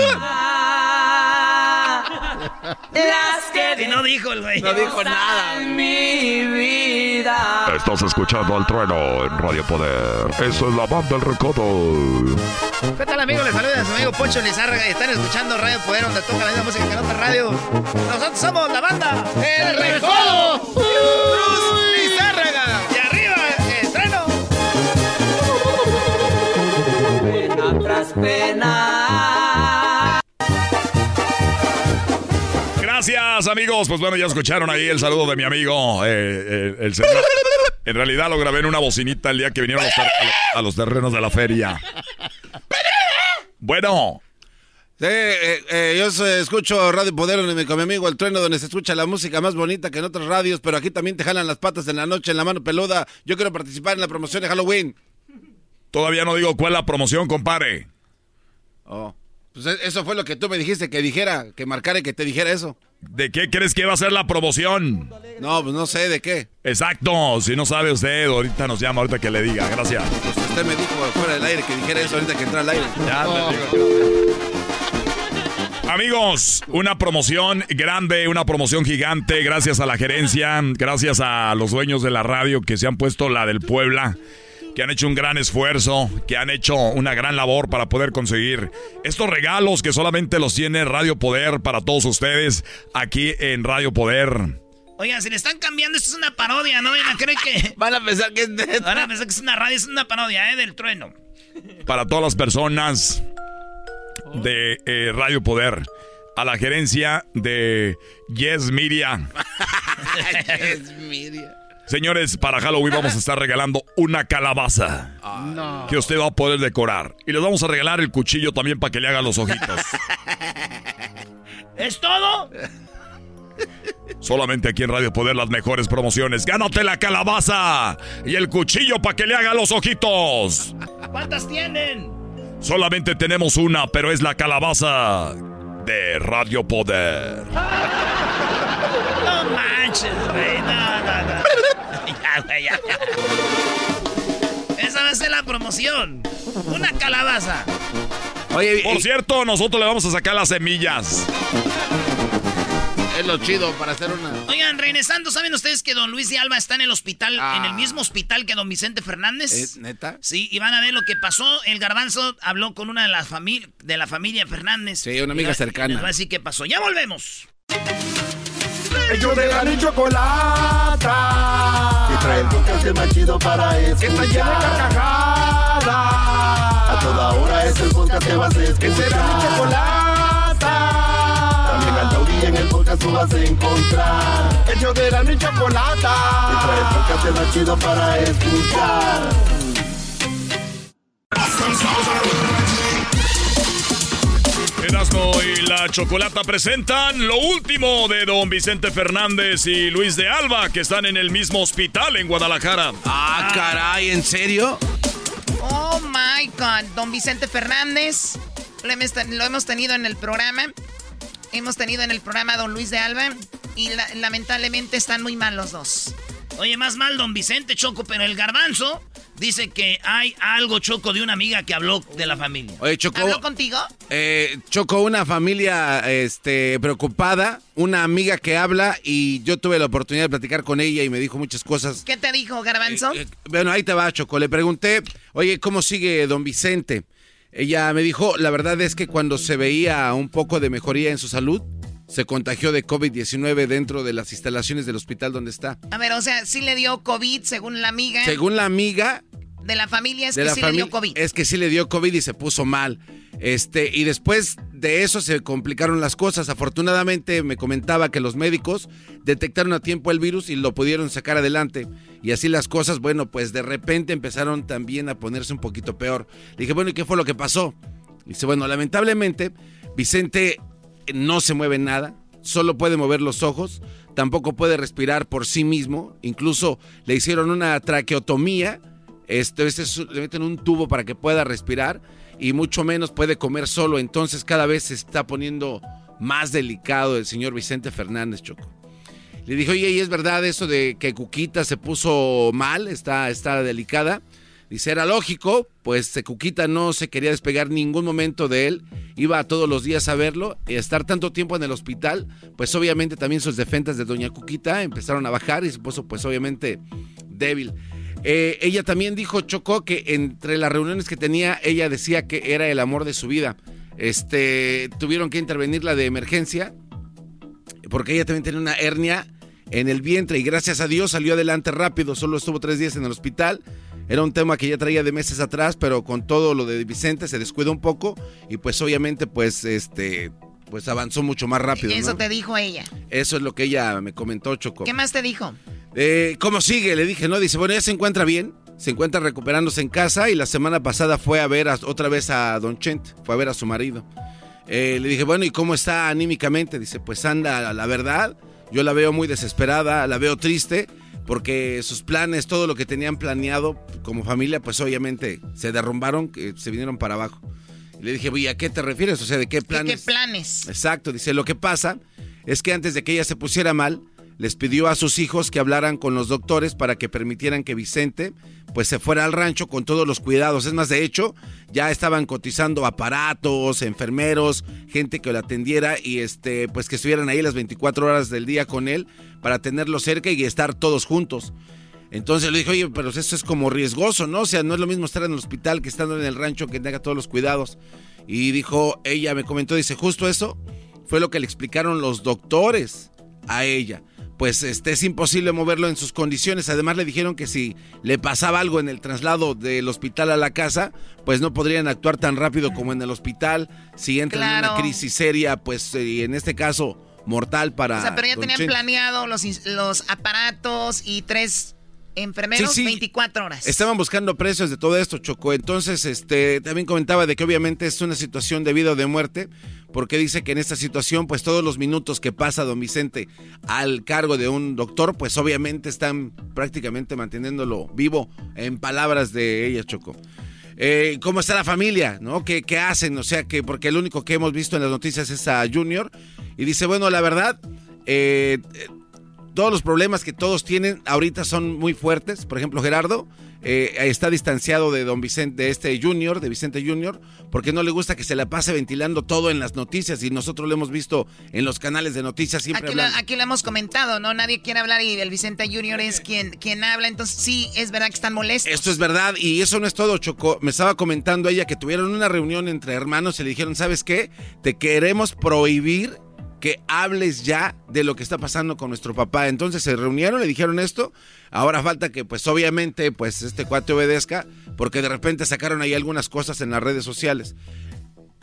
Las que no dijo el güey. No dijo nada. Mi vida. Estás escuchando al trueno en Radio Poder. Eso es la banda del recodo. ¿Qué tal, amigo? Les saluda a su amigo Poncho Lizárraga y están escuchando Radio Poder, donde toca la misma música que en otra radio. Nosotros somos la banda El Recodo. Pena tras pena. Gracias, amigos. Pues bueno, ya escucharon ahí el saludo de mi amigo, eh, eh, el señor. En realidad lo grabé en una bocinita el día que vinieron a los, terrenos de la feria. Bueno. Sí, eh, yo escucho Radio Poder con mi amigo El Trueno, donde se escucha la música más bonita que en otras radios, pero aquí también te jalan las patas en la noche, en la mano peluda. Yo quiero participar en la promoción de Halloween. Todavía no digo cuál es la promoción, compadre. Oh. Pues e, eso fue lo que tú me dijiste que dijera, que marcara y que te dijera eso. ¿De qué crees que va a ser la promoción? No, pues no sé de qué. Exacto, si no sabe usted, ahorita nos llama, ahorita que le diga, gracias. Pues usted me dijo fuera del aire que dijera eso ahorita que entra al aire. Ya, te digo Amigos, una promoción grande, una promoción gigante, gracias a la gerencia, gracias a los dueños de la radio que se han puesto la del Puebla que han hecho un gran esfuerzo, que han hecho una gran labor para poder conseguir estos regalos que solamente los tiene Radio Poder para todos ustedes aquí en Radio Poder. Oigan, si le están cambiando, esto es una parodia, ¿no? Van a que... Van a pensar que es Van a pensar que es una radio, es una parodia, ¿eh? Del trueno. Para todas las personas de eh, Radio Poder. A la gerencia de Yes Media. yes Media. Señores, para Halloween vamos a estar regalando una calabaza. Que usted va a poder decorar. Y les vamos a regalar el cuchillo también para que le haga los ojitos. ¿Es todo? Solamente aquí en Radio Poder las mejores promociones. Gánate la calabaza y el cuchillo para que le haga los ojitos. ¿Cuántas tienen? Solamente tenemos una, pero es la calabaza de Radio Poder. No manches, güey. No, no, no. Esa va a ser la promoción. Una calabaza. Oye, Por cierto, nosotros le vamos a sacar las semillas. Es lo chido para hacer una. Oigan, regresando, ¿saben ustedes que don Luis de Alba está en el hospital, en el ah. mismo hospital que don Vicente Fernández? ¿Es neta? Sí, y van a ver lo que pasó. El garbanzo habló con una de las de la familia Fernández. Sí, una amiga cercana. va a decir qué pasó. Ya volvemos. Ellos de la chocolata. Que trae el podcast más chido para escuchar. Que está llena de carcajadas. A toda hora es el podcast que vas a escuchar. Que será mi chocolata. También al taurí en el podcast tú vas a encontrar. Ellos de la chocolata. Que trae el podcast más chido para escuchar. Erasmo y la Chocolata presentan lo último de don Vicente Fernández y Luis de Alba, que están en el mismo hospital en Guadalajara. Ah, caray, ¿en serio? Oh my God, don Vicente Fernández, lo hemos tenido en el programa. Hemos tenido en el programa a don Luis de Alba y lamentablemente están muy mal los dos. Oye, más mal don Vicente Choco, pero el garbanzo Dice que hay algo, Choco, de una amiga que habló de la familia. Oye, Choco. ¿Habló contigo? Eh, Choco, una familia este, preocupada, una amiga que habla y yo tuve la oportunidad de platicar con ella y me dijo muchas cosas. ¿Qué te dijo, Garbanzo? Eh, eh, bueno, ahí te va, Choco. Le pregunté, oye, ¿cómo sigue don Vicente? Ella me dijo, la verdad es que cuando se veía un poco de mejoría en su salud, se contagió de COVID-19 dentro de las instalaciones del hospital donde está. A ver, o sea, sí le dio COVID según la amiga. Según la amiga. De la familia es que sí le dio COVID. Es que sí le dio COVID y se puso mal. Este, y después de eso se complicaron las cosas. Afortunadamente me comentaba que los médicos detectaron a tiempo el virus y lo pudieron sacar adelante. Y así las cosas, bueno, pues de repente empezaron también a ponerse un poquito peor. Le dije, bueno, ¿y qué fue lo que pasó? Dice, bueno, lamentablemente Vicente no se mueve nada, solo puede mover los ojos, tampoco puede respirar por sí mismo, incluso le hicieron una traqueotomía, este, este le meten un tubo para que pueda respirar y mucho menos puede comer solo, entonces cada vez se está poniendo más delicado el señor Vicente Fernández Choco. Le dijo, oye, ¿y es verdad eso de que Cuquita se puso mal, está, está delicada? Dice, era lógico, pues Cuquita no se quería despegar ningún momento de él, iba todos los días a verlo, y estar tanto tiempo en el hospital, pues obviamente también sus defensas de Doña Cuquita empezaron a bajar y se puso pues obviamente débil. Eh, ella también dijo, Chocó, que entre las reuniones que tenía, ella decía que era el amor de su vida. Este, tuvieron que intervenirla de emergencia, porque ella también tenía una hernia en el vientre y gracias a Dios salió adelante rápido, solo estuvo tres días en el hospital. Era un tema que ya traía de meses atrás, pero con todo lo de Vicente se descuidó un poco y pues obviamente pues este pues avanzó mucho más rápido. Eso te dijo ella. Eso es lo que ella me comentó, Choco. ¿Qué más te dijo? Eh, ¿Cómo sigue? Le dije, no, dice, bueno, ya se encuentra bien, se encuentra recuperándose en casa y la semana pasada fue a ver otra vez a Don Chente, fue a ver a su marido. Eh, le dije, bueno, ¿y cómo está anímicamente? Dice, pues anda, la verdad, yo la veo muy desesperada, la veo triste, porque sus planes, todo lo que tenían planeado como familia, pues obviamente se derrumbaron, se vinieron para abajo. le dije, ¿y a qué te refieres? O sea, ¿de qué planes? ¿De qué planes? Exacto, dice, lo que pasa es que antes de que ella se pusiera mal, les pidió a sus hijos que hablaran con los doctores para que permitieran que Vicente pues se fuera al rancho con todos los cuidados. Es más, de hecho, ya estaban cotizando aparatos, enfermeros, gente que lo atendiera y este pues que estuvieran ahí las 24 horas del día con él para tenerlo cerca y estar todos juntos. Entonces le dijo, oye, pero eso es como riesgoso, ¿no? O sea, no es lo mismo estar en el hospital que estando en el rancho que tenga todos los cuidados. Y dijo, ella me comentó, dice, justo eso fue lo que le explicaron los doctores a ella pues este, es imposible moverlo en sus condiciones. Además le dijeron que si le pasaba algo en el traslado del hospital a la casa, pues no podrían actuar tan rápido como en el hospital. Si entra en una crisis seria, pues eh, en este caso mortal para... O sea, pero ya tenían planeado los, los aparatos y tres enfermeros 24 horas. Estaban buscando precios de todo esto, Chocó. Entonces, este, también comentaba de que obviamente es una situación de vida o de muerte, porque dice que en esta situación, pues todos los minutos que pasa don Vicente al cargo de un doctor, pues obviamente están prácticamente manteniéndolo vivo, en palabras de ella, Chocó. Eh, ¿Cómo está la familia? ¿No? ¿Qué, ¿Qué hacen? O sea, que porque el único que hemos visto en las noticias es a Junior. Y dice, bueno, la verdad, eh, todos los problemas que todos tienen ahorita son muy fuertes. Por ejemplo, Gerardo eh, está distanciado de don Vicente, de este Junior, de Vicente Junior, porque no le gusta que se la pase ventilando todo en las noticias y nosotros lo hemos visto en los canales de noticias siempre. Aquí, lo, aquí lo, hemos comentado, ¿no? Nadie quiere hablar y el Vicente Junior es quien, quien habla, entonces sí, es verdad que están molestos. Esto es verdad y eso no es todo, Choco. Me estaba comentando ella que tuvieron una reunión entre hermanos y le dijeron, ¿sabes qué? Te queremos prohibir que hables ya de lo que está pasando con nuestro papá. Entonces se reunieron, le dijeron esto. Ahora falta que, pues obviamente, pues este cuate obedezca, porque de repente sacaron ahí algunas cosas en las redes sociales.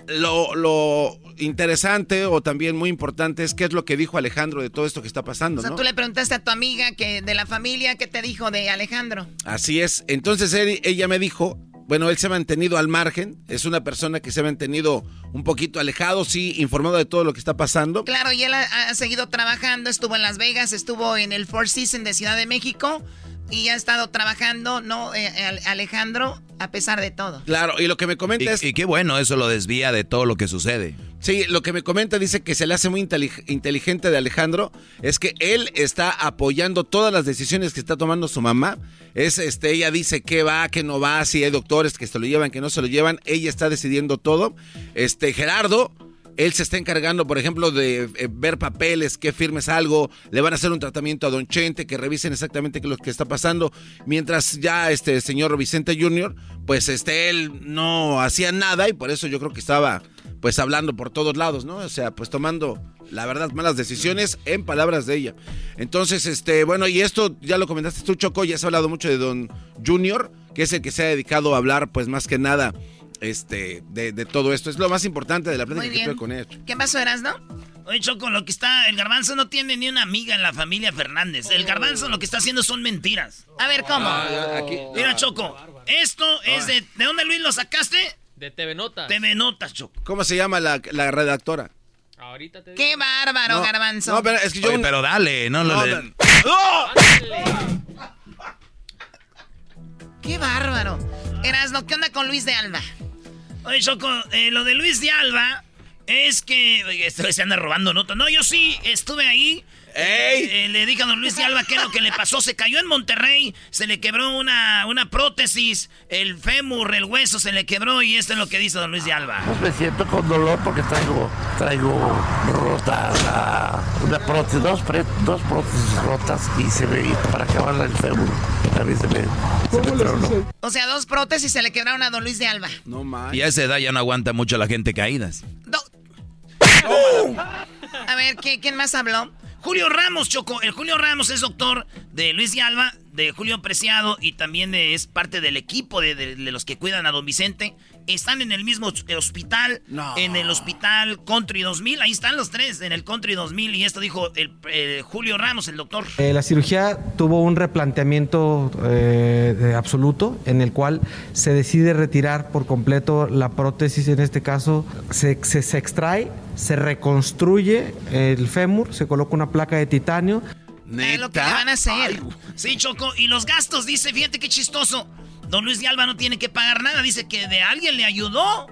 Lo, interesante o también muy importante es qué es lo que dijo Alejandro de todo esto que está pasando. O sea, tú le preguntaste a tu amiga que de la familia, ¿qué te dijo de Alejandro? Así es. Entonces ella me dijo bueno, él se ha mantenido al margen, es una persona que se ha mantenido un poquito alejado, sí, informado de todo lo que está pasando. Claro, y él ha, seguido trabajando, estuvo en Las Vegas, estuvo en el Four Seasons de Ciudad de México y ha estado trabajando, ¿no, eh, Alejandro? A pesar de todo. Claro, y lo que me comenta es... Y qué bueno, eso lo desvía de todo lo que sucede. Sí, lo que me comenta dice que se le hace muy inteligente de Alejandro es que él está apoyando todas las decisiones que está tomando su mamá. Es este, ella dice que va, que no va, si hay doctores que se lo llevan, que no se lo llevan, ella está decidiendo todo. Este Gerardo él se está encargando, por ejemplo, de eh, ver papeles, que firmes algo, le van a hacer un tratamiento a Don Chente, que revisen exactamente qué es lo que está pasando, mientras ya este señor Vicente Jr., pues este él no hacía nada y por eso yo creo que estaba pues hablando por todos lados, ¿no? O sea, pues tomando, la verdad, malas decisiones en palabras de ella. Entonces, este, bueno, y esto ya lo comentaste tú, Choco, ya has hablado mucho de Don Junior, que es el que se ha dedicado a hablar, pues más que nada, este, de, de todo esto. Es lo más importante de la plática que tuve con él. ¿Qué pasó, no? Oye, Choco, lo que está. El garbanzo no tiene ni una amiga en la familia Fernández. El garbanzo lo que está haciendo son mentiras. A ver, ¿cómo? Ah, Mira, Choco, esto es de. ¿De dónde, Luis, lo sacaste? De TV Notas. TV Notas, Choco. ¿Cómo se llama la, la redactora? Ahorita te Qué bárbaro, No, garbanzo. No, pero es que yo... Oye, pero dale, no, lo No, le- Qué bárbaro. Erasno, ¿qué onda con Luis de Alba? Oye, Choco, eh, lo de Luis de Alba es que. Este se anda robando notas. No, yo sí estuve ahí. Eh, le dije a don Luis de Alba qué es lo que le pasó. Se cayó en Monterrey, se le quebró una, una prótesis, el fémur, el hueso se le quebró y esto es lo que dice don Luis de Alba. Pues me siento con dolor porque traigo, traigo rota la- una prótesis, dos, pre- dos prótesis rotas y se me, para acabar el fémur, también se me, se me tronó. O sea, dos prótesis se le quebraron a don Luis de Alba. No más. Y a esa edad ya no aguanta mucho la gente caídas. A ver, ¿qué- ¿quién más habló? Julio Ramos, Choco. El Julio Ramos es doctor de Luis de Alba, de Julio Preciado y también es parte del equipo de- de los que cuidan a don Vicente. Están en el mismo hos- hospital, en el hospital Country 2000. Ahí están los tres, en el Country 2000. Y esto dijo el, eh, Julio Ramos, el doctor. Eh, la cirugía tuvo un replanteamiento eh, de absoluto en el cual se decide retirar por completo la prótesis, en este caso se, se- se extrae, se reconstruye el fémur, se coloca una placa de titanio. Es lo que le van a hacer. Sí, Choco. Y los gastos, dice, fíjate qué chistoso. Don Luis de Alba no tiene que pagar nada. Dice que de alguien le ayudó.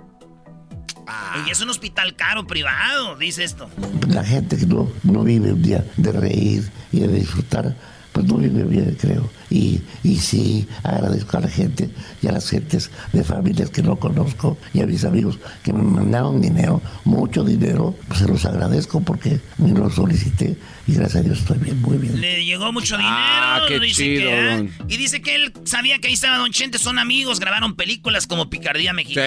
Y es un hospital caro, privado, dice esto. La gente que no, no vive un día de reír y de disfrutar, pues no vive bien, creo. Y, y sí, agradezco a la gente y a las gentes de familias que no conozco y a mis amigos que me mandaron dinero, mucho dinero, pues se los agradezco porque ni lo solicité y gracias a Dios estoy bien, muy bien. Le llegó mucho dinero. Ah, qué dice chido, que, ah, don. Y dice que él sabía que ahí estaba Don Chente, son amigos, grabaron películas como Picardía Mexicana.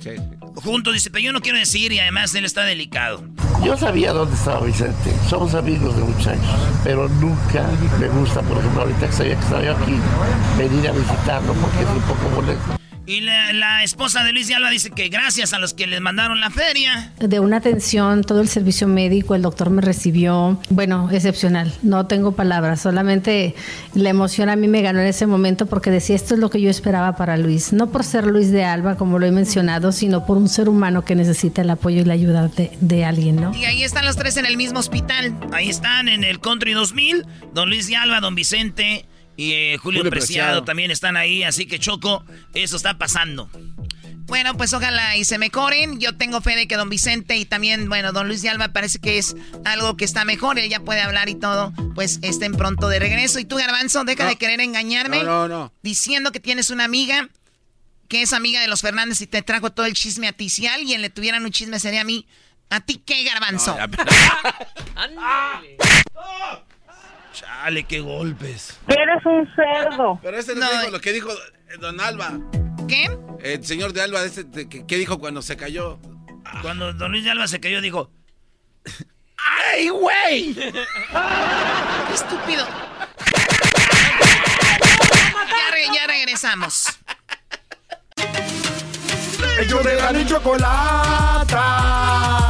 Sí, sí, sí. Juntos, dice, pero yo no quiero decir y además él está delicado. Yo sabía dónde estaba Vicente, somos amigos de muchos años, pero nunca me gusta, por ejemplo, ahorita que sabía que estaba yo aquí, venir a visitarlo porque es un poco molesto. Y la, la esposa de Luis de Alba dice que gracias a los que les mandaron la feria. De una atención, todo el servicio médico, el doctor me recibió, bueno, excepcional. No tengo palabras, solamente la emoción a mí me ganó en ese momento porque decía, esto es lo que yo esperaba para Luis. No por ser Luis de Alba, como lo he mencionado, sino por un ser humano que necesita el apoyo y la ayuda de, de alguien, ¿no? Y ahí están los tres en el mismo hospital. Ahí están en el Country 2000. Don Luis de Alba, Don Vicente y eh, Julio, Julio Preciado, Preciado. también están ahí. Así que Choco, eso está pasando. Bueno, pues ojalá y se mejoren. Yo tengo fe de que don Vicente y también, bueno, don Luis de Alba parece que es algo que está mejor. Él ya puede hablar y todo. Pues estén pronto de regreso. Y tú, Garbanzo, deja No. de querer engañarme. No, no, no. Diciendo que tienes una amiga que es amiga de los Fernández y te trajo todo el chisme a ti. Si a alguien le tuvieran un chisme sería a mí. ¿A ti qué, Garbanzo? Chale, qué golpes. Eres un cerdo. Pero este no, dijo lo que dijo eh, Don Alba. ¿Qué? El señor de Alba, de- ¿qué, qué dijo cuando se cayó? Cuando Don Luis de Alba se cayó, dijo... ¡Ay, güey! ¡Qué estúpido! ya, re- ya regresamos. Ellos de la y chocolata.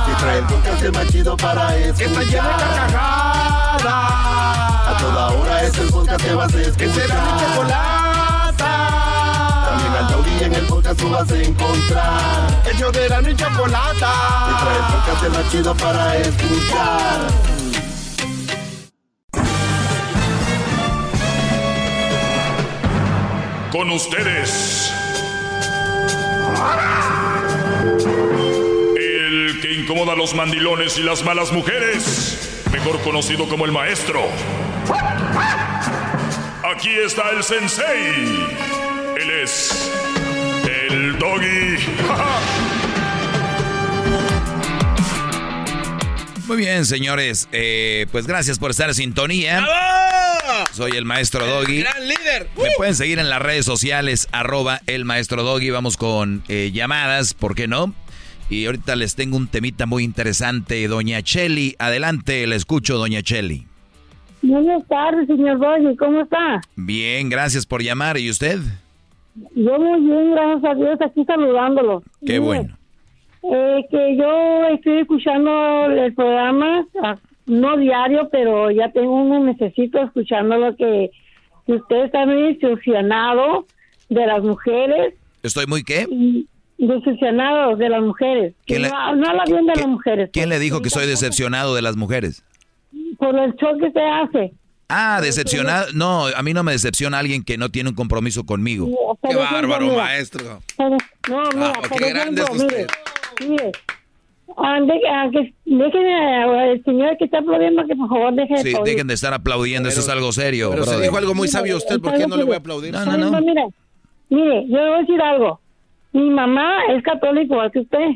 Que trae el podcast más chido para escuchar. Que está llena de carcajadas. A toda hora es el podcast que vas a escuchar. Que será mi chocolata. También al taurí en el podcast tú vas a encontrar. Ellos de la y chocolata. Que trae el podcast más chido para escuchar. Con ustedes. El que incomoda a los mandilones y las malas mujeres. Mejor conocido como el maestro. Aquí está el sensei. Él es. El doggy. Muy bien, señores. eh, pues gracias por estar en sintonía. Soy el maestro Doggy. ¡Gran líder! Me pueden seguir en las redes sociales, arroba el maestro Doggy. Vamos con eh, llamadas, ¿por qué no? Y ahorita les tengo un temita muy interesante. Doña Cheli, adelante, le escucho, doña Cheli. Buenas tardes, señor Doggy, ¿cómo está? Bien, gracias por llamar. ¿Y usted? Yo muy bien, gracias a Dios, aquí saludándolo. Qué bueno. Eh, que yo estoy escuchando el programa, ah, no diario, pero ya tengo uno, necesito escuchándolo que, que usted está muy decepcionado de las mujeres. ¿Estoy muy qué? y Decepcionado de las mujeres. Que ¿Quién le- no, no habla bien de las mujeres. ¿Quién le dijo que soy decepcionado de las mujeres? Por el show que se hace. Ah, decepcionado. No, a mí no me decepciona alguien que no tiene un compromiso conmigo. Qué bárbaro, maestro. Pero- no, mira, por qué grande ejemplo, es mire, mire, ah, ah, que- déjeme al señor que está aplaudiendo que por favor deje de Sí, aplaudir. dejen de estar aplaudiendo, eso es algo serio. Pero se dijo algo muy sabio usted, ¿por qué no le voy a aplaudir? No, no, no. Mire, mire, yo le voy a decir algo. Mi mamá es católico igual que usted.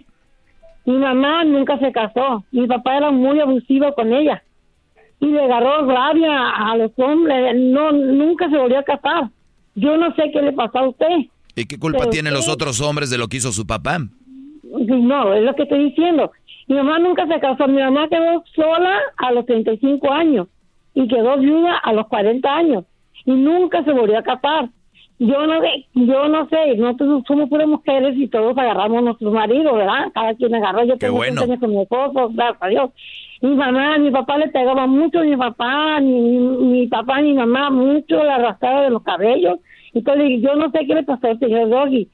Mi mamá nunca se casó. Mi papá era muy abusivo con ella. Y le agarró rabia a los hombres. No, nunca se volvió a casar. Yo no sé qué le pasó a usted. ¿Y qué culpa tienen los otros hombres de lo que hizo su papá? No, es lo que estoy diciendo. Mi mamá nunca se casó. Mi mamá quedó sola a los 35 años y quedó viuda a los 40 años y nunca se volvió a casar. Yo no, sé- yo no sé, nosotros somos puras mujeres y todos agarramos a nuestros maridos, ¿verdad? Cada quien agarró. Yo tengo bueno. 15 años con mi esposo, gracias a Dios. Mi mamá, mi papá le pegaba mucho, mi papá, mi, mi papá, mi mamá, mucho le arrastraba de los cabellos. Entonces, yo no sé qué le pasó al señor Doggy.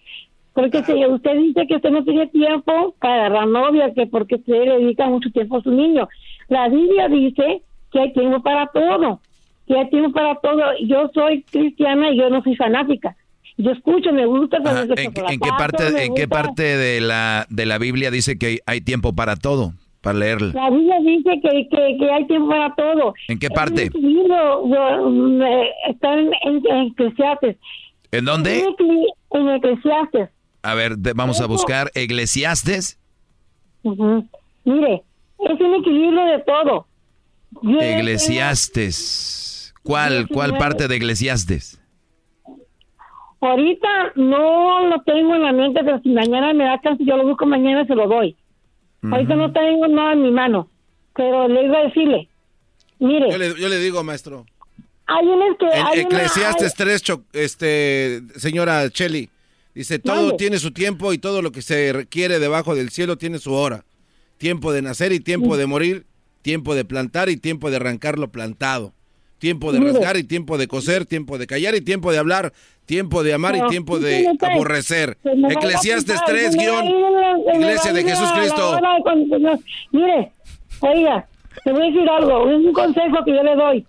Porque si usted dice que usted no tiene tiempo para agarrar novia, que porque usted le dedica mucho tiempo a su niño. La Biblia dice que hay tiempo para todo, que hay tiempo para todo. Yo soy cristiana y yo no soy fanática. Yo escucho, me gusta. Ajá, ¿En, en qué parte, en qué parte de la, de la Biblia dice que hay tiempo para todo? Para leerla. La Biblia dice que, que, que hay tiempo para todo. ¿En qué parte? Es un libro, me- está en, en, en Eclesiastes. ¿En dónde? En En Eclesiastes. A ver, vamos a buscar Eclesiastes. Mire, es un equilibrio de todo. Yo Eclesiastes. ¿Cuál, cuál parte de Eclesiastes? Ahorita no lo tengo en la mente, pero si mañana me da chance, yo lo busco mañana y se lo doy. Ahorita no tengo nada en mi mano, pero le iba a decirle, mire, Yo le, yo le digo, maestro. hay unos que... En hay una- Eclesiastes hay- 3, cho- este, señora Cheli, dice, todo tiene su tiempo y todo lo que se requiere debajo del cielo tiene su hora. Tiempo de nacer y tiempo de morir, tiempo de plantar y tiempo de arrancar lo plantado. Tiempo de Mire. rasgar y tiempo de coser, tiempo de callar y tiempo de hablar, tiempo de amar y tiempo de aborrecer. Eclesiastes quitar, 3, se me va guion, Iglesia de Jesús Cristo. Mire, oiga, te voy a decir algo, es un consejo que yo le doy.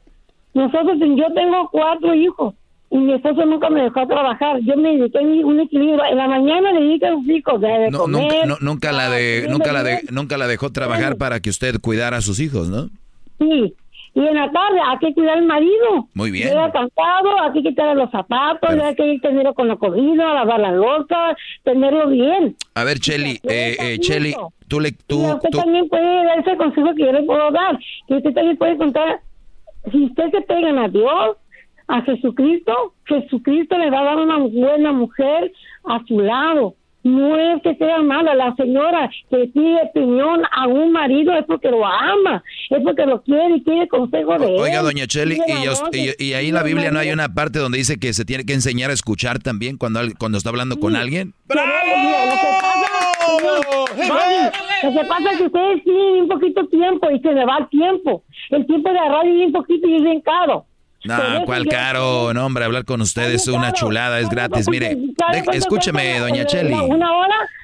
Nosotros, yo tengo cuatro hijos y mi esposo nunca me dejó trabajar. Yo me dediqué a un equilibrio. En la mañana le dediqué a los hijos de, No, comer. nunca, no- nunca la de, nunca la de, nunca la dejó trabajar para que usted cuidara a sus hijos, ¿no? Sí. Y en la tarde hay que cuidar al marido. Muy bien. Llega cansado, hay que quitarle los zapatos, hay que tenerlo con la comida, lavar la loca, tenerlo bien. A ver, Cheli, eh, eh, Cheli, tú le, y tú, usted tú, también puede dar ese consejo que yo le puedo dar. Que usted también puede contar, si usted se pegan a Dios, a Jesucristo, Jesucristo le va a dar una buena mujer a su lado. No es que sea mala, la señora que pide opinión a un marido es porque lo ama, es porque lo quiere y quiere consejo de él. oiga, doña Cheli, y, la yo- y- y ahí en la Biblia no hay una parte donde dice que se tiene que enseñar a escuchar también cuando, cuando está hablando con alguien. Mira, Lo que pasa, es que ustedes tienen un poquito tiempo y se le va el tiempo. El tiempo de agarrar es bien poquito y es bien caro. No, cuál caro, no, hombre, hablar con usted es una chulada, es gratis. Mire, ¿Sabe de- cuánto escúcheme, doña Cheli.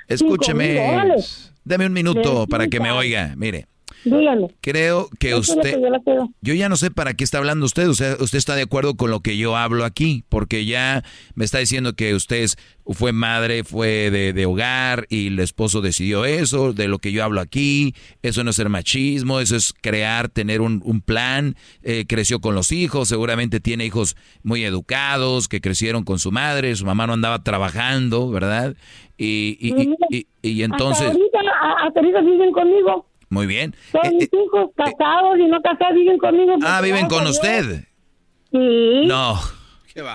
Escúcheme. Deme un minuto para que me oiga. Mire, Dígame. creo que usted... que yo. Yo ya no sé para qué está hablando usted. Usted, usted está de acuerdo con lo que yo hablo aquí, porque ya me está diciendo que usted es- fue madre, fue de, de hogar y el esposo decidió eso, de lo que yo hablo aquí. Eso no es ser machismo, eso es crear, tener un, un plan. Eh, creció con los hijos, seguramente tiene hijos muy educados, que crecieron con su madre, su mamá no andaba trabajando, ¿verdad? Y, y, y- y- y entonces, Hasta ahorita, a- hasta ahorita viven conmigo. Muy bien. Todos Eh, mis hijos casados y no casados viven conmigo. ah, viven con usted. Sí. No.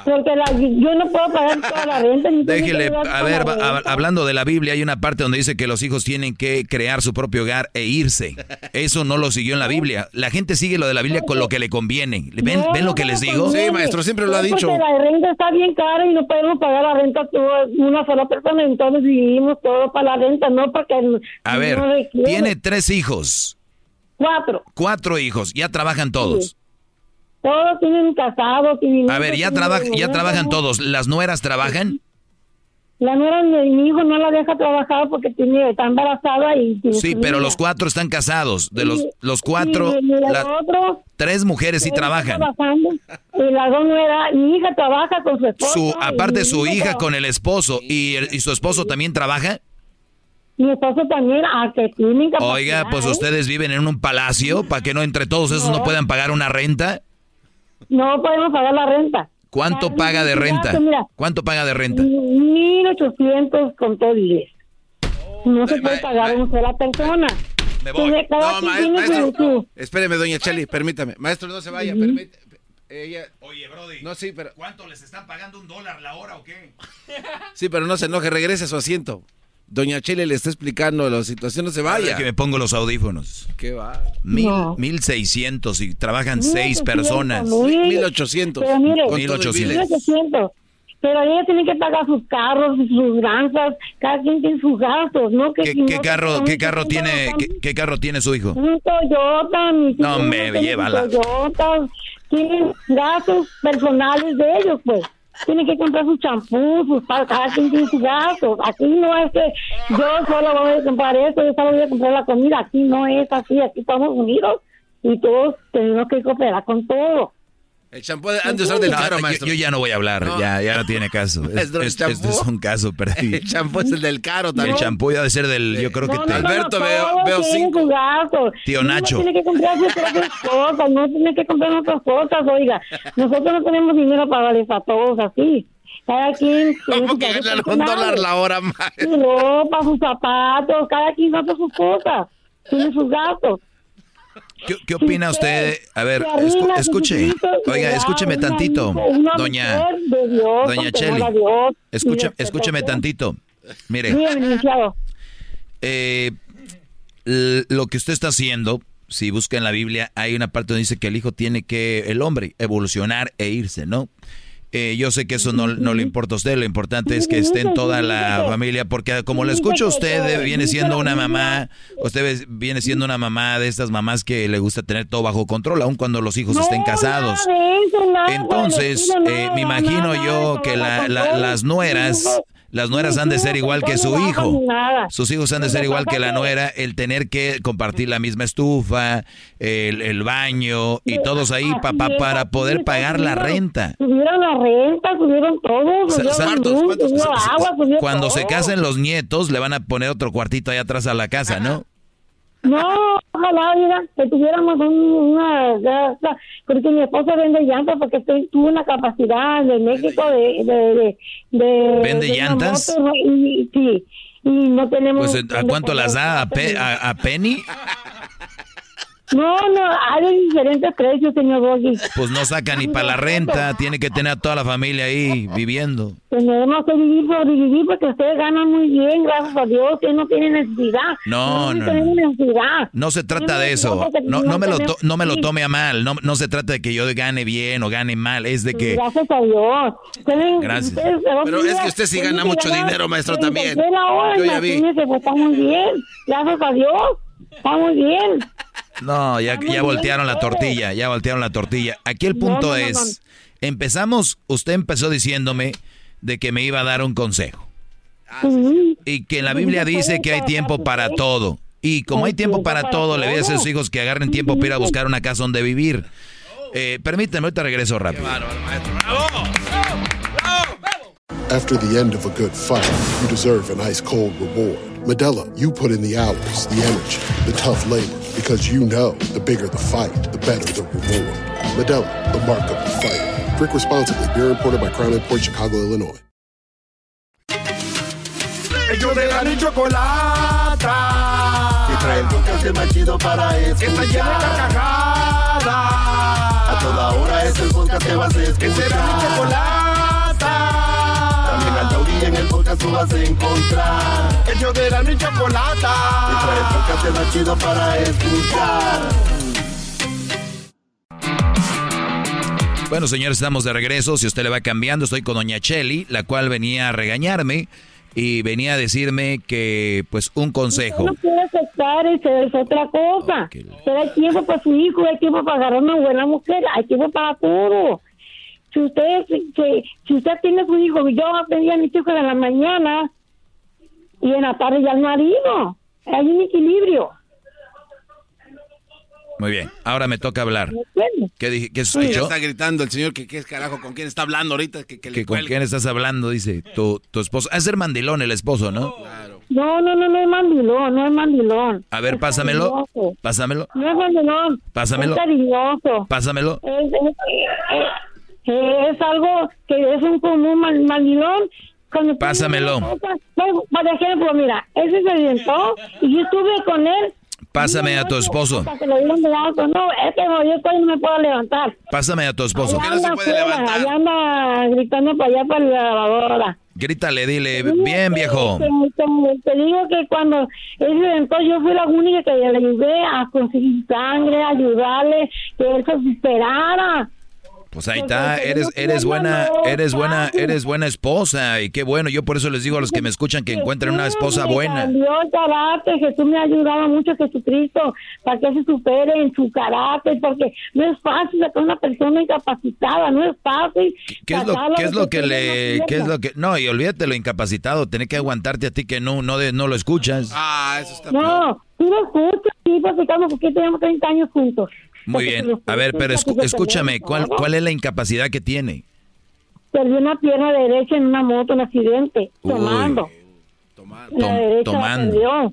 Porque la- yo no puedo pagar toda la renta. ni Déjele, a toda ver, va- hablando de la Biblia, hay una parte donde dice que los hijos tienen que crear su propio hogar e irse. Eso no lo siguió en la Biblia. La gente sigue lo de la Biblia con lo que le conviene. ¿Ven, No, ¿ven lo que les digo? conviene. No, Porque la renta está bien cara y no podemos pagar la renta tú, una sola persona, entonces vivimos todo para la renta, no porque A ver, requiere. tiene tres hijos, cuatro, cuatro hijos, ya trabajan todos. Todos tienen casados. y A ver, ya, traba- ya trabajan todos. ¿Las nueras trabajan? La nuera de mi hijo no la deja trabajar porque tiene, está embarazada y tiene Sí, pero los cuatro están casados. De los, los cuatro, y la- tres mujeres sí trabajan. Y la dos nuera, mi hija trabaja con su esposo. Su, aparte su hija trabaja- con el esposo y, el- y su esposo también trabaja. Mi esposo también, a que tienen capacidad. Oiga, pues ¿eh? ustedes viven en un palacio para que no entre todos esos no No. puedan pagar una renta. No podemos pagar la renta. ¿Cuánto paga de renta? Mira, ¿Cuánto paga de renta? 1800 con todo y les. No se puede pagar una sola persona. Me voy. No, maestro. Espéreme, doña Cheli, permítame. Maestro, no se vaya, permítame. Ella... Oye, Brody. No, sí, pero... ¿Cuánto les están pagando un dólar la hora o qué? Sí, pero no se enoje, regrese a su asiento. Doña Cheli le está explicando la situación, no se vaya. que me pongo los audífonos. ¿Qué va? Mil, No. mil seiscientos y trabajan Mil seis personas. mil- Mil ochocientos. Pero mire, Con Mil todo el ochocientos. bill. 1800. Pero ella tiene que pagar sus carros, sus granjas, cada quien tiene sus gastos, ¿no? Que ¿Qué, si qué no, carro, qué carro 800 tiene, qué, qué carro tiene su hijo? Un Toyota, mi No, me llévala. Toyota, tienen gastos personales de ellos, pues. Tienen que comprar sus champús, sus cada quien tiene sus gastos. Aquí no es que yo solo voy a comprar esto, yo solo voy a comprar la comida. Aquí no es así, aquí estamos unidos y todos tenemos que cooperar con todo. El champú han de usar del No, caro, yo- maestro. Yo, ya no voy a hablar, No. ya, ya no tiene caso. Es- Maestro, el es- este es champú. un caso perdido. El champú es el del caro El también. champú ya debe ser del, yo creo que No, te- no, no, Alberto, no, veo- veo cinco. Tío Nacho. tiene que comprar sus propias cosas, no tiene que comprar otras cosas, oiga. Nosotros no tenemos dinero para darles a todos así. Cada quien tiene ¿Cómo que ganan un dólar la hora, maestro? Su ropa, sus zapatos, cada quien hace sus cosas. Tiene sus gastos. ¿Qué, qué opina usted? A ver, escu- escuche. Oiga, escúcheme tantito. Doña, doña Cheli. escúcheme Dios. tantito. Mire, eh, lo que usted está haciendo, si busca en la Biblia, hay una parte donde dice que el hijo tiene que, el hombre, evolucionar e irse, ¿no? Eh, yo sé que eso no, no le importa a usted, lo importante es que esté en toda la familia, porque como le escucho usted, eh, viene siendo una mamá, usted viene siendo una mamá de estas mamás que le gusta tener todo bajo control, aun cuando los hijos estén casados. Entonces, eh, me imagino yo que la- las nueras, las nueras han de ser igual que su hijo. Sus hijos han de ser igual que la nuera, el tener que compartir la misma estufa, el, el baño y todos ahí pa- pa- Así es, para poder pagar la renta. Subieron la renta, subieron todo, subieron agua, Cuando se casen los nietos, le van a poner otro cuartito allá atrás a la casa, ¿no? No, ojalá mira, que tuviéramos un- una casa, porque mi esposo vende llantas porque estoy, tuvo una capacidad de México de... de, de, de ¿Vende de una llantas? y, sí, y no tenemos... Pues ¿a cuánto las da? ¿A, pe- a- a Penny? No, no, hay diferentes precios, señor Doggy. Pues no saca ni para la renta, tiene que tener a toda la familia ahí viviendo. Tenemos que vivir, sobrevivir, porque ustedes ganan muy bien, gracias a Dios, que no tienen necesidad. No, no no, necesidad. No se trata de eso. No, no me lo to- no me lo tome a mal. No, no se trata de que yo gane bien o gane mal. Es de que Gracias a Dios. Ustedes- Gracias. ustedes Pero es que usted sí gana mucho dinero, maestro, 30 también. de hora, Yo ya vi. pues está muy bien. Gracias a Dios. Está muy bien. No, ya, ya voltearon la tortilla, ya voltearon la tortilla. Aquí el punto no, no, es, empezamos, usted empezó diciéndome de que me iba a dar un consejo. Y que en la Biblia dice que hay tiempo para todo. Y como hay tiempo para todo, le voy a decir a sus hijos que agarren tiempo para ir a buscar una casa donde vivir. Eh, permítame, ahorita regreso rápido. After the end of a good fight, you deserve an ice cold reward. Medella, you put in the hours, the energy, the tough labor, because you know the bigger the fight, the better the reward. Medella, the mark of the fighter. Drink responsibly. Beer imported by Crown Port Chicago, Illinois. Ellos de la ni chocolata. Y trae el podcast más chido para escuchar. Que está llena de carcajadas. A toda hora es el podcast que vas a escuchar. Que será mi chocolata. Tú vas a encontrar. El show de la y chocolata. Y trae el podcast más chido para escuchar. Bueno, señores, estamos de regreso. Si usted le va cambiando, estoy con Doña Cheli, la cual venía a regañarme y venía a decirme que, pues, un consejo. No quiere aceptar, eso es otra cosa. Pero hay tiempo para su hijo, hay tiempo para agarrar una buena mujer, hay tiempo para todo. Si usted, si, si usted tiene su hijo, yo pedía a mis hijos en la mañana y en la tarde ya el marido. Hay un equilibrio. Muy bien, ahora me toca hablar. ¿Qué dije? ¿Qué soy yo? está gritando el señor que qué es carajo, con quién está hablando ahorita. Que, que ¿Con quién estás hablando? Dice tu, tu esposo. Es ser mandilón el esposo, ¿no? No, no, no, no es mandilón, no es mandilón. A ver, pásamelo. Pásamelo. No es mandilón. Pásamelo. Es cariñoso. Pásamelo. Es, es, algo que es un común mandilón. Pásamelo. por ejemplo, mira, ese se orientó y yo estuve con él Pásame a tu esposo. No, es que yo no me puedo levantar. Pásame a tu esposo. Allá no se puede levantar. Allá anda gritando para allá para la lavadora. Grítale, dile, bien viejo. Te, digo que cuando él entonces yo fui la única que le ayudé a conseguir sangre, a ayudarle, que él se esperara. Pues ahí está, eres, eres buena, eres buena, eres buena esposa y qué bueno. Yo por eso les digo a los que me escuchan que encuentren una esposa buena. Dios carácter, Jesús me ha ayudado mucho, Jesucristo, para que se supere en su carácter, porque no es fácil sacar una persona incapacitada, no es fácil. ¿Qué es lo, qué es lo que le, qué es lo que, no, y olvídate lo incapacitado, tener que aguantarte a ti que no, no, de, no lo escuchas. Ah, eso está No, tú lo escuchas, sí, platicamos porque tenemos 30 años juntos. Muy bien. A ver, pero escúchame, ¿cuál, ¿cuál es la incapacidad que tiene? Perdió una pierna derecha en una moto, un accidente, tomando. tomando.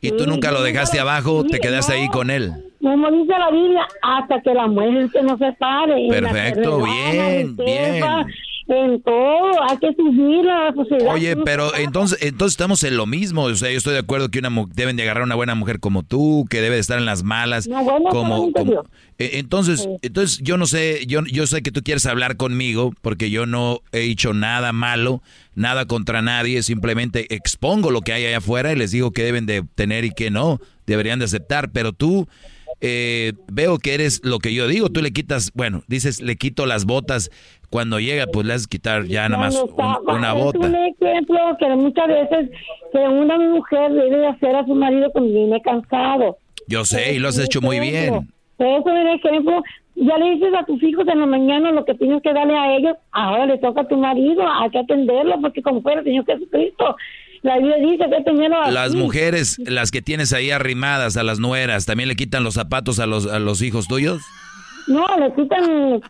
¿Y tú nunca lo dejaste abajo? ¿Te quedaste ahí con él? Como dice la Biblia, hasta que la muerte no se pare. Perfecto, bien, bien en todo, hay que subir a la sociedad. Oye, pero entonces, entonces estamos en lo mismo, o sea, yo estoy de acuerdo que una deben de agarrar una buena mujer como tú, que debe de estar en las malas, como, eh, entonces, entonces yo no sé, yo, yo sé que tú quieres hablar conmigo porque yo no he hecho nada malo, nada contra nadie, simplemente expongo lo que hay allá afuera y les digo que deben de tener y que no, deberían de aceptar, pero tú eh, veo que eres lo que yo digo, tú le quitas, bueno, dices, le quito las botas, cuando llega, pues le has quitar ya nada más una bota. Es un ejemplo que muchas veces que una mujer debe hacer a su marido cuando viene cansado. Yo sé, y lo has hecho muy bien. Eso es ejemplo. Ya le dices a tus hijos en la mañana lo que tienes que darle a ellos, ahora le toca a tu marido, hay que atenderlo, porque como fuera el Señor Jesucristo, la Biblia dice que tenerlo Las mujeres, las que tienes ahí arrimadas a las nueras, ¿también le quitan los zapatos a los, a los hijos tuyos? No, le quitan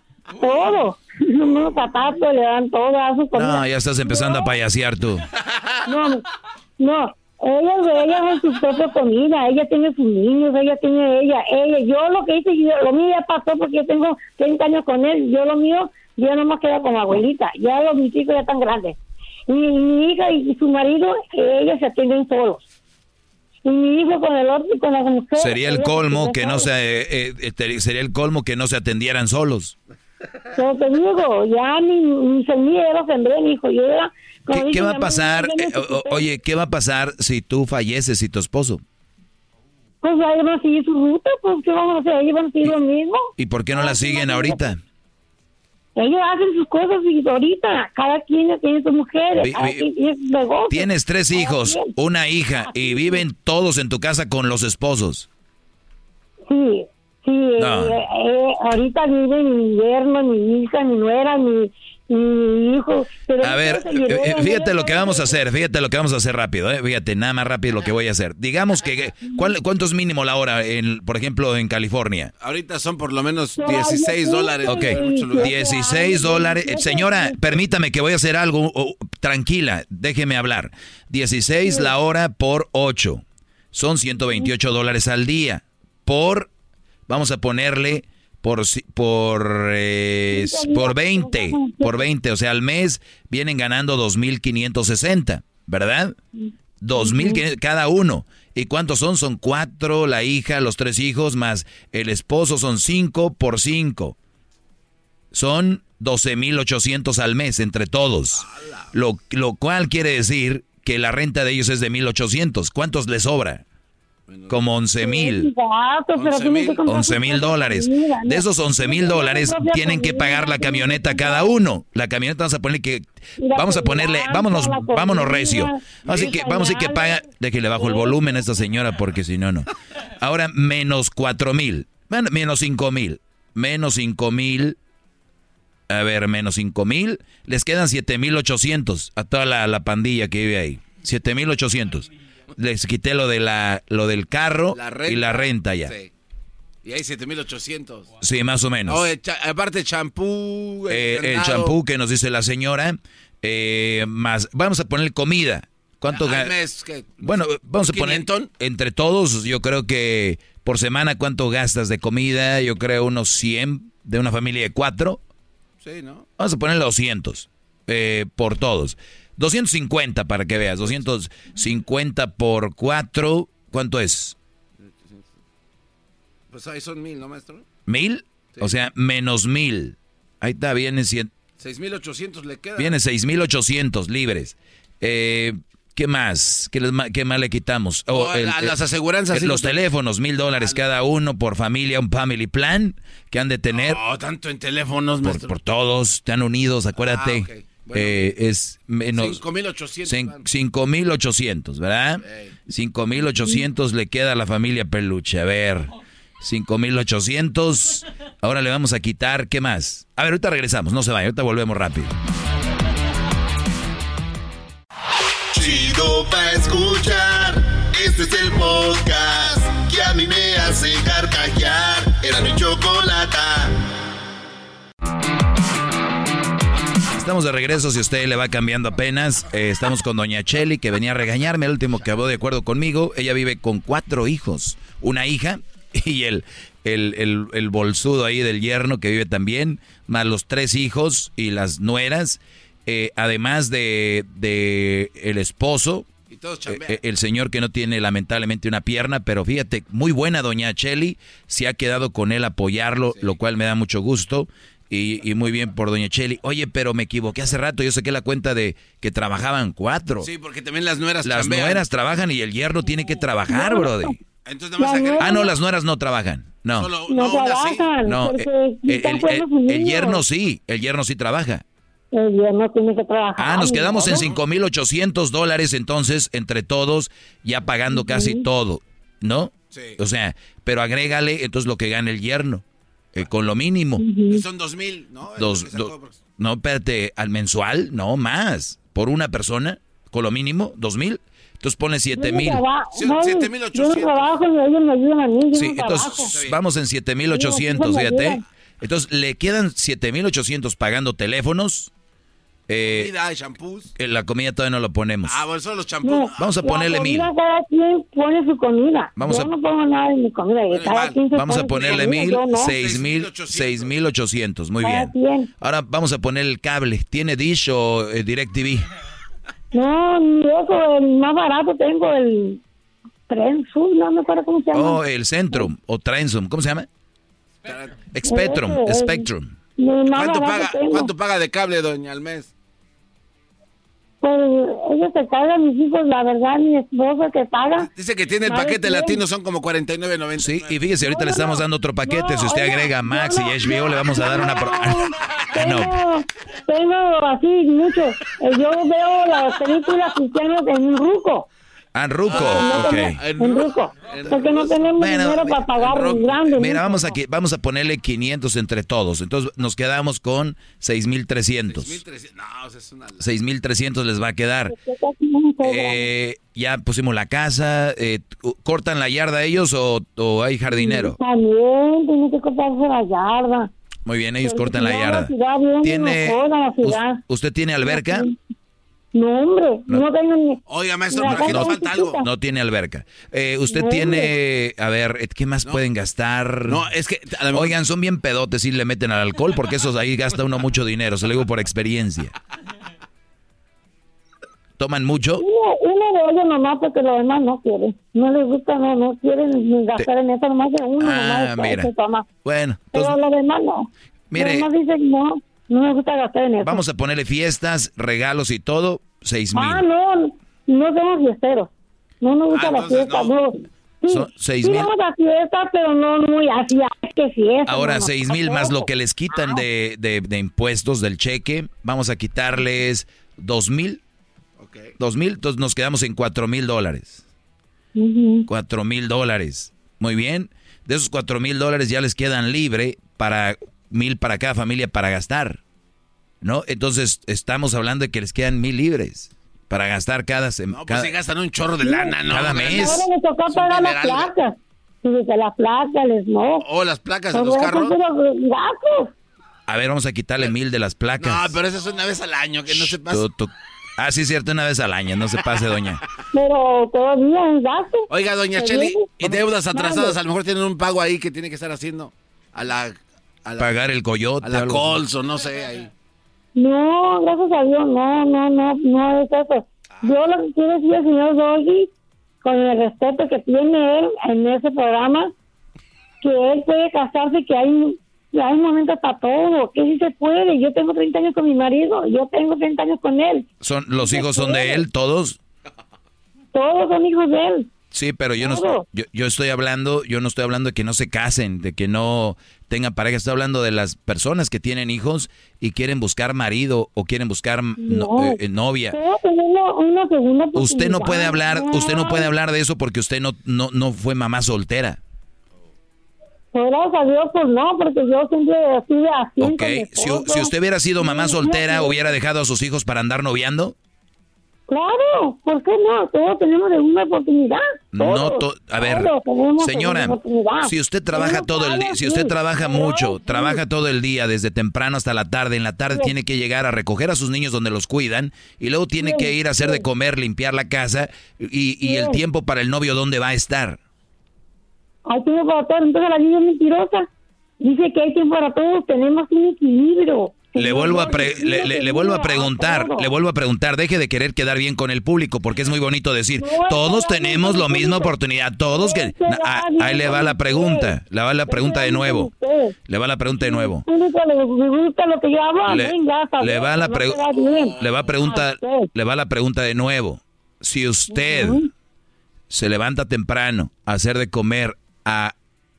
todo. Unos zapatos, le dan todo a su No, ya estás empezando a payasear tú. No, no. Ella, ella es su propia comida, ella tiene sus niños, ella tiene ella, ella. Yo lo que hice, lo mío ya pasó porque yo tengo 30 años con él. Yo lo mío, yo no me quedo con la abuelita. Ya los mis hijos ya están grandes. Mi hija y su marido, ellos se atienden solos. Y mi hijo con el otro y con la mujer. Sería el colmo que no se, eh, eh, sería el colmo que no se atendieran solos. Pero te digo, ya ni, ni semillero sembré, mi hijo. Yo era, ¿Qué, ¿Qué, va a pasar? Eh, oye, ¿qué va a pasar si tú falleces y tu esposo? Pues ahí van a seguir su ruta, pues ¿qué vamos a hacer? Ahí van a seguir lo mismo. ¿Y por qué no la siguen ahorita? Ellos hacen sus cosas y ahorita cada quien tiene su mujer. Tienes tres hijos, una hija y viven todos en tu casa con los esposos. Sí, Sí, eh, eh, ahorita vive mi yerno, mi hija, mi nuera, mi, mi hijo. a ver, eh, fíjate lo que vamos a hacer, fíjate lo que vamos a hacer rápido, fíjate, nada más rápido lo que voy a hacer. Digamos que, ¿cuál, ¿cuánto es mínimo la hora, en, por ejemplo, en California? Ahorita son por lo menos 16 dólares. Ok, 16 dólares. Señora, permítame que voy a hacer algo, tranquila, déjeme hablar. 16 la hora por 8, son 128 dólares al día, por vamos a ponerle por por eh, por 20, por 20, o sea, al mes vienen ganando 2560, ¿verdad? 2500 cada uno. ¿Y cuántos son? Son cuatro, la hija, los tres hijos, más el esposo son cinco por cinco. Son 12.800 al mes entre todos. Lo, lo cual quiere decir que la renta de ellos es de 1.800. ¿Cuántos les sobra? Como 11 mil. 11 mil dólares. De esos 11 mil dólares tienen que pagar la camioneta cada uno. La camioneta vamos a ponerle que vamos a ponerle, vámonos, vámonos recio. Así que vamos a decir que paga, déjele bajo el volumen a esta señora porque si no no. Ahora menos 4 mil, menos 5 mil, menos 5 mil. A ver, menos 5 mil, les quedan 7 mil 800 a toda la, la pandilla que vive ahí. 7 mil 800 les quité lo de la lo del carro y la renta ya. Sí. Y hay 7800. Sí, más o menos. Oh, aparte champú, eh, el champú que nos dice la señora, eh, más vamos a poner comida. ¿Cuánto mes, Bueno, vamos a poner entre todos, yo creo que por semana cuánto gastas de comida, yo creo unos 100 de una familia de cuatro. Sí, ¿no? Vamos a poner 200 eh, por todos. 250 para que veas. 250 por 4. ¿Cuánto es? Pues ahí son mil, ¿no, maestro? ¿Mil? O sea, menos mil. Ahí está, viene 100. 6.800 le queda. Viene 6.800 libres. Eh, ¿Qué más? ¿Qué, ¿Qué, más le quitamos? Oh, las aseguranzas. los teléfonos, mil dólares cada uno por familia, un family plan que han de tener. No, tanto en teléfonos, por, por, todos, están unidos, acuérdate. Ah, eh, es menos 5.800. 5.800, ¿verdad? 5.800 le queda a la familia Peluche. A ver, 5.800. Ahora le vamos a quitar, ¿qué más? A ver, ahorita regresamos, no se vaya, ahorita volvemos rápido. Chido pa' escuchar. Este es el podcast que a mí me hace carcajear. Era mi chocolata. Estamos de regreso, si usted le va cambiando apenas. Eh, estamos con Doña Cheli, que venía a regañarme, el último que habló de acuerdo conmigo. Ella vive con cuatro hijos, una hija y el, el, el, bolsudo ahí del yerno que vive también, más los tres hijos y las nueras, eh, además de, de, el esposo. Eh, el señor que no tiene lamentablemente una pierna, pero fíjate, muy buena doña Cheli, se ha quedado con él apoyarlo, lo cual me da mucho gusto. Y, muy bien por Doña Cheli. Oye, pero me equivoqué hace rato. Yo saqué la cuenta de que trabajaban cuatro. Sí, porque también las nueras Las nueras trabajan y el yerno tiene que trabajar, brother. Ah, no, las nueras no trabajan. No. no, trabajan. No, el, el, yerno sí. El yerno sí trabaja. El yerno tiene que trabajar. Ah, nos quedamos en 5.800 dólares entonces entre todos, ya pagando casi todo. ¿No? Sí. O sea, pero agrégale entonces lo que gana el yerno. Eh, con lo mínimo. Son dos mil, ¿no? Dos, no, espérate, al mensual, no, más. Por una persona, con lo mínimo, dos mil. Entonces pone siete mil. Siete mil ochocientos. Sí, entonces vamos en siete mil ochocientos, fíjate. Entonces le quedan siete mil ochocientos pagando teléfonos, eh, comida y shampoos. la comida todavía no lo ponemos. Ah, bueno, son los champús. vamos a ponerle mil. Cada quien pone su comida. Vamos Yo a, no pongo nada en mi comida. cada quien vamos a ponerle mil, seis mil, seis mil ochocientos. Muy bien. Ahora vamos a poner el cable. ¿Tiene Dish o eh, DirecTV? No, yo el más barato tengo el Trensum, no me acuerdo cómo se llama. Oh, el Centrum o Trensum, ¿cómo se llama? Spectrum, Spectrum. ¿Cuánto paga, ¿Cuánto paga de cable, doña, al mes? Pues ellos se cargan mis hijos, la verdad, mi esposo que paga. Dice que tiene el paquete latino, son como 49.90. Sí, y fíjese, ahorita le estamos dando otro paquete. si usted agrega Max y HBO, le vamos a dar una... tengo, tengo así mucho. Eh, yo veo las películas cristianas en un ruco. Ah, Ruco, ah, ok. En Ruco. Porque no tenemos dinero para pagar grande. Mira, vamos a, vamos a ponerle 500 entre todos. Entonces nos quedamos con 6,300. 6,300 les va a quedar. Eh, ya pusimos la casa. Eh, ¿Cortan la yarda ellos o, o hay jardinero? También, tiene que cortarse la yarda. Muy bien, ellos cortan la yarda. ¿Tiene, ¿Usted tiene alberca? No, hombre, no, tengo ni... Oiga, maestro, pero aquí nos falta algo. No tiene alberca. Eh, usted tiene, a ver, eh, ¿qué más pueden gastar? No, es que... Oigan, son bien pedotes y le meten al alcohol porque esos ahí gasta uno mucho dinero, se lo digo por experiencia. ¿Toman mucho? Uno, uno de ellos nomás porque los demás no quieren. No les gusta, no, no quieren gastar en eso, nomás de uno ah, nomás mira. toma. Bueno. Pero los demás no. Mire, los demás dicen no. No me gusta gastar en eso. Vamos a ponerle fiestas, regalos y todo, seis mil. Ah, no, no somos fiesteros. No nos gusta Ah, la entonces fiesta, no. no. Sí, Son seis sí mil. vamos a fiesta, pero no muy así, que fiesta. Ahora, no, no, seis mil más lo que les quitan de, de- de impuestos del cheque, vamos a quitarles dos mil. Dos mil, entonces nos quedamos en cuatro mil dólares. Cuatro mil dólares. Muy bien. De esos cuatro mil dólares ya les quedan libre para mil para cada familia para gastar. ¿No? Entonces estamos hablando de que les quedan mil libres para gastar cada semana. No, pues si gastan un chorro de lana, ¿no? Cada mes. Ahora me tocó pagar las placas. Y desde la placa, el smog. O las placas de Todo los carros. A ver, vamos a quitarle mil de las placas. No, pero eso es una vez al año, que no se. Tú- tú- Ah, sí, es cierto, una vez al año, no se pase, doña. Pero todavía es gasto. Oiga, doña ¿Se Cheli, y deudas atrasadas, a lo mejor tienen un pago ahí que tiene que estar haciendo a la... A la Pagar el coyote. A la. Colso, no sé, ahí. No, gracias a Dios, no, no, no, no es eso. Yo lo que quiero decir al señor Doggy, con el respeto que tiene él en ese programa, que él puede casarse, que hay, hay momentos para todo, que sí se puede. Yo tengo 30 años con mi marido, yo tengo 30 años con él, Son, los hijos son de él, todos. todos son hijos de él. Sí, pero yo no yo, yo estoy hablando, yo no estoy hablando de que no se casen, de que no tengan pareja, estoy hablando de las personas que tienen hijos y quieren buscar marido o quieren buscar no- No. eh, eh, novia. Tenemos una segunda Usted no puede hablar, usted no puede hablar de eso porque usted no no no fue mamá soltera. Gracias a Dios, pues no, porque yo siempre estuve así. ¿Ok? Si, si usted hubiera sido mamá soltera, hubiera dejado a sus hijos para andar noviando? Claro, ¿por qué no? Todos tenemos una oportunidad. No, to- a ver, señora, si usted trabaja todo el día, si usted trabaja mucho, sí. trabaja todo el día, desde temprano hasta la tarde, en la tarde Sí. tiene que llegar a recoger a sus niños donde los cuidan y luego tiene Sí, que ir a hacer de comer, limpiar la casa y, y el tiempo para el novio, ¿dónde va a estar? Hay tiempo para todo, entonces la niña es mentirosa. Dice que hay tiempo para todos, tenemos un equilibrio. Le vuelvo a pre- le, le- le vuelvo a preguntar, le vuelvo a preguntar, deje de querer quedar bien con el público porque es muy bonito decir, todos tenemos la misma oportunidad, todos que Ah, ahí le va la pregunta, le va la pregunta de nuevo. Le va la pregunta de nuevo. Le va la no pre- queda bien. le va a preguntar, A usted. le va la pregunta de nuevo. Si usted se levanta temprano a hacer de comer, a,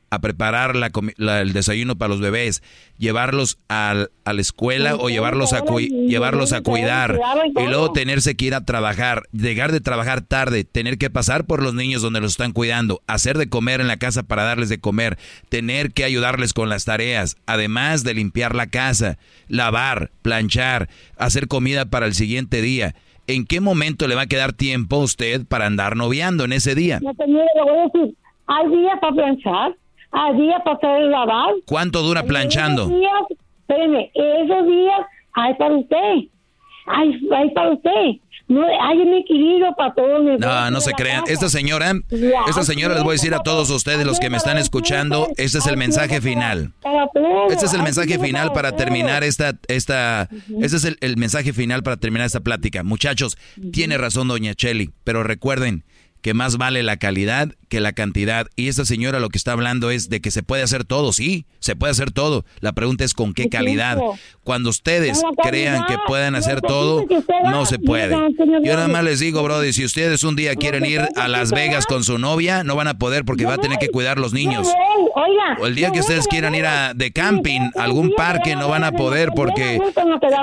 a preparar la la- el desayuno para los bebés, llevarlos al- a la escuela o llevarlos a llevarlos a cuidar y luego tenerse que ir a trabajar, llegar de trabajar tarde, tener que pasar por los niños donde los están cuidando, hacer de comer en la casa para darles de comer, tener que ayudarles con las tareas, además de limpiar la casa, lavar, planchar, hacer comida para el siguiente día. ¿En qué momento le va a quedar tiempo a usted para andar noviando en ese día? No te niego, le voy a decir, hay días para planchar, hay días para hacer el lavar. ¿Cuánto dura planchando? Esos días, espéreme, esos días hay para usted, hay, hay para usted. No, hay un equilibrio para todos. No, no se crean. Esta señora, esta señora les voy a decir a todos ustedes los que me están escuchando, este es el mensaje final. Este es el mensaje final para terminar esta, esta, este es el, el mensaje final para terminar esta plática. Muchachos, tiene razón doña Cheli, pero recuerden que más vale la calidad que la cantidad. Y esta señora lo que está hablando es de que se puede hacer todo, sí, se puede hacer todo. La pregunta es con qué calidad. Cuando ustedes crean que pueden hacer todo, no se puede. Yo nada más les digo, Brody, si ustedes un día quieren ir a Las Vegas con su novia, no van a poder porque va a tener que cuidar los niños. O el día que ustedes quieran ir a, de camping, a algún parque, no van a poder porque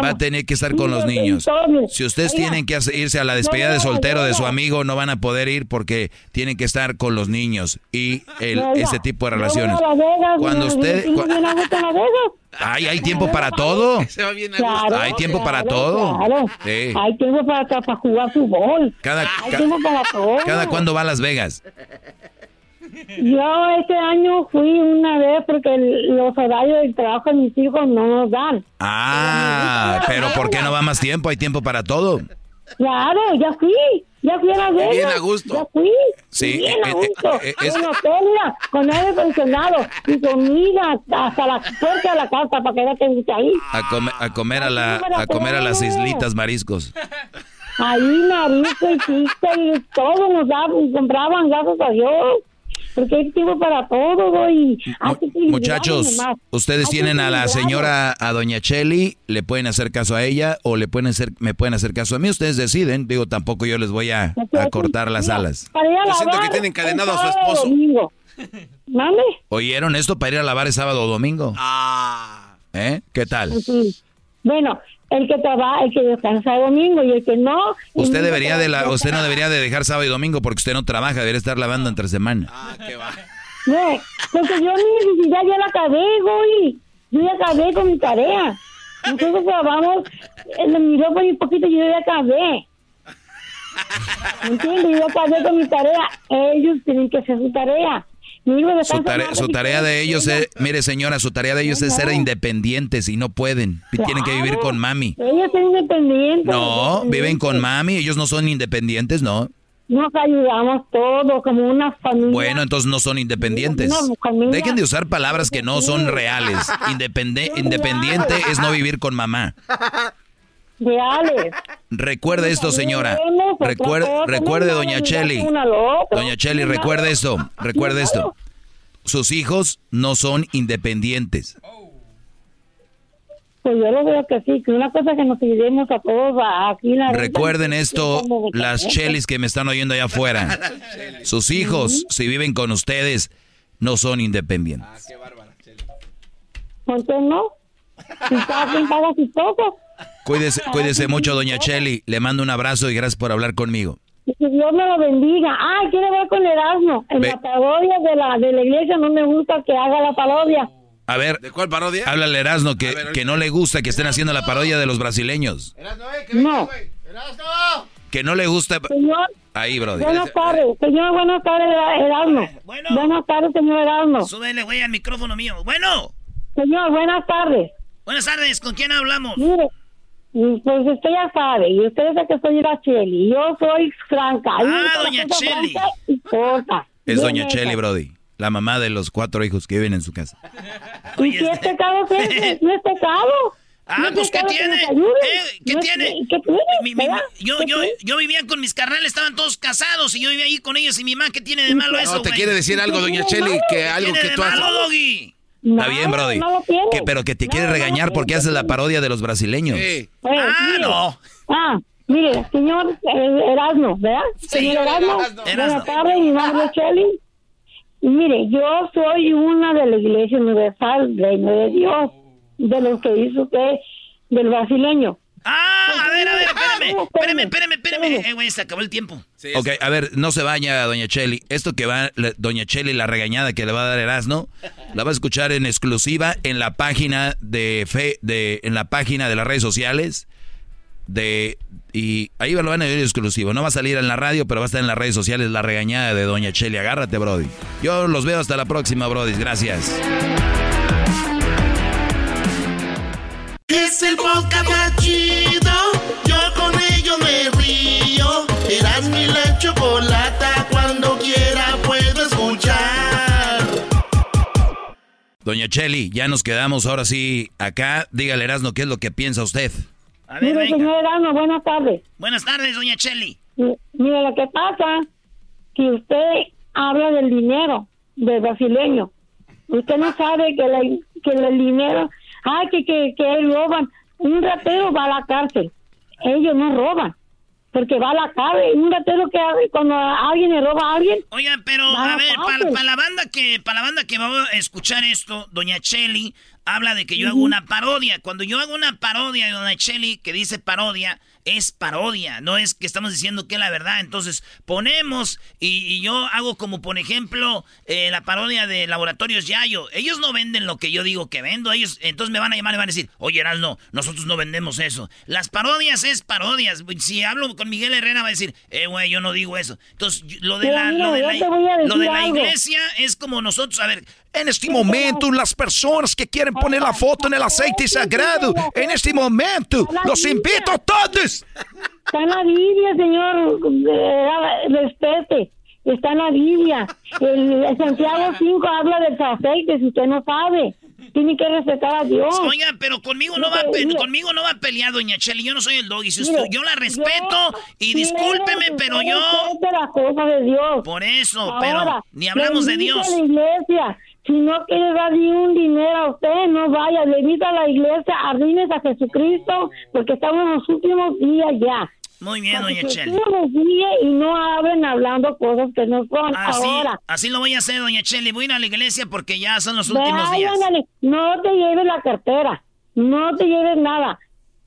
va a tener que estar con los niños. Si ustedes tienen que irse a la despedida de soltero de su amigo, no van a poder ir porque tienen que estar con los niños y el, ese tipo de yo voy relaciones. a Las Vegas, Cuando usted... cu-. Ay, hay tiempo para todo. Se va bien a gusto. Claro, Hay tiempo para todo. claro. Sí. Hay tiempo para, para jugar fútbol. Cada, Hay ca- tiempo para todo. cada cuándo va a Las Vegas. Yo este año fui una vez porque los horarios del trabajo de mis hijos no nos dan. Ah, pero ¿por qué no va más tiempo? Hay tiempo para todo. Claro, ya fui. Ya fui a Las Vegas. Bien a gusto. Ya fui. Sí, Bien eh, a eh, gusto. eh, es- Con hotel, mira, con aire acondicionado y comida hasta la puerta de la casa para que te guste ahí. A, come- a comer a la, a comer a las islitas mariscos. Ahí marisco y pizza y todo nos daban compraban, gracias a Dios. Porque hay tiempo para todo, y Muchachos, ustedes tienen a la señora, a doña Cheli, le pueden hacer caso a ella o le pueden hacer, me pueden hacer caso a mí, ustedes deciden, digo, tampoco yo les voy a, cortar las alas. Yo siento que tienen encadenado a su esposo. ¿Mame? ¿Oyeron esto para ir a lavar el sábado o domingo? Ah. ¿Eh? ¿Qué tal? Bueno, el que trabaja, el que descansa domingo y el que no. Usted debería de la, usted no debería de dejar sábado y domingo porque usted no trabaja, debería estar lavando entre semana. Ah, qué va. No, porque yo ni ya, ya la acabé, güey. Yo ya acabé con mi tarea. Nosotros trabajamos, me miró por un poquito y yo ya acabé. ¿Me entiendes? Yo ya acabé con mi tarea. Ellos tienen que hacer su tarea. Su, tarea de ellos es, mire señora, su tarea de ellos es ser independientes y no pueden. Tienen que vivir con mami. Ellos son independientes. No, viven con mami, ellos no son independientes, no. Nos ayudamos todos como una familia. Bueno, entonces no son independientes. Dejen de usar palabras que no son reales. independiente es no vivir con mamá. Reales. Recuerde esto, señora. Recuerde, recuerde doña Cheli. Doña Cheli, recuerde esto. Recuerde esto. Sus hijos no son independientes. Pues yo lo veo que sí, que una cosa que nos ayudemos a todos aquí la Recuerden esto, las chelis que me están oyendo allá afuera. Sus hijos, si viven con ustedes, no son independientes. Ah, qué bárbara, ¿Por qué no? Si cada quien paga sus cosas. Cuídese, cuídese mucho, doña Cheli. Le mando un abrazo y gracias por hablar conmigo. Que Dios me lo bendiga. Ay, quiere ver con Erasmo. En la parodia de la, de la iglesia no me gusta que haga la parodia. A ver, ¿de cuál parodia? Háblale Erasmo que, que no le gusta que estén haciendo la parodia de los brasileños. Erasmo, eh, que no. Erasmo. Que no le gusta. Señor. Ahí, brother. Buenas tardes, señor. Buenas tardes, Erasmo. Bueno. Buenas tardes, señor Erasmo. Súbele, güey, al micrófono mío. Bueno. Señor, buenas tardes. Buenas tardes, ¿con quién hablamos? Mire, pues usted ya sabe, y usted sabe que soy la Cheli, yo soy Franca. Ah, doña Cheli. Es doña Cheli, Brody, la mamá de los cuatro hijos que viven en su casa. ¿Y qué es pecado es? ¿No es pecado? Ah, pues ¿qué tiene? ¿Eh? ¿Qué tiene? ¿Qué tiene? yo, yo, yo vivía con mis carnales, estaban todos casados y yo vivía ahí con ellos y mi mamá, ¿qué tiene de malo eso? No, te quiere decir algo, doña Cheli, que algo que tú haces. Doggy? Está bien, Brody. que, pero que te quiere regañar porque haces la parodia de los brasileños. Sí. ah, no. Ah, mire, señor eh, Erasmo, ¿verdad? señor Erasmo, buenas tardes, mi nombre es Chelly. Mire, yo soy una de la Iglesia Universal, Reino de Dios, de lo que hizo usted del brasileño. Ah, a ver, a ver, espérame, espérame, espérame, espérame. Eh, güey, se acabó el tiempo. ok, a ver, no se baña, doña Cheli. Esto que va, doña Cheli, la regañada que le va a dar Erasno, la va a escuchar en exclusiva en la página de fe, de, en la página de las redes sociales. De, y ahí lo van a ver exclusivo. No va a salir en la radio, pero va a estar en las redes sociales la regañada de doña Cheli. Agárrate, Brody. Yo los veo hasta la próxima, Brody. Gracias. Es el podcast más chido. Yo con ello me río. Eras mi la chocolata. Cuando quiera puedo escuchar. Doña Cheli, ya nos quedamos ahora sí acá. Dígale, Erasno, ¿qué es lo que piensa usted? A ver, Mire, señor Erasno, buenas tardes. Buenas tardes, doña Cheli. Mire, lo que pasa que usted habla del dinero del brasileño. Usted no sabe que, la, que el dinero ay, que, que, que roban. Un ratero va a la cárcel. Ellos no roban. Porque va a la cárcel. Un ratero que cuando alguien le roba a alguien. Oigan, pero a, ver, para la banda que para la banda que va a escuchar esto, Doña Cheli habla de que yo hago una parodia. Cuando yo hago una parodia de Doña Cheli que dice parodia, es parodia, no es que estamos diciendo que es la verdad. Entonces ponemos y, yo hago como por ejemplo eh, la parodia de Laboratorios Yayo. Ellos no venden lo que yo digo que vendo. Ellos entonces me van a llamar y van a decir, oye no, nosotros no vendemos eso. Las parodias es parodias. Si hablo con Miguel Herrera va a decir, eh güey, yo no digo eso. Entonces lo de la, lo de la iglesia es como nosotros, a ver, en este momento, las personas que quieren poner la foto en el aceite sagrado, en este momento, los invito a todos. Está en la Biblia, señor, respete. Está en la Biblia. El, Santiago 5 habla del aceite, si usted no sabe. Tiene que respetar a Dios. Oiga, pero conmigo no, va conmigo no va a pelear, doña Cheli. Yo no soy el doggy. Si usted- Mire, yo la respeto yo y discúlpeme, pero yo... respete las cosas de Dios. Por eso, Ahora, pero ni hablamos de Dios. la iglesia. Si no quiere dar ni un dinero a usted, no vaya. Le invito a la iglesia, arrímese a Jesucristo, porque estamos en los últimos días ya. Muy bien, Para doña guíe y no hablen hablando cosas que no son. Así, Ahora, así lo voy a hacer, doña Cheli. Voy a ir a la iglesia porque ya son los últimos días. no te lleves la cartera, no te lleves nada.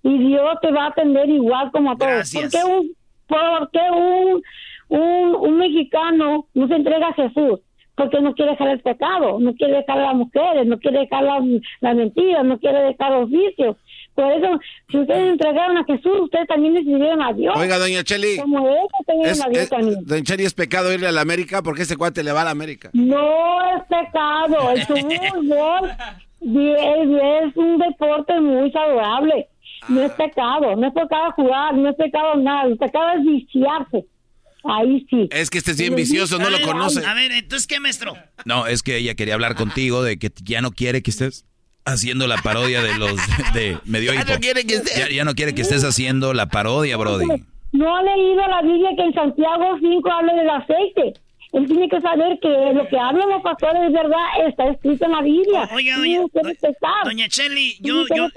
Y Dios te va a atender igual como a todos. Gracias. ¿Por qué un, por qué un, un, un mexicano no se entrega a Jesús? Porque no quiere dejar el pecado, no quiere dejar a las mujeres, no quiere dejar las las mentiras, no quiere dejar los vicios. Por eso, si ustedes entregaron a Jesús, ustedes también decidieron a Dios. Oiga, doña Cheli. Como ellos Es, a Dios es- también. doña Cheli, ¿es pecado irle a la América? porque ese cuate le va a la América? No es pecado, el fútbol es, es un deporte muy saludable. No es pecado, no es pecado jugar, no es pecado nada, el pecado es viciarse. Ahí sí. Es que este es bien vicioso, no lo conoce. A ver, entonces, ¿qué, maestro? No, es que ella quería hablar contigo de que ya no quiere que estés haciendo la parodia de los de medio Ya no quiere que estés- ya, ya no quiere que estés haciendo la parodia, Brody. No ha leído la Biblia que en Santiago 5 habla del aceite. Él tiene que saber que lo que hablan los pastores es verdad, está escrito en la Biblia. Oiga, doña, doña Cheli, yo, yo,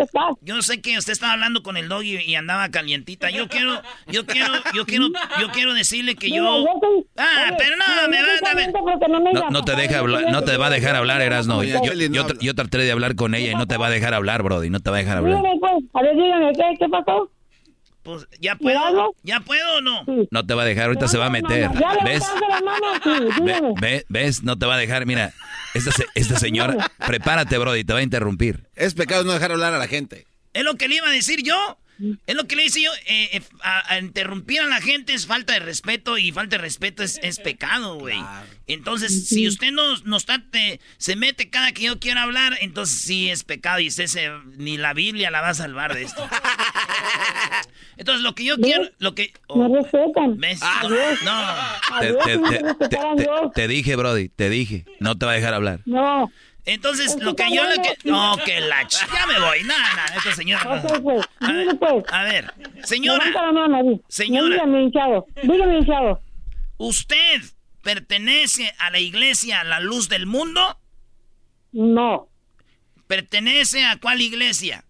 yo sé que usted estaba hablando con el doggy y andaba calientita. Yo quiero, yo quiero, yo quiero, yo quiero decirle que yo. Mira, yo soy- Ah, oye, pero no, me va a no No, te deja hablar, no te va a dejar hablar, Erasno. Yo, yo, yo traté de hablar con ella y no te va a dejar hablar, Brody. No te va a dejar hablar. Dígame, pues, a ver, dígame, ¿qué, qué pasó? Pues, ¿ya puedo? ¿Ya puedo o no? No te va a dejar, ahorita se va a meter. ¿Ves? levantaste la mano, sí, Ve- dígame. ve- ¿Ves? No te va a dejar. Mira, esta, esta señora, prepárate, Brody, te va a interrumpir. Es pecado no dejar hablar a la gente. Es lo que le iba a decir yo. Es lo que le hice yo. eh, eh, a, a interrumpir a la gente es falta de respeto y falta de respeto es, es pecado, güey. Entonces, si usted no, no está, te- se mete cada que yo quiera hablar, entonces sí es pecado y usted se, ni la Biblia la va a salvar de esto. Entonces, lo que yo quiero, lo que... oh, Me respetan. No. Te dije, Brody, te dije. No te va a dejar hablar. No. Entonces, Es lo que yo le que... No, que la... ch- Ya me voy. Nada, nada, esta señora... Ok, pues, A dígame, ver, pues. a ver, señora... Levanta la mano, di. Señora. Dígame, hinchado. Dígame, hinchado. ¿Usted pertenece a la iglesia La Luz del Mundo? No. ¿Pertenece a cuál iglesia?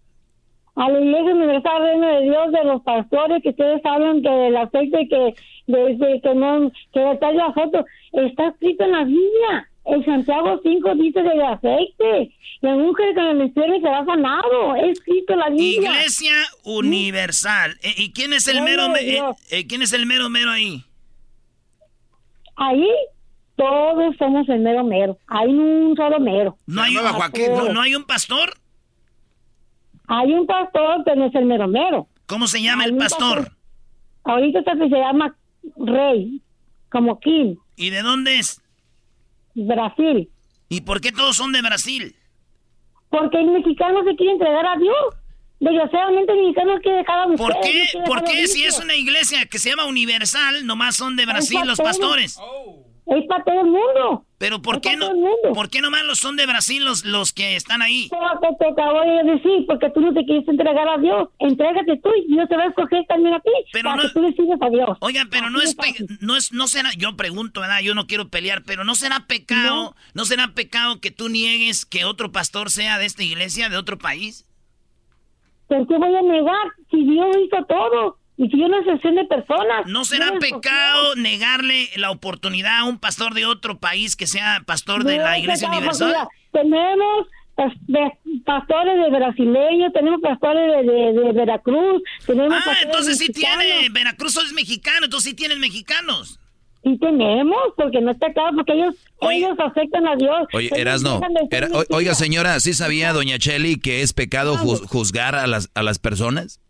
A la Iglesia Universal Reino de Dios, de los pastores que ustedes hablan que el aceite que, de, de- que no, que detalle la foto, está escrito en la Biblia. En Santiago 5 dice del aceite. Y el mujer que le menciones será sanado. Es escrito en la Biblia. Iglesia Universal. Eh, ¿Y quién es el mero de me- eh, eh, quién es el mero mero ahí? Ahí todos somos el mero mero. Hay un solo mero. No hay, un, no, no hay un pastor. Hay un pastor que no es el mero mero. ¿Cómo se llama Hay el un pastor? Ahorita está que se llama Rey, como King, ¿Y de dónde es? Brasil. ¿Y por qué todos son de Brasil? Porque el mexicano se quiere entregar a Dios. Desgraciadamente el mexicano quiere dejar a la ¿Por mujer, qué? no ¿Por qué si es una iglesia que se llama Universal, nomás son de Brasil los para todos. Es para todo el mundo. Pero ¿por qué no? ¿Por qué nomás los son de Brasil los, los que están ahí? Porque te acabo de decir, porque tú no te quieres entregar a Dios. Entrégate tú y Dios te va a escoger también a ti. Pero para no- que tú le sigas a Dios. Oigan, pero no es, no es, no será, yo pregunto, ¿verdad? Yo no quiero pelear, pero no será pecado, no, será pecado que tú niegues que otro pastor sea de esta iglesia, de otro país. ¿Por qué voy a negar si Dios hizo todo? Y si yo no excepción de personas. ¿No será pecado negarle la oportunidad a un pastor de otro país que sea pastor de No la es iglesia pecado, universal? mira, Tenemos pastores de brasileños, tenemos pastores de, de- de Veracruz, tenemos Ah, pastores entonces sí tiene, Veracruz es mexicano, entonces sí tienen mexicanos. Sí tenemos, porque no está pecado, porque ellos, ellos aceptan a Dios. Oye, Erasno, era- oiga señora, ¿sí sabía doña Cheli que es pecado ju- juzgar a las, a las personas?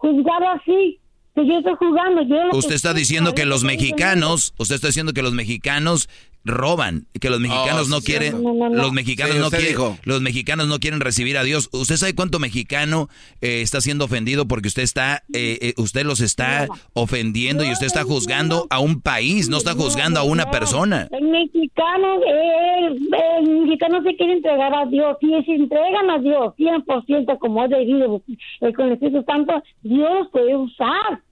Juzgar así, que yo estoy jugando. Yo Usted está diciendo que los mexicanos, usted está diciendo que los mexicanos roban, que los mexicanos Oh, no quieren, cierto. No, no, no. los mexicanos Sí, no quieren, dijo. los mexicanos no quieren recibir a Dios. ¿Usted sabe cuánto mexicano eh, está siendo ofendido porque usted está, eh, eh, usted los está ofendiendo y usted está juzgando a un país, no está juzgando a una persona? El mexicano, el, el mexicano se quiere entregar a Dios. Si se entregan a Dios 100% como es debido, eh, con el Espíritu Santo, Dios puede usar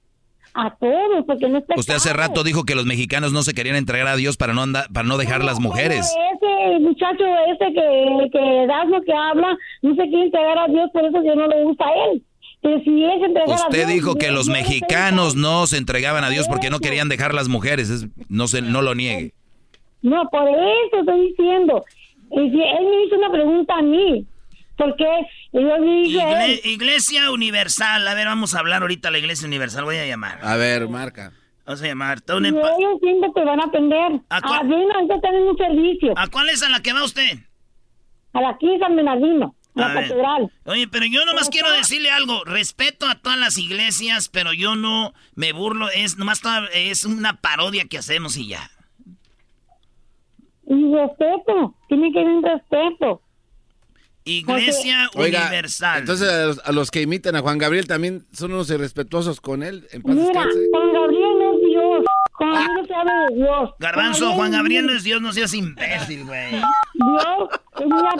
a todos, porque no es Usted hace rato dijo que los mexicanos no se querían entregar a Dios para no andar, para no dejar las mujeres. Ese muchacho ese que, que das lo que habla, no se quiere entregar a Dios, por eso Dios no le gusta a él. Pero si es entregar a Usted Dios, dijo que los mexicanos no se entregaban a Dios porque no querían dejar las mujeres. Es- no se, no lo niegue. No, por eso estoy diciendo. Y si él me hizo una pregunta a mí. Porque yo dije Igle- iglesia Universal. A ver, vamos a hablar ahorita a la Iglesia Universal. Voy a llamar. A ver, marca. Vamos a llamar. Y ellos siempre te van a atender. ¿A ¿A cuál? Bernardino, ahorita están en un servicio. ¿A cuál es a la que va usted? A la aquí San Bernardino, a la ver. catedral. Oye, pero yo nomás quiero decirle algo. Respeto a todas las iglesias, pero yo no me burlo. Es nomás toda- es una parodia que hacemos y ya. Y respeto, tiene que haber un respeto. Iglesia Oiga, Universal. entonces a los, a los que imitan a Juan Gabriel también son unos irrespetuosos con él. En paz Mira, descanse. Juan Gabriel no es Dios. Juan Gabriel no se habla de Dios. Garbanzo, Juan Gabriel no es Dios, no seas imbécil, güey. Dios es una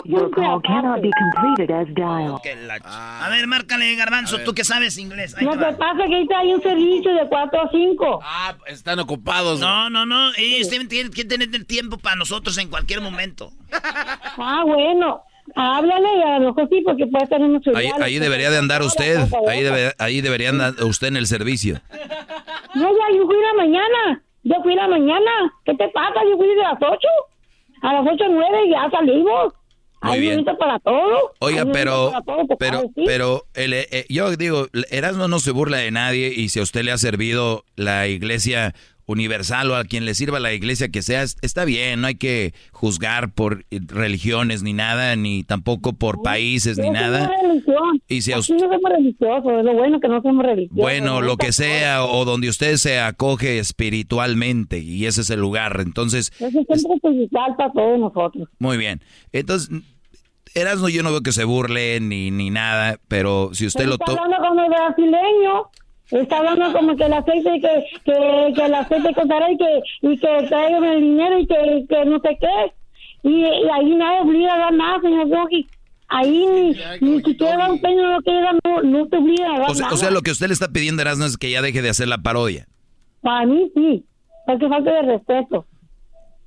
la ch- A ver, márcale, Garbanzo, tú que sabes inglés. Ahí Lo que pasa es que ahorita hay un servicio de 4 a 5. Ah, están ocupados. No, no, no. Ellos tienen, que tener el tiempo para nosotros en cualquier momento. Ah, bueno. Háblale y a lo mejor sí, porque puede tener mucho Ahí, ahí debería de andar usted. Ahí, debe- ahí debería andar usted en el servicio. No, ya, yo fui la mañana. Yo fui la mañana. ¿Qué te pasa? Yo fui de las 8. A las 8 9 y ya salimos. Muy Hay bien. para todo. Oiga, Hay pero, todo, te pero, pero, el, eh, yo digo, Erasmo no se burla de nadie y si a usted le ha servido la iglesia universal o a quien le sirva la iglesia que sea, es- está bien, no hay que juzgar por eh, religiones ni nada, ni tampoco por países ni nada. religión. Y si usted- no somos religiosos, es lo bueno que no somos religiosos. Bueno, ¿no? lo que sea, o donde usted se acoge espiritualmente, y ese es el lugar. Entonces, Es un centro espiritual para todos nosotros. muy bien. Entonces, Erasmo yo no veo que se burle ni, ni nada, pero si usted Pero lo toma... hablando como brasileño. Está hablando como que el aceite, que, que, que el aceite costará y que, y que traigan el dinero y que, que no sé qué. Y, y ahí nadie obliga a dar nada, señor Doggy. Ahí ni, ni siquiera da un peño, no quiere dar, no, no te obliga a dar O sea, nada. o sea, lo que usted le está pidiendo, Erasmo, es que ya deje de hacer la parodia. Para mí sí, porque falta de respeto.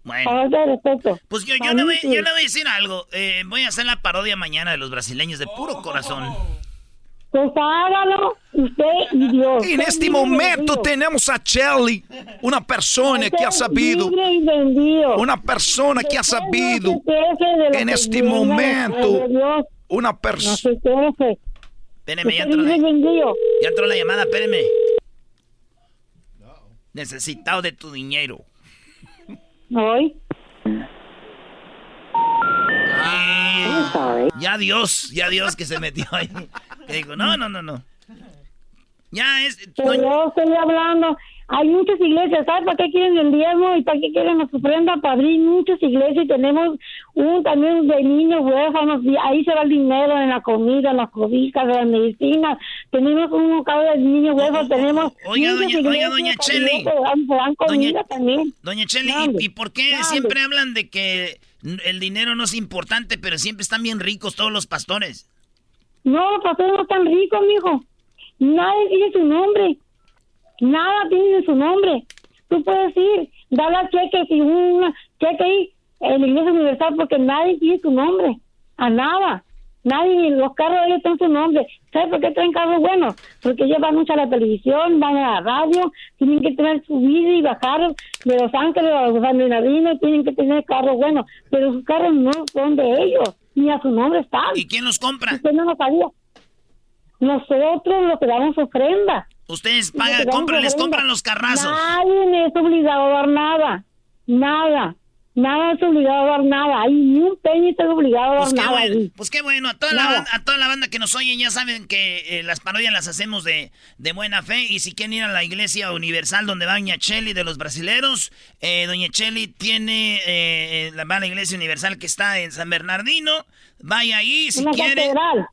Bueno. Falta de respeto. Pues yo, yo, le, voy, sí. yo le voy a decir algo. Eh, voy a hacer la parodia mañana de los brasileños de puro corazón. Pues hágalo usted y Dios. En este momento tenemos a Charlie, una persona que ha sabido, una persona que ha sabido en este momento, una No persona... Espéreme, ya entró, la, ya entró la llamada, espéreme. Necesitado de tu dinero. Hoy. Ya Dios, ya Dios que se metió ahí. Que dijo, no, no, no, no. Ya es... Pero yo estoy hablando. Hay muchas iglesias, ¿sabes para qué quieren el diezmo y para qué quieren las ofrendas? Para abrir muchas iglesias y tenemos un también de niños huérfanos y ahí se va el dinero en la comida, en las cobijas, en las medicinas. Tenemos un bocado de niños huérfanos, tenemos Oiga, doña- oiga, doña Cheli. comida también. Doña Cheli, ¿y, y por qué siempre hablan de que el dinero no es importante, pero siempre están bien ricos todos los pastores? No, los pastores no están ricos, mijo. Nadie tiene su nombre. Nada tiene su nombre. Tú puedes ir, dar las cheques y un cheque ahí en la Iglesia Universal porque nadie tiene su nombre. A nada. Nadie, los carros de ellos tienen su nombre. ¿Sabes por qué traen carros buenos? Porque ellos van mucho a la televisión, van a la radio, tienen que tener subir y bajar de Los Ángeles a los San Bernardino, tienen que tener carros buenos. Pero sus carros no son de ellos, ni a su nombre están. ¿Y quién los compra? Usted no lo sabía. Nosotros los que damos ofrenda. Ustedes pagan, compran, les compran los carrazos. Nadie me es obligado a dar nada. Nada. Nada es obligado a dar nada. Ahí ni un penny está obligado a dar Pues nada. bueno, ahí. pues qué bueno, a toda, la banda, a toda la banda que nos oyen ya saben que eh, las parodias las hacemos de, de buena fe y si quieren ir a la iglesia universal donde va Doña Cheli de los brasileros, eh, Doña Cheli tiene, eh, eh, la, va a la iglesia universal que está en San Bernardino, vaya ahí si en la quiere. catedral.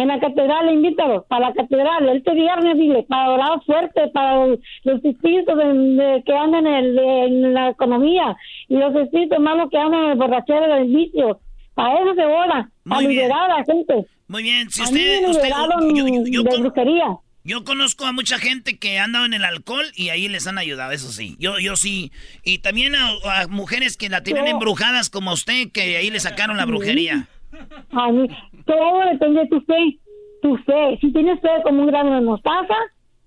En la catedral, invítalo, para la catedral, este viernes, dile, para orar fuerte, para los, espíritus de- de- que andan en, el- en la economía y los espíritus malos que andan en el borrachero del vicio. Para eso se ora, bien. liberar a la gente. Muy bien, si A mí usted, me usted liberaron yo, yo- yo de brujería. yo conozco a mucha gente que ha andado en el alcohol y ahí les han ayudado, eso sí. Yo, yo sí. Y también a, a mujeres que la tienen embrujadas como usted, que ahí le sacaron la brujería. A mí, todo depende de tu fe. Tu fe. Si tienes fe como un grano de mostaza,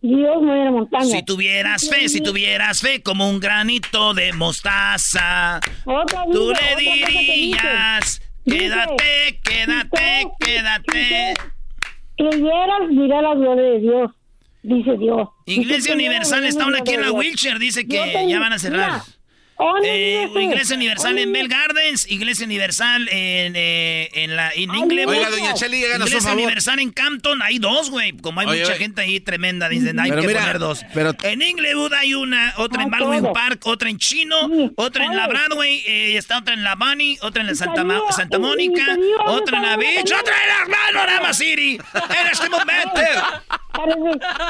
Dios mueve la montaña. Si tuvieras fe, si tuvieras fe como un granito de mostaza, Otra tú le dirías, quédate, quédate, quédate. creyeras, dirá la gloria de Dios, dice Dios. Iglesia Universal está aquí en la Wilshire dice que ya van a cerrar. Eh, Iglesia Universal en Bell Gardens, Iglesia Universal en, eh, en la en Inglewood. Oiga, doña Chely, háganos un Iglesia favor. Universal en Campton, hay dos, güey. Como hay Oye, mucha oye. gente ahí tremenda, dicen, hay Pero que mira, poner dos. pero- En Inglewood hay una, otra en Hay Baldwin. Park, otra en Chino, otra en la. Broadway, eh, está otra en la Bunny, otra en la Santa, Santa y Mónica, otra en la Beach, otra en la Panorama City. En este momento.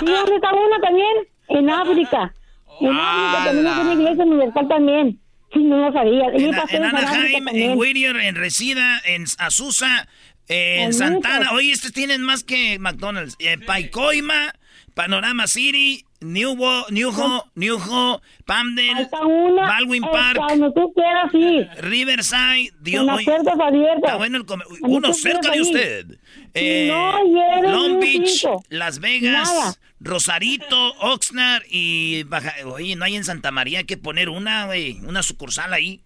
¿y dónde está una también? En África. En también iglesia universal también. Sí, no lo sabía. En, en Anaheim, en. Whittier, en Resida, en Azusa, en En Santana. Oye, estos tienen más que McDonald's. Eh, Paicoima, Panorama City, Newho, Newho, Newho, Pamden. Baldwin eh, Park, Cuando tú quieras, sí. Riverside. Dios, puertas abiertas. está bueno el Uno cerca de usted. Eh, no lleves Long ni un Beach. Las Vegas, Nada. Rosarito, Oxnard y Baja. Oye, no hay en Santa María, que poner una, güey, una sucursal ahí.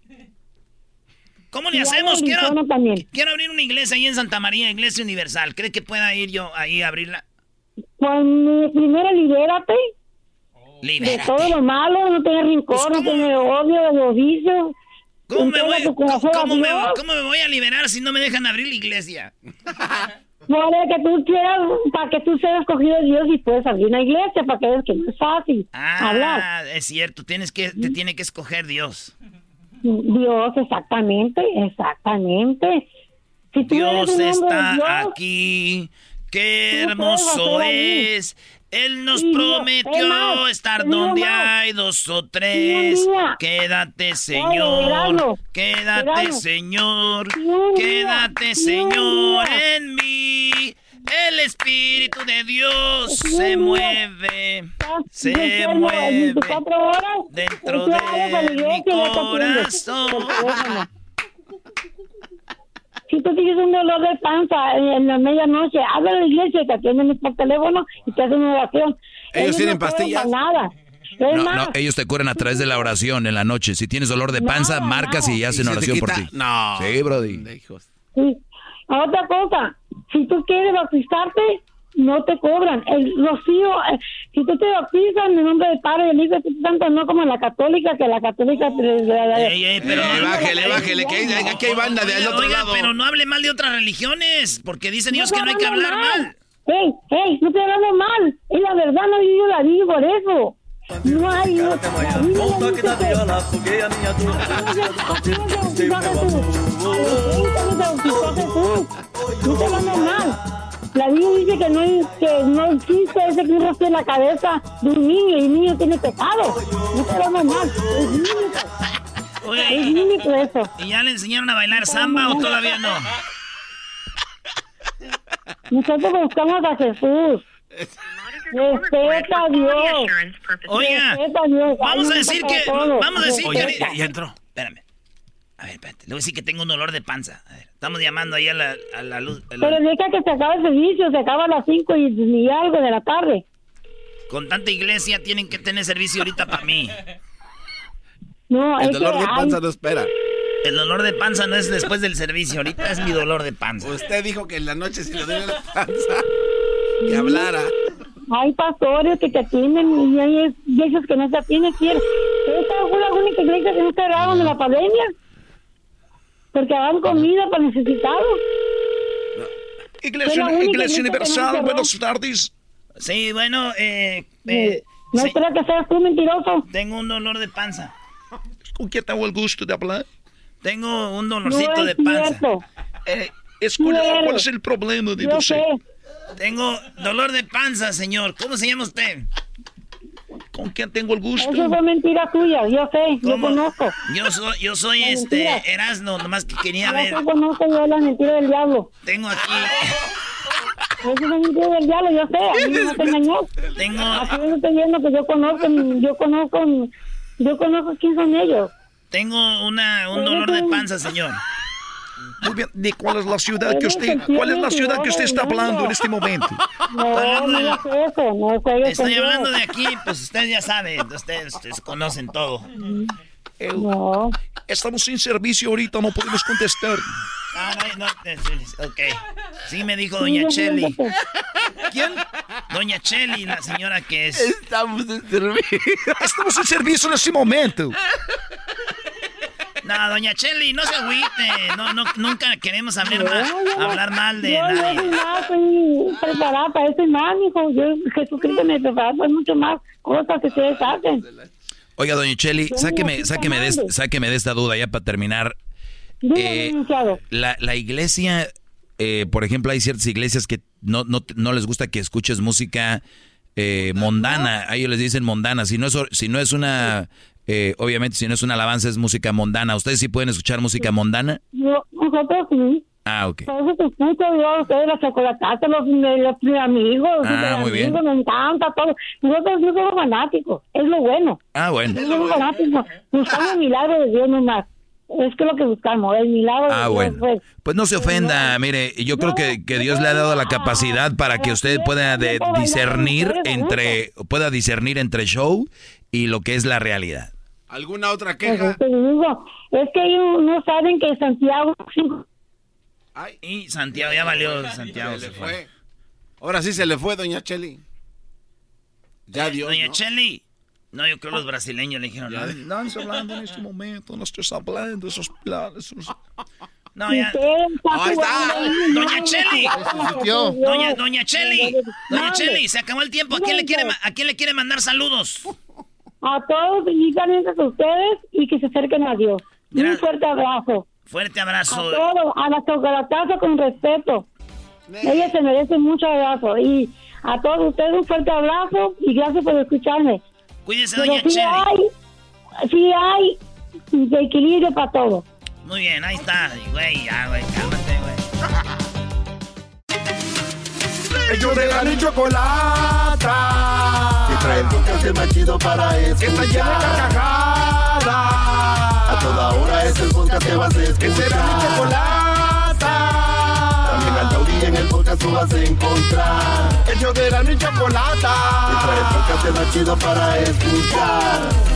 ¿Cómo le Y hacemos? Quiero, Arizona también. quiero abrir una iglesia ahí en Santa María, Iglesia Universal. ¿Cree que pueda ir yo ahí a abrirla? Pues primero libérate de Libérate. todo lo malo, no tengas rincón, no tengas odio de vicios. ¿Cómo me, voy, me- cómo me voy a liberar si no me dejan abrir la iglesia? No, de que tú quieras, para que tú seas escogido de Dios y puedes abrir una iglesia, para que veas que no es fácil hablar. Ah, es cierto, tienes que, te tiene que escoger Dios. Dios, exactamente, exactamente. Si tú Dios está Dios, aquí, qué hermoso es. Él nos prometió más, estar donde más. hay dos o tres. Quédate, Señor. Quédate. Señor. Quédate, Señor, en mí. El Espíritu de Dios se mueve. Se mueve 24 horas, dentro de mi corazón. Si tú tienes un dolor de panza en, la medianoche, habla a la iglesia y te atienden por teléfono y te hacen una oración. ¿Ellos tienen no pastillas? para Nada. Es No, no, ellos te curan a través de la oración en la noche. Si tienes dolor de panza, Nada, marcas y ¿Y hacen oración por ti. No. Sí, Brody. Sí. Otra cosa, si tú quieres bautizarte, no te cobran. El rocío, eh, si tú te bautizas en el nombre del Padre y del Hijo y del Espíritu Santo, no como la católica, que la católica... te- Ey, ey, pero Eh, no- bájele, bájele, que hay- aquí hay banda de al Oiga, otro oiga, lado. pero no hable mal de otras religiones, porque dicen ellos No que no hay que hablar hablando mal. Ey, ey, no estoy hablando mal. Es la verdad, no yo la digo por eso. No hay... Biblia dice que- te bautizaste tú. Así no te hablando mal. La Biblia dice que no, que no existe ese que en la cabeza de un niño y el niño tiene pecado. No hablando mal. Es. Oiga, Es ¿y, bíblico eso. y ya le enseñaron a bailar samba o todavía no? Nosotros buscamos a Jesús. Respeta a Dios. Oiga, Respeta a Dios. vamos a decir que, vamos a decir Oye, que, ya, ya entró. espérame. A ver, espérate, le voy a decir que tengo un dolor de panza. A ver, estamos llamando ahí a la, a la luz. a la- Pero deja que se acabe el servicio, se acaba a las 5 y, y algo de la tarde. con tanta iglesia tienen que tener servicio ahorita para mí. No, El dolor que de hay- panza no espera. El dolor de panza no es después del servicio, ahorita es mi dolor de panza. Usted dijo que en la noche si le duele la panza, que hablara. hay pastores que te atienden y hay iglesias que no te atienden. ¿quién? Esta fue la única iglesia que no cerraron en la pandemia. Porque dan comida para necesitados. Iglesia, Iglesia no Universal, buenas tardes. Sí, bueno, eh, eh, No sí. espero que seas tú mentiroso. tengo un dolor de panza. ¿Con quién tengo el gusto de hablar? Tengo un No dolorcito es de panza. Eh, escucha, Quiero. ¿cuál es el problema de Yo usted? sé. Tengo dolor de panza, señor. ¿Cómo se llama usted? ¿Con quién tengo el gusto? Eso fue mentira tuya, yo sé, yo conozco. Yo soy, yo soy La este mentira. Erasno, nomás que quería ver. Yo conozco yo la mentira del diablo. Tengo aquí, Eso es mentira del diablo, yo sé, a mí no te engañó. tengo, Aquí yo estoy viendo que yo conozco, yo conozco, yo conozco quién son ellos. tengo una, un dolor de panza, señor. Muy bien, ¿de cuál es la ciudad que usted, cuál es la ciudad que usted está hablando en este momento? No, no hagas eso, no juegues Estoy hablando de aquí, pues ustedes ya saben, ustedes, ustedes conocen todo. No. Estamos sin servicio ahorita, no podemos contestar. Ah, no, no, eh, ok. Sí me dijo doña Sí, Cheli. ¿Quién? Doña Cheli, la señora que es... Estamos en servicio. Estamos en servicio en este momento. No, doña Cheli, no se agüite. No, no, nunca queremos hablar mal, yo no- hablar mal de yo, Yo nadie. soy más, estoy preparada para eso y más, hijo. Yo, Jesucristo me preparó para mucho más cosas que ustedes hacen. Oiga, doña Cheli, Yo sáqueme, sáqueme, de, sáqueme de esta duda ya para terminar. Eh. La, la iglesia, eh, por ejemplo, hay ciertas iglesias que no, no, no les gusta que escuches música eh, mondana. A ellos les dicen mondana. Si no es, or- si no es una, eh, obviamente, si no es una alabanza, es música mondana. ¿Ustedes sí pueden escuchar música mondana? Yo- nosotros sí. Ah, ok. Por eso te escucho yo, ustedes la chocolatata, los, los, mis amigos, Ah, muy bien. amigos, me encanta todo. Nosotros no somos fanáticos, es lo bueno. Ah, bueno. No somos fanáticos, buscamos el milagro de Dios nomás. Es que lo que buscamos, el milagro Ah, de Dios. bueno. pues. Pues no se ofenda, mire, yo creo que, que Dios le ha dado la capacidad para que usted pueda de- discernir entre, pueda discernir entre show y lo que es la realidad. ¿Alguna otra Pues queja? te digo, es que ellos no saben que Santiago Y Santiago, ya valió Santiago. Se fue. fue. Ahora sí se le fue, doña Cheli. Ya Dios, Doña ¿no? Cheli. No, yo creo los brasileños le dijeron, no, No estás hablando en este momento, no estás hablando de esos planes. esos- no, ya. Ahí está. Doña Cheli. Doña, doña Cheli. Doña. Cheli, se acabó el tiempo. ¿A quién le quiere, ma- a quién le quiere mandar saludos? A todos, principalmente a ustedes y que se acerquen a Dios. Un fuerte abrazo. Fuerte A abrazo. todos, a la chocolataza con respeto. Ella se merece mucho abrazo. Y a todos ustedes un fuerte abrazo y gracias por escucharme. Cuídese, Pero doña sí hay, sí hay de equilibrio para todo. Muy bien, ahí está. Güey, ya, güey, cálmate, güey. Ellos de la y chocolata. Que trae el podcast el más chido para escuchar. Que está llena de carcajadas. A toda hora es el podcast que vas a escuchar. Que será mi chocolata. También al taurí en el podcast tú vas a encontrar. Ellos de la y chocolata. Que trae el podcast el más chido para escuchar.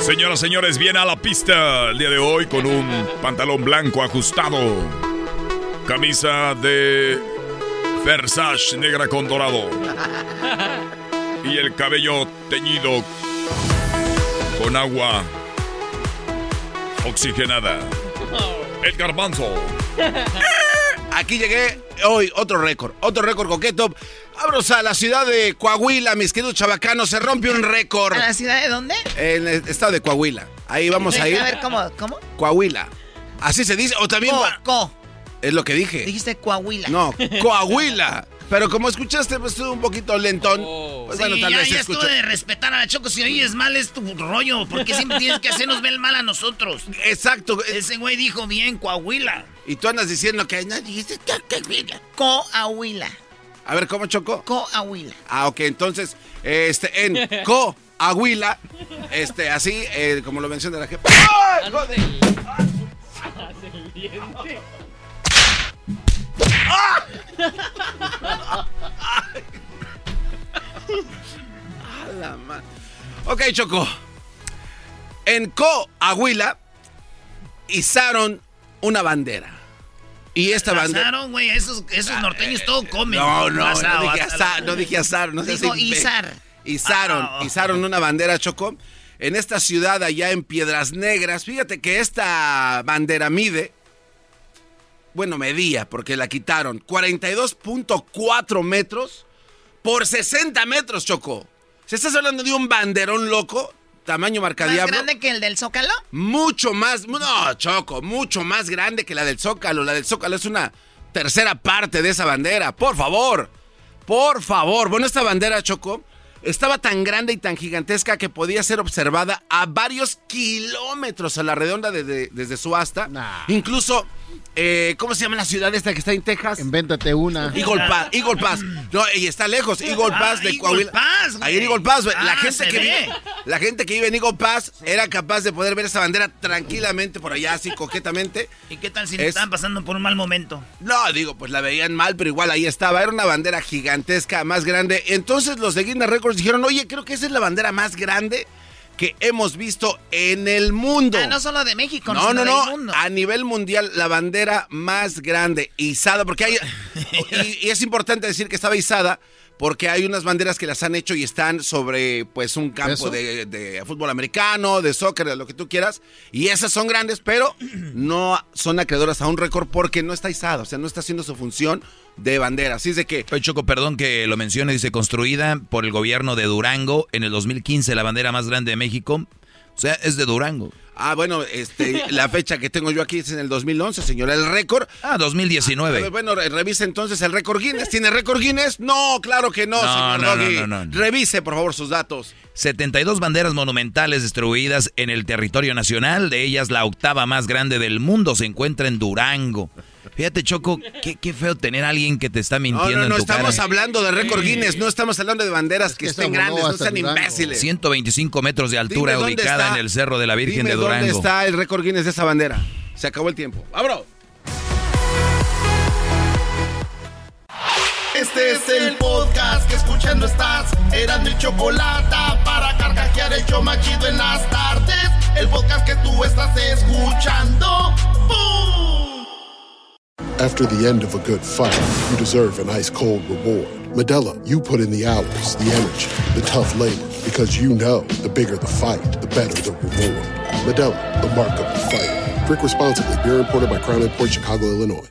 Señoras, señores, viene a la pista el día de hoy con un pantalón blanco ajustado, camisa de Versace negra con dorado y el cabello teñido con agua oxigenada. El garbanzo. Aquí llegué hoy, otro récord, otro récord coqueto. Abros a la ciudad de Coahuila, mis queridos chavacanos, se rompe un récord. ¿A la ciudad de dónde? En el estado de Coahuila. Ahí vamos a ir. A ver, ¿cómo? ¿Cómo? Coahuila. Así se dice, o también... Co. Es lo que dije. Dijiste Coahuila. No, Coahuila. Pero como escuchaste, pues estuvo un poquito lentón. Pues bueno, tal ya, vez se ya escuchó. estuvo de respetar a la Choco. Si oyes mal es tu rollo. porque siempre tienes que hacernos ver mal a nosotros? Exacto. Ese güey dijo bien Coahuila. Y tú andas diciendo que dijiste que Coahuila. Coahuila. A ver, ¿cómo chocó? Coahuila. Ah, ok, entonces, este, en Coahuila, este, así, eh, como lo menciona la jefa. ¡Ay, joder! A la ma- Ok, Choco. En Coahuila izaron una bandera. Y esta bandera. Asaron, güey, esos, esos norteños todo comen. No, no, Asado, no dije azar, no dije azar, no Dijo imbe- izar. Izaron, Ah, oh. izaron una bandera, Choco. En esta ciudad allá en Piedras Negras, fíjate que esta bandera mide, bueno, medía, porque la quitaron, 42.4 metros por 60 metros, Choco. Si estás hablando de un banderón loco, tamaño ¿Más marcadiablo. grande que el del Zócalo? Mucho más, no, Choco, mucho más grande que la del Zócalo. La del Zócalo es una tercera parte de esa bandera. Por favor, por favor. Bueno, esta bandera, Choco, estaba tan grande y tan gigantesca que podía ser observada a varios kilómetros a la redonda desde, desde su asta. Incluso, eh, ¿cómo se llama la ciudad esta que está en Texas? Invéntate una. Eagle Pass, Eagle Pass. No, y está lejos, Eagle Ah, Pass de Eagle Coahuila. Pass. Ahí en Eagle Pass, güey. la Ah, gente que ve. vive, la gente que vive en Eagle Pass era capaz de poder ver esa bandera tranquilamente por allá, así coquetamente. ¿Y qué tal si Es- estaban pasando por un mal momento? No, digo, pues la veían mal, pero igual ahí estaba. Era una bandera gigantesca, más grande. Entonces los de Guinness Records dijeron, oye, creo que esa es la bandera más grande que hemos visto en el mundo. Ah, no solo de México, No, sino no, no. del mundo. A nivel mundial, la bandera más grande, izada, porque hay. y, y es importante decir que estaba izada. Porque hay unas banderas que las han hecho y están sobre pues un campo de fútbol americano, de soccer, de lo que tú quieras. Y esas son grandes, pero no son acreedoras a un récord porque no está izada, o sea, no está haciendo su función de bandera. Así es de que Oye, Choco, perdón que lo mencione, dice construida por el gobierno de Durango en el 2015, la bandera más grande de México. O sea, es de Durango. Ah, bueno, este, la fecha que tengo yo aquí es en el 2011, señora. El récord. Ah, 2019. A ver, bueno, re- revise entonces el récord Guinness. ¿Tiene récord Guinness? No, claro que no, No, señor no, no, Doggy. no, no, no. Revise, por favor, sus datos. 72 banderas monumentales distribuidas en el territorio nacional. De ellas, la octava más grande del mundo se encuentra en Durango. Fíjate, Choco, qué, qué feo tener a alguien que te está No, mintiendo no, no, en tu estamos cara. hablando de récord Guinness, no estamos hablando de banderas que, que estén grandes, no sean imbéciles. 125 metros de altura, Dime ubicada está- en el Cerro de la Virgen Dime de Durango. ¿Dónde está el récord Guinness de esa bandera? Se acabó el tiempo. ¡Abro! Este es el podcast que escuchando estás. Eran mi chocolate para carcajear el show más chido en las tardes. El podcast que tú estás escuchando. ¡Bum! After the end of a good fight, you deserve an ice cold reward. Medella, you put in the hours, the energy, the tough labor, because you know the bigger the fight, the better the reward. Medella, the mark of the fighter. Drink responsibly. Beer imported by Crown Port Chicago, Illinois.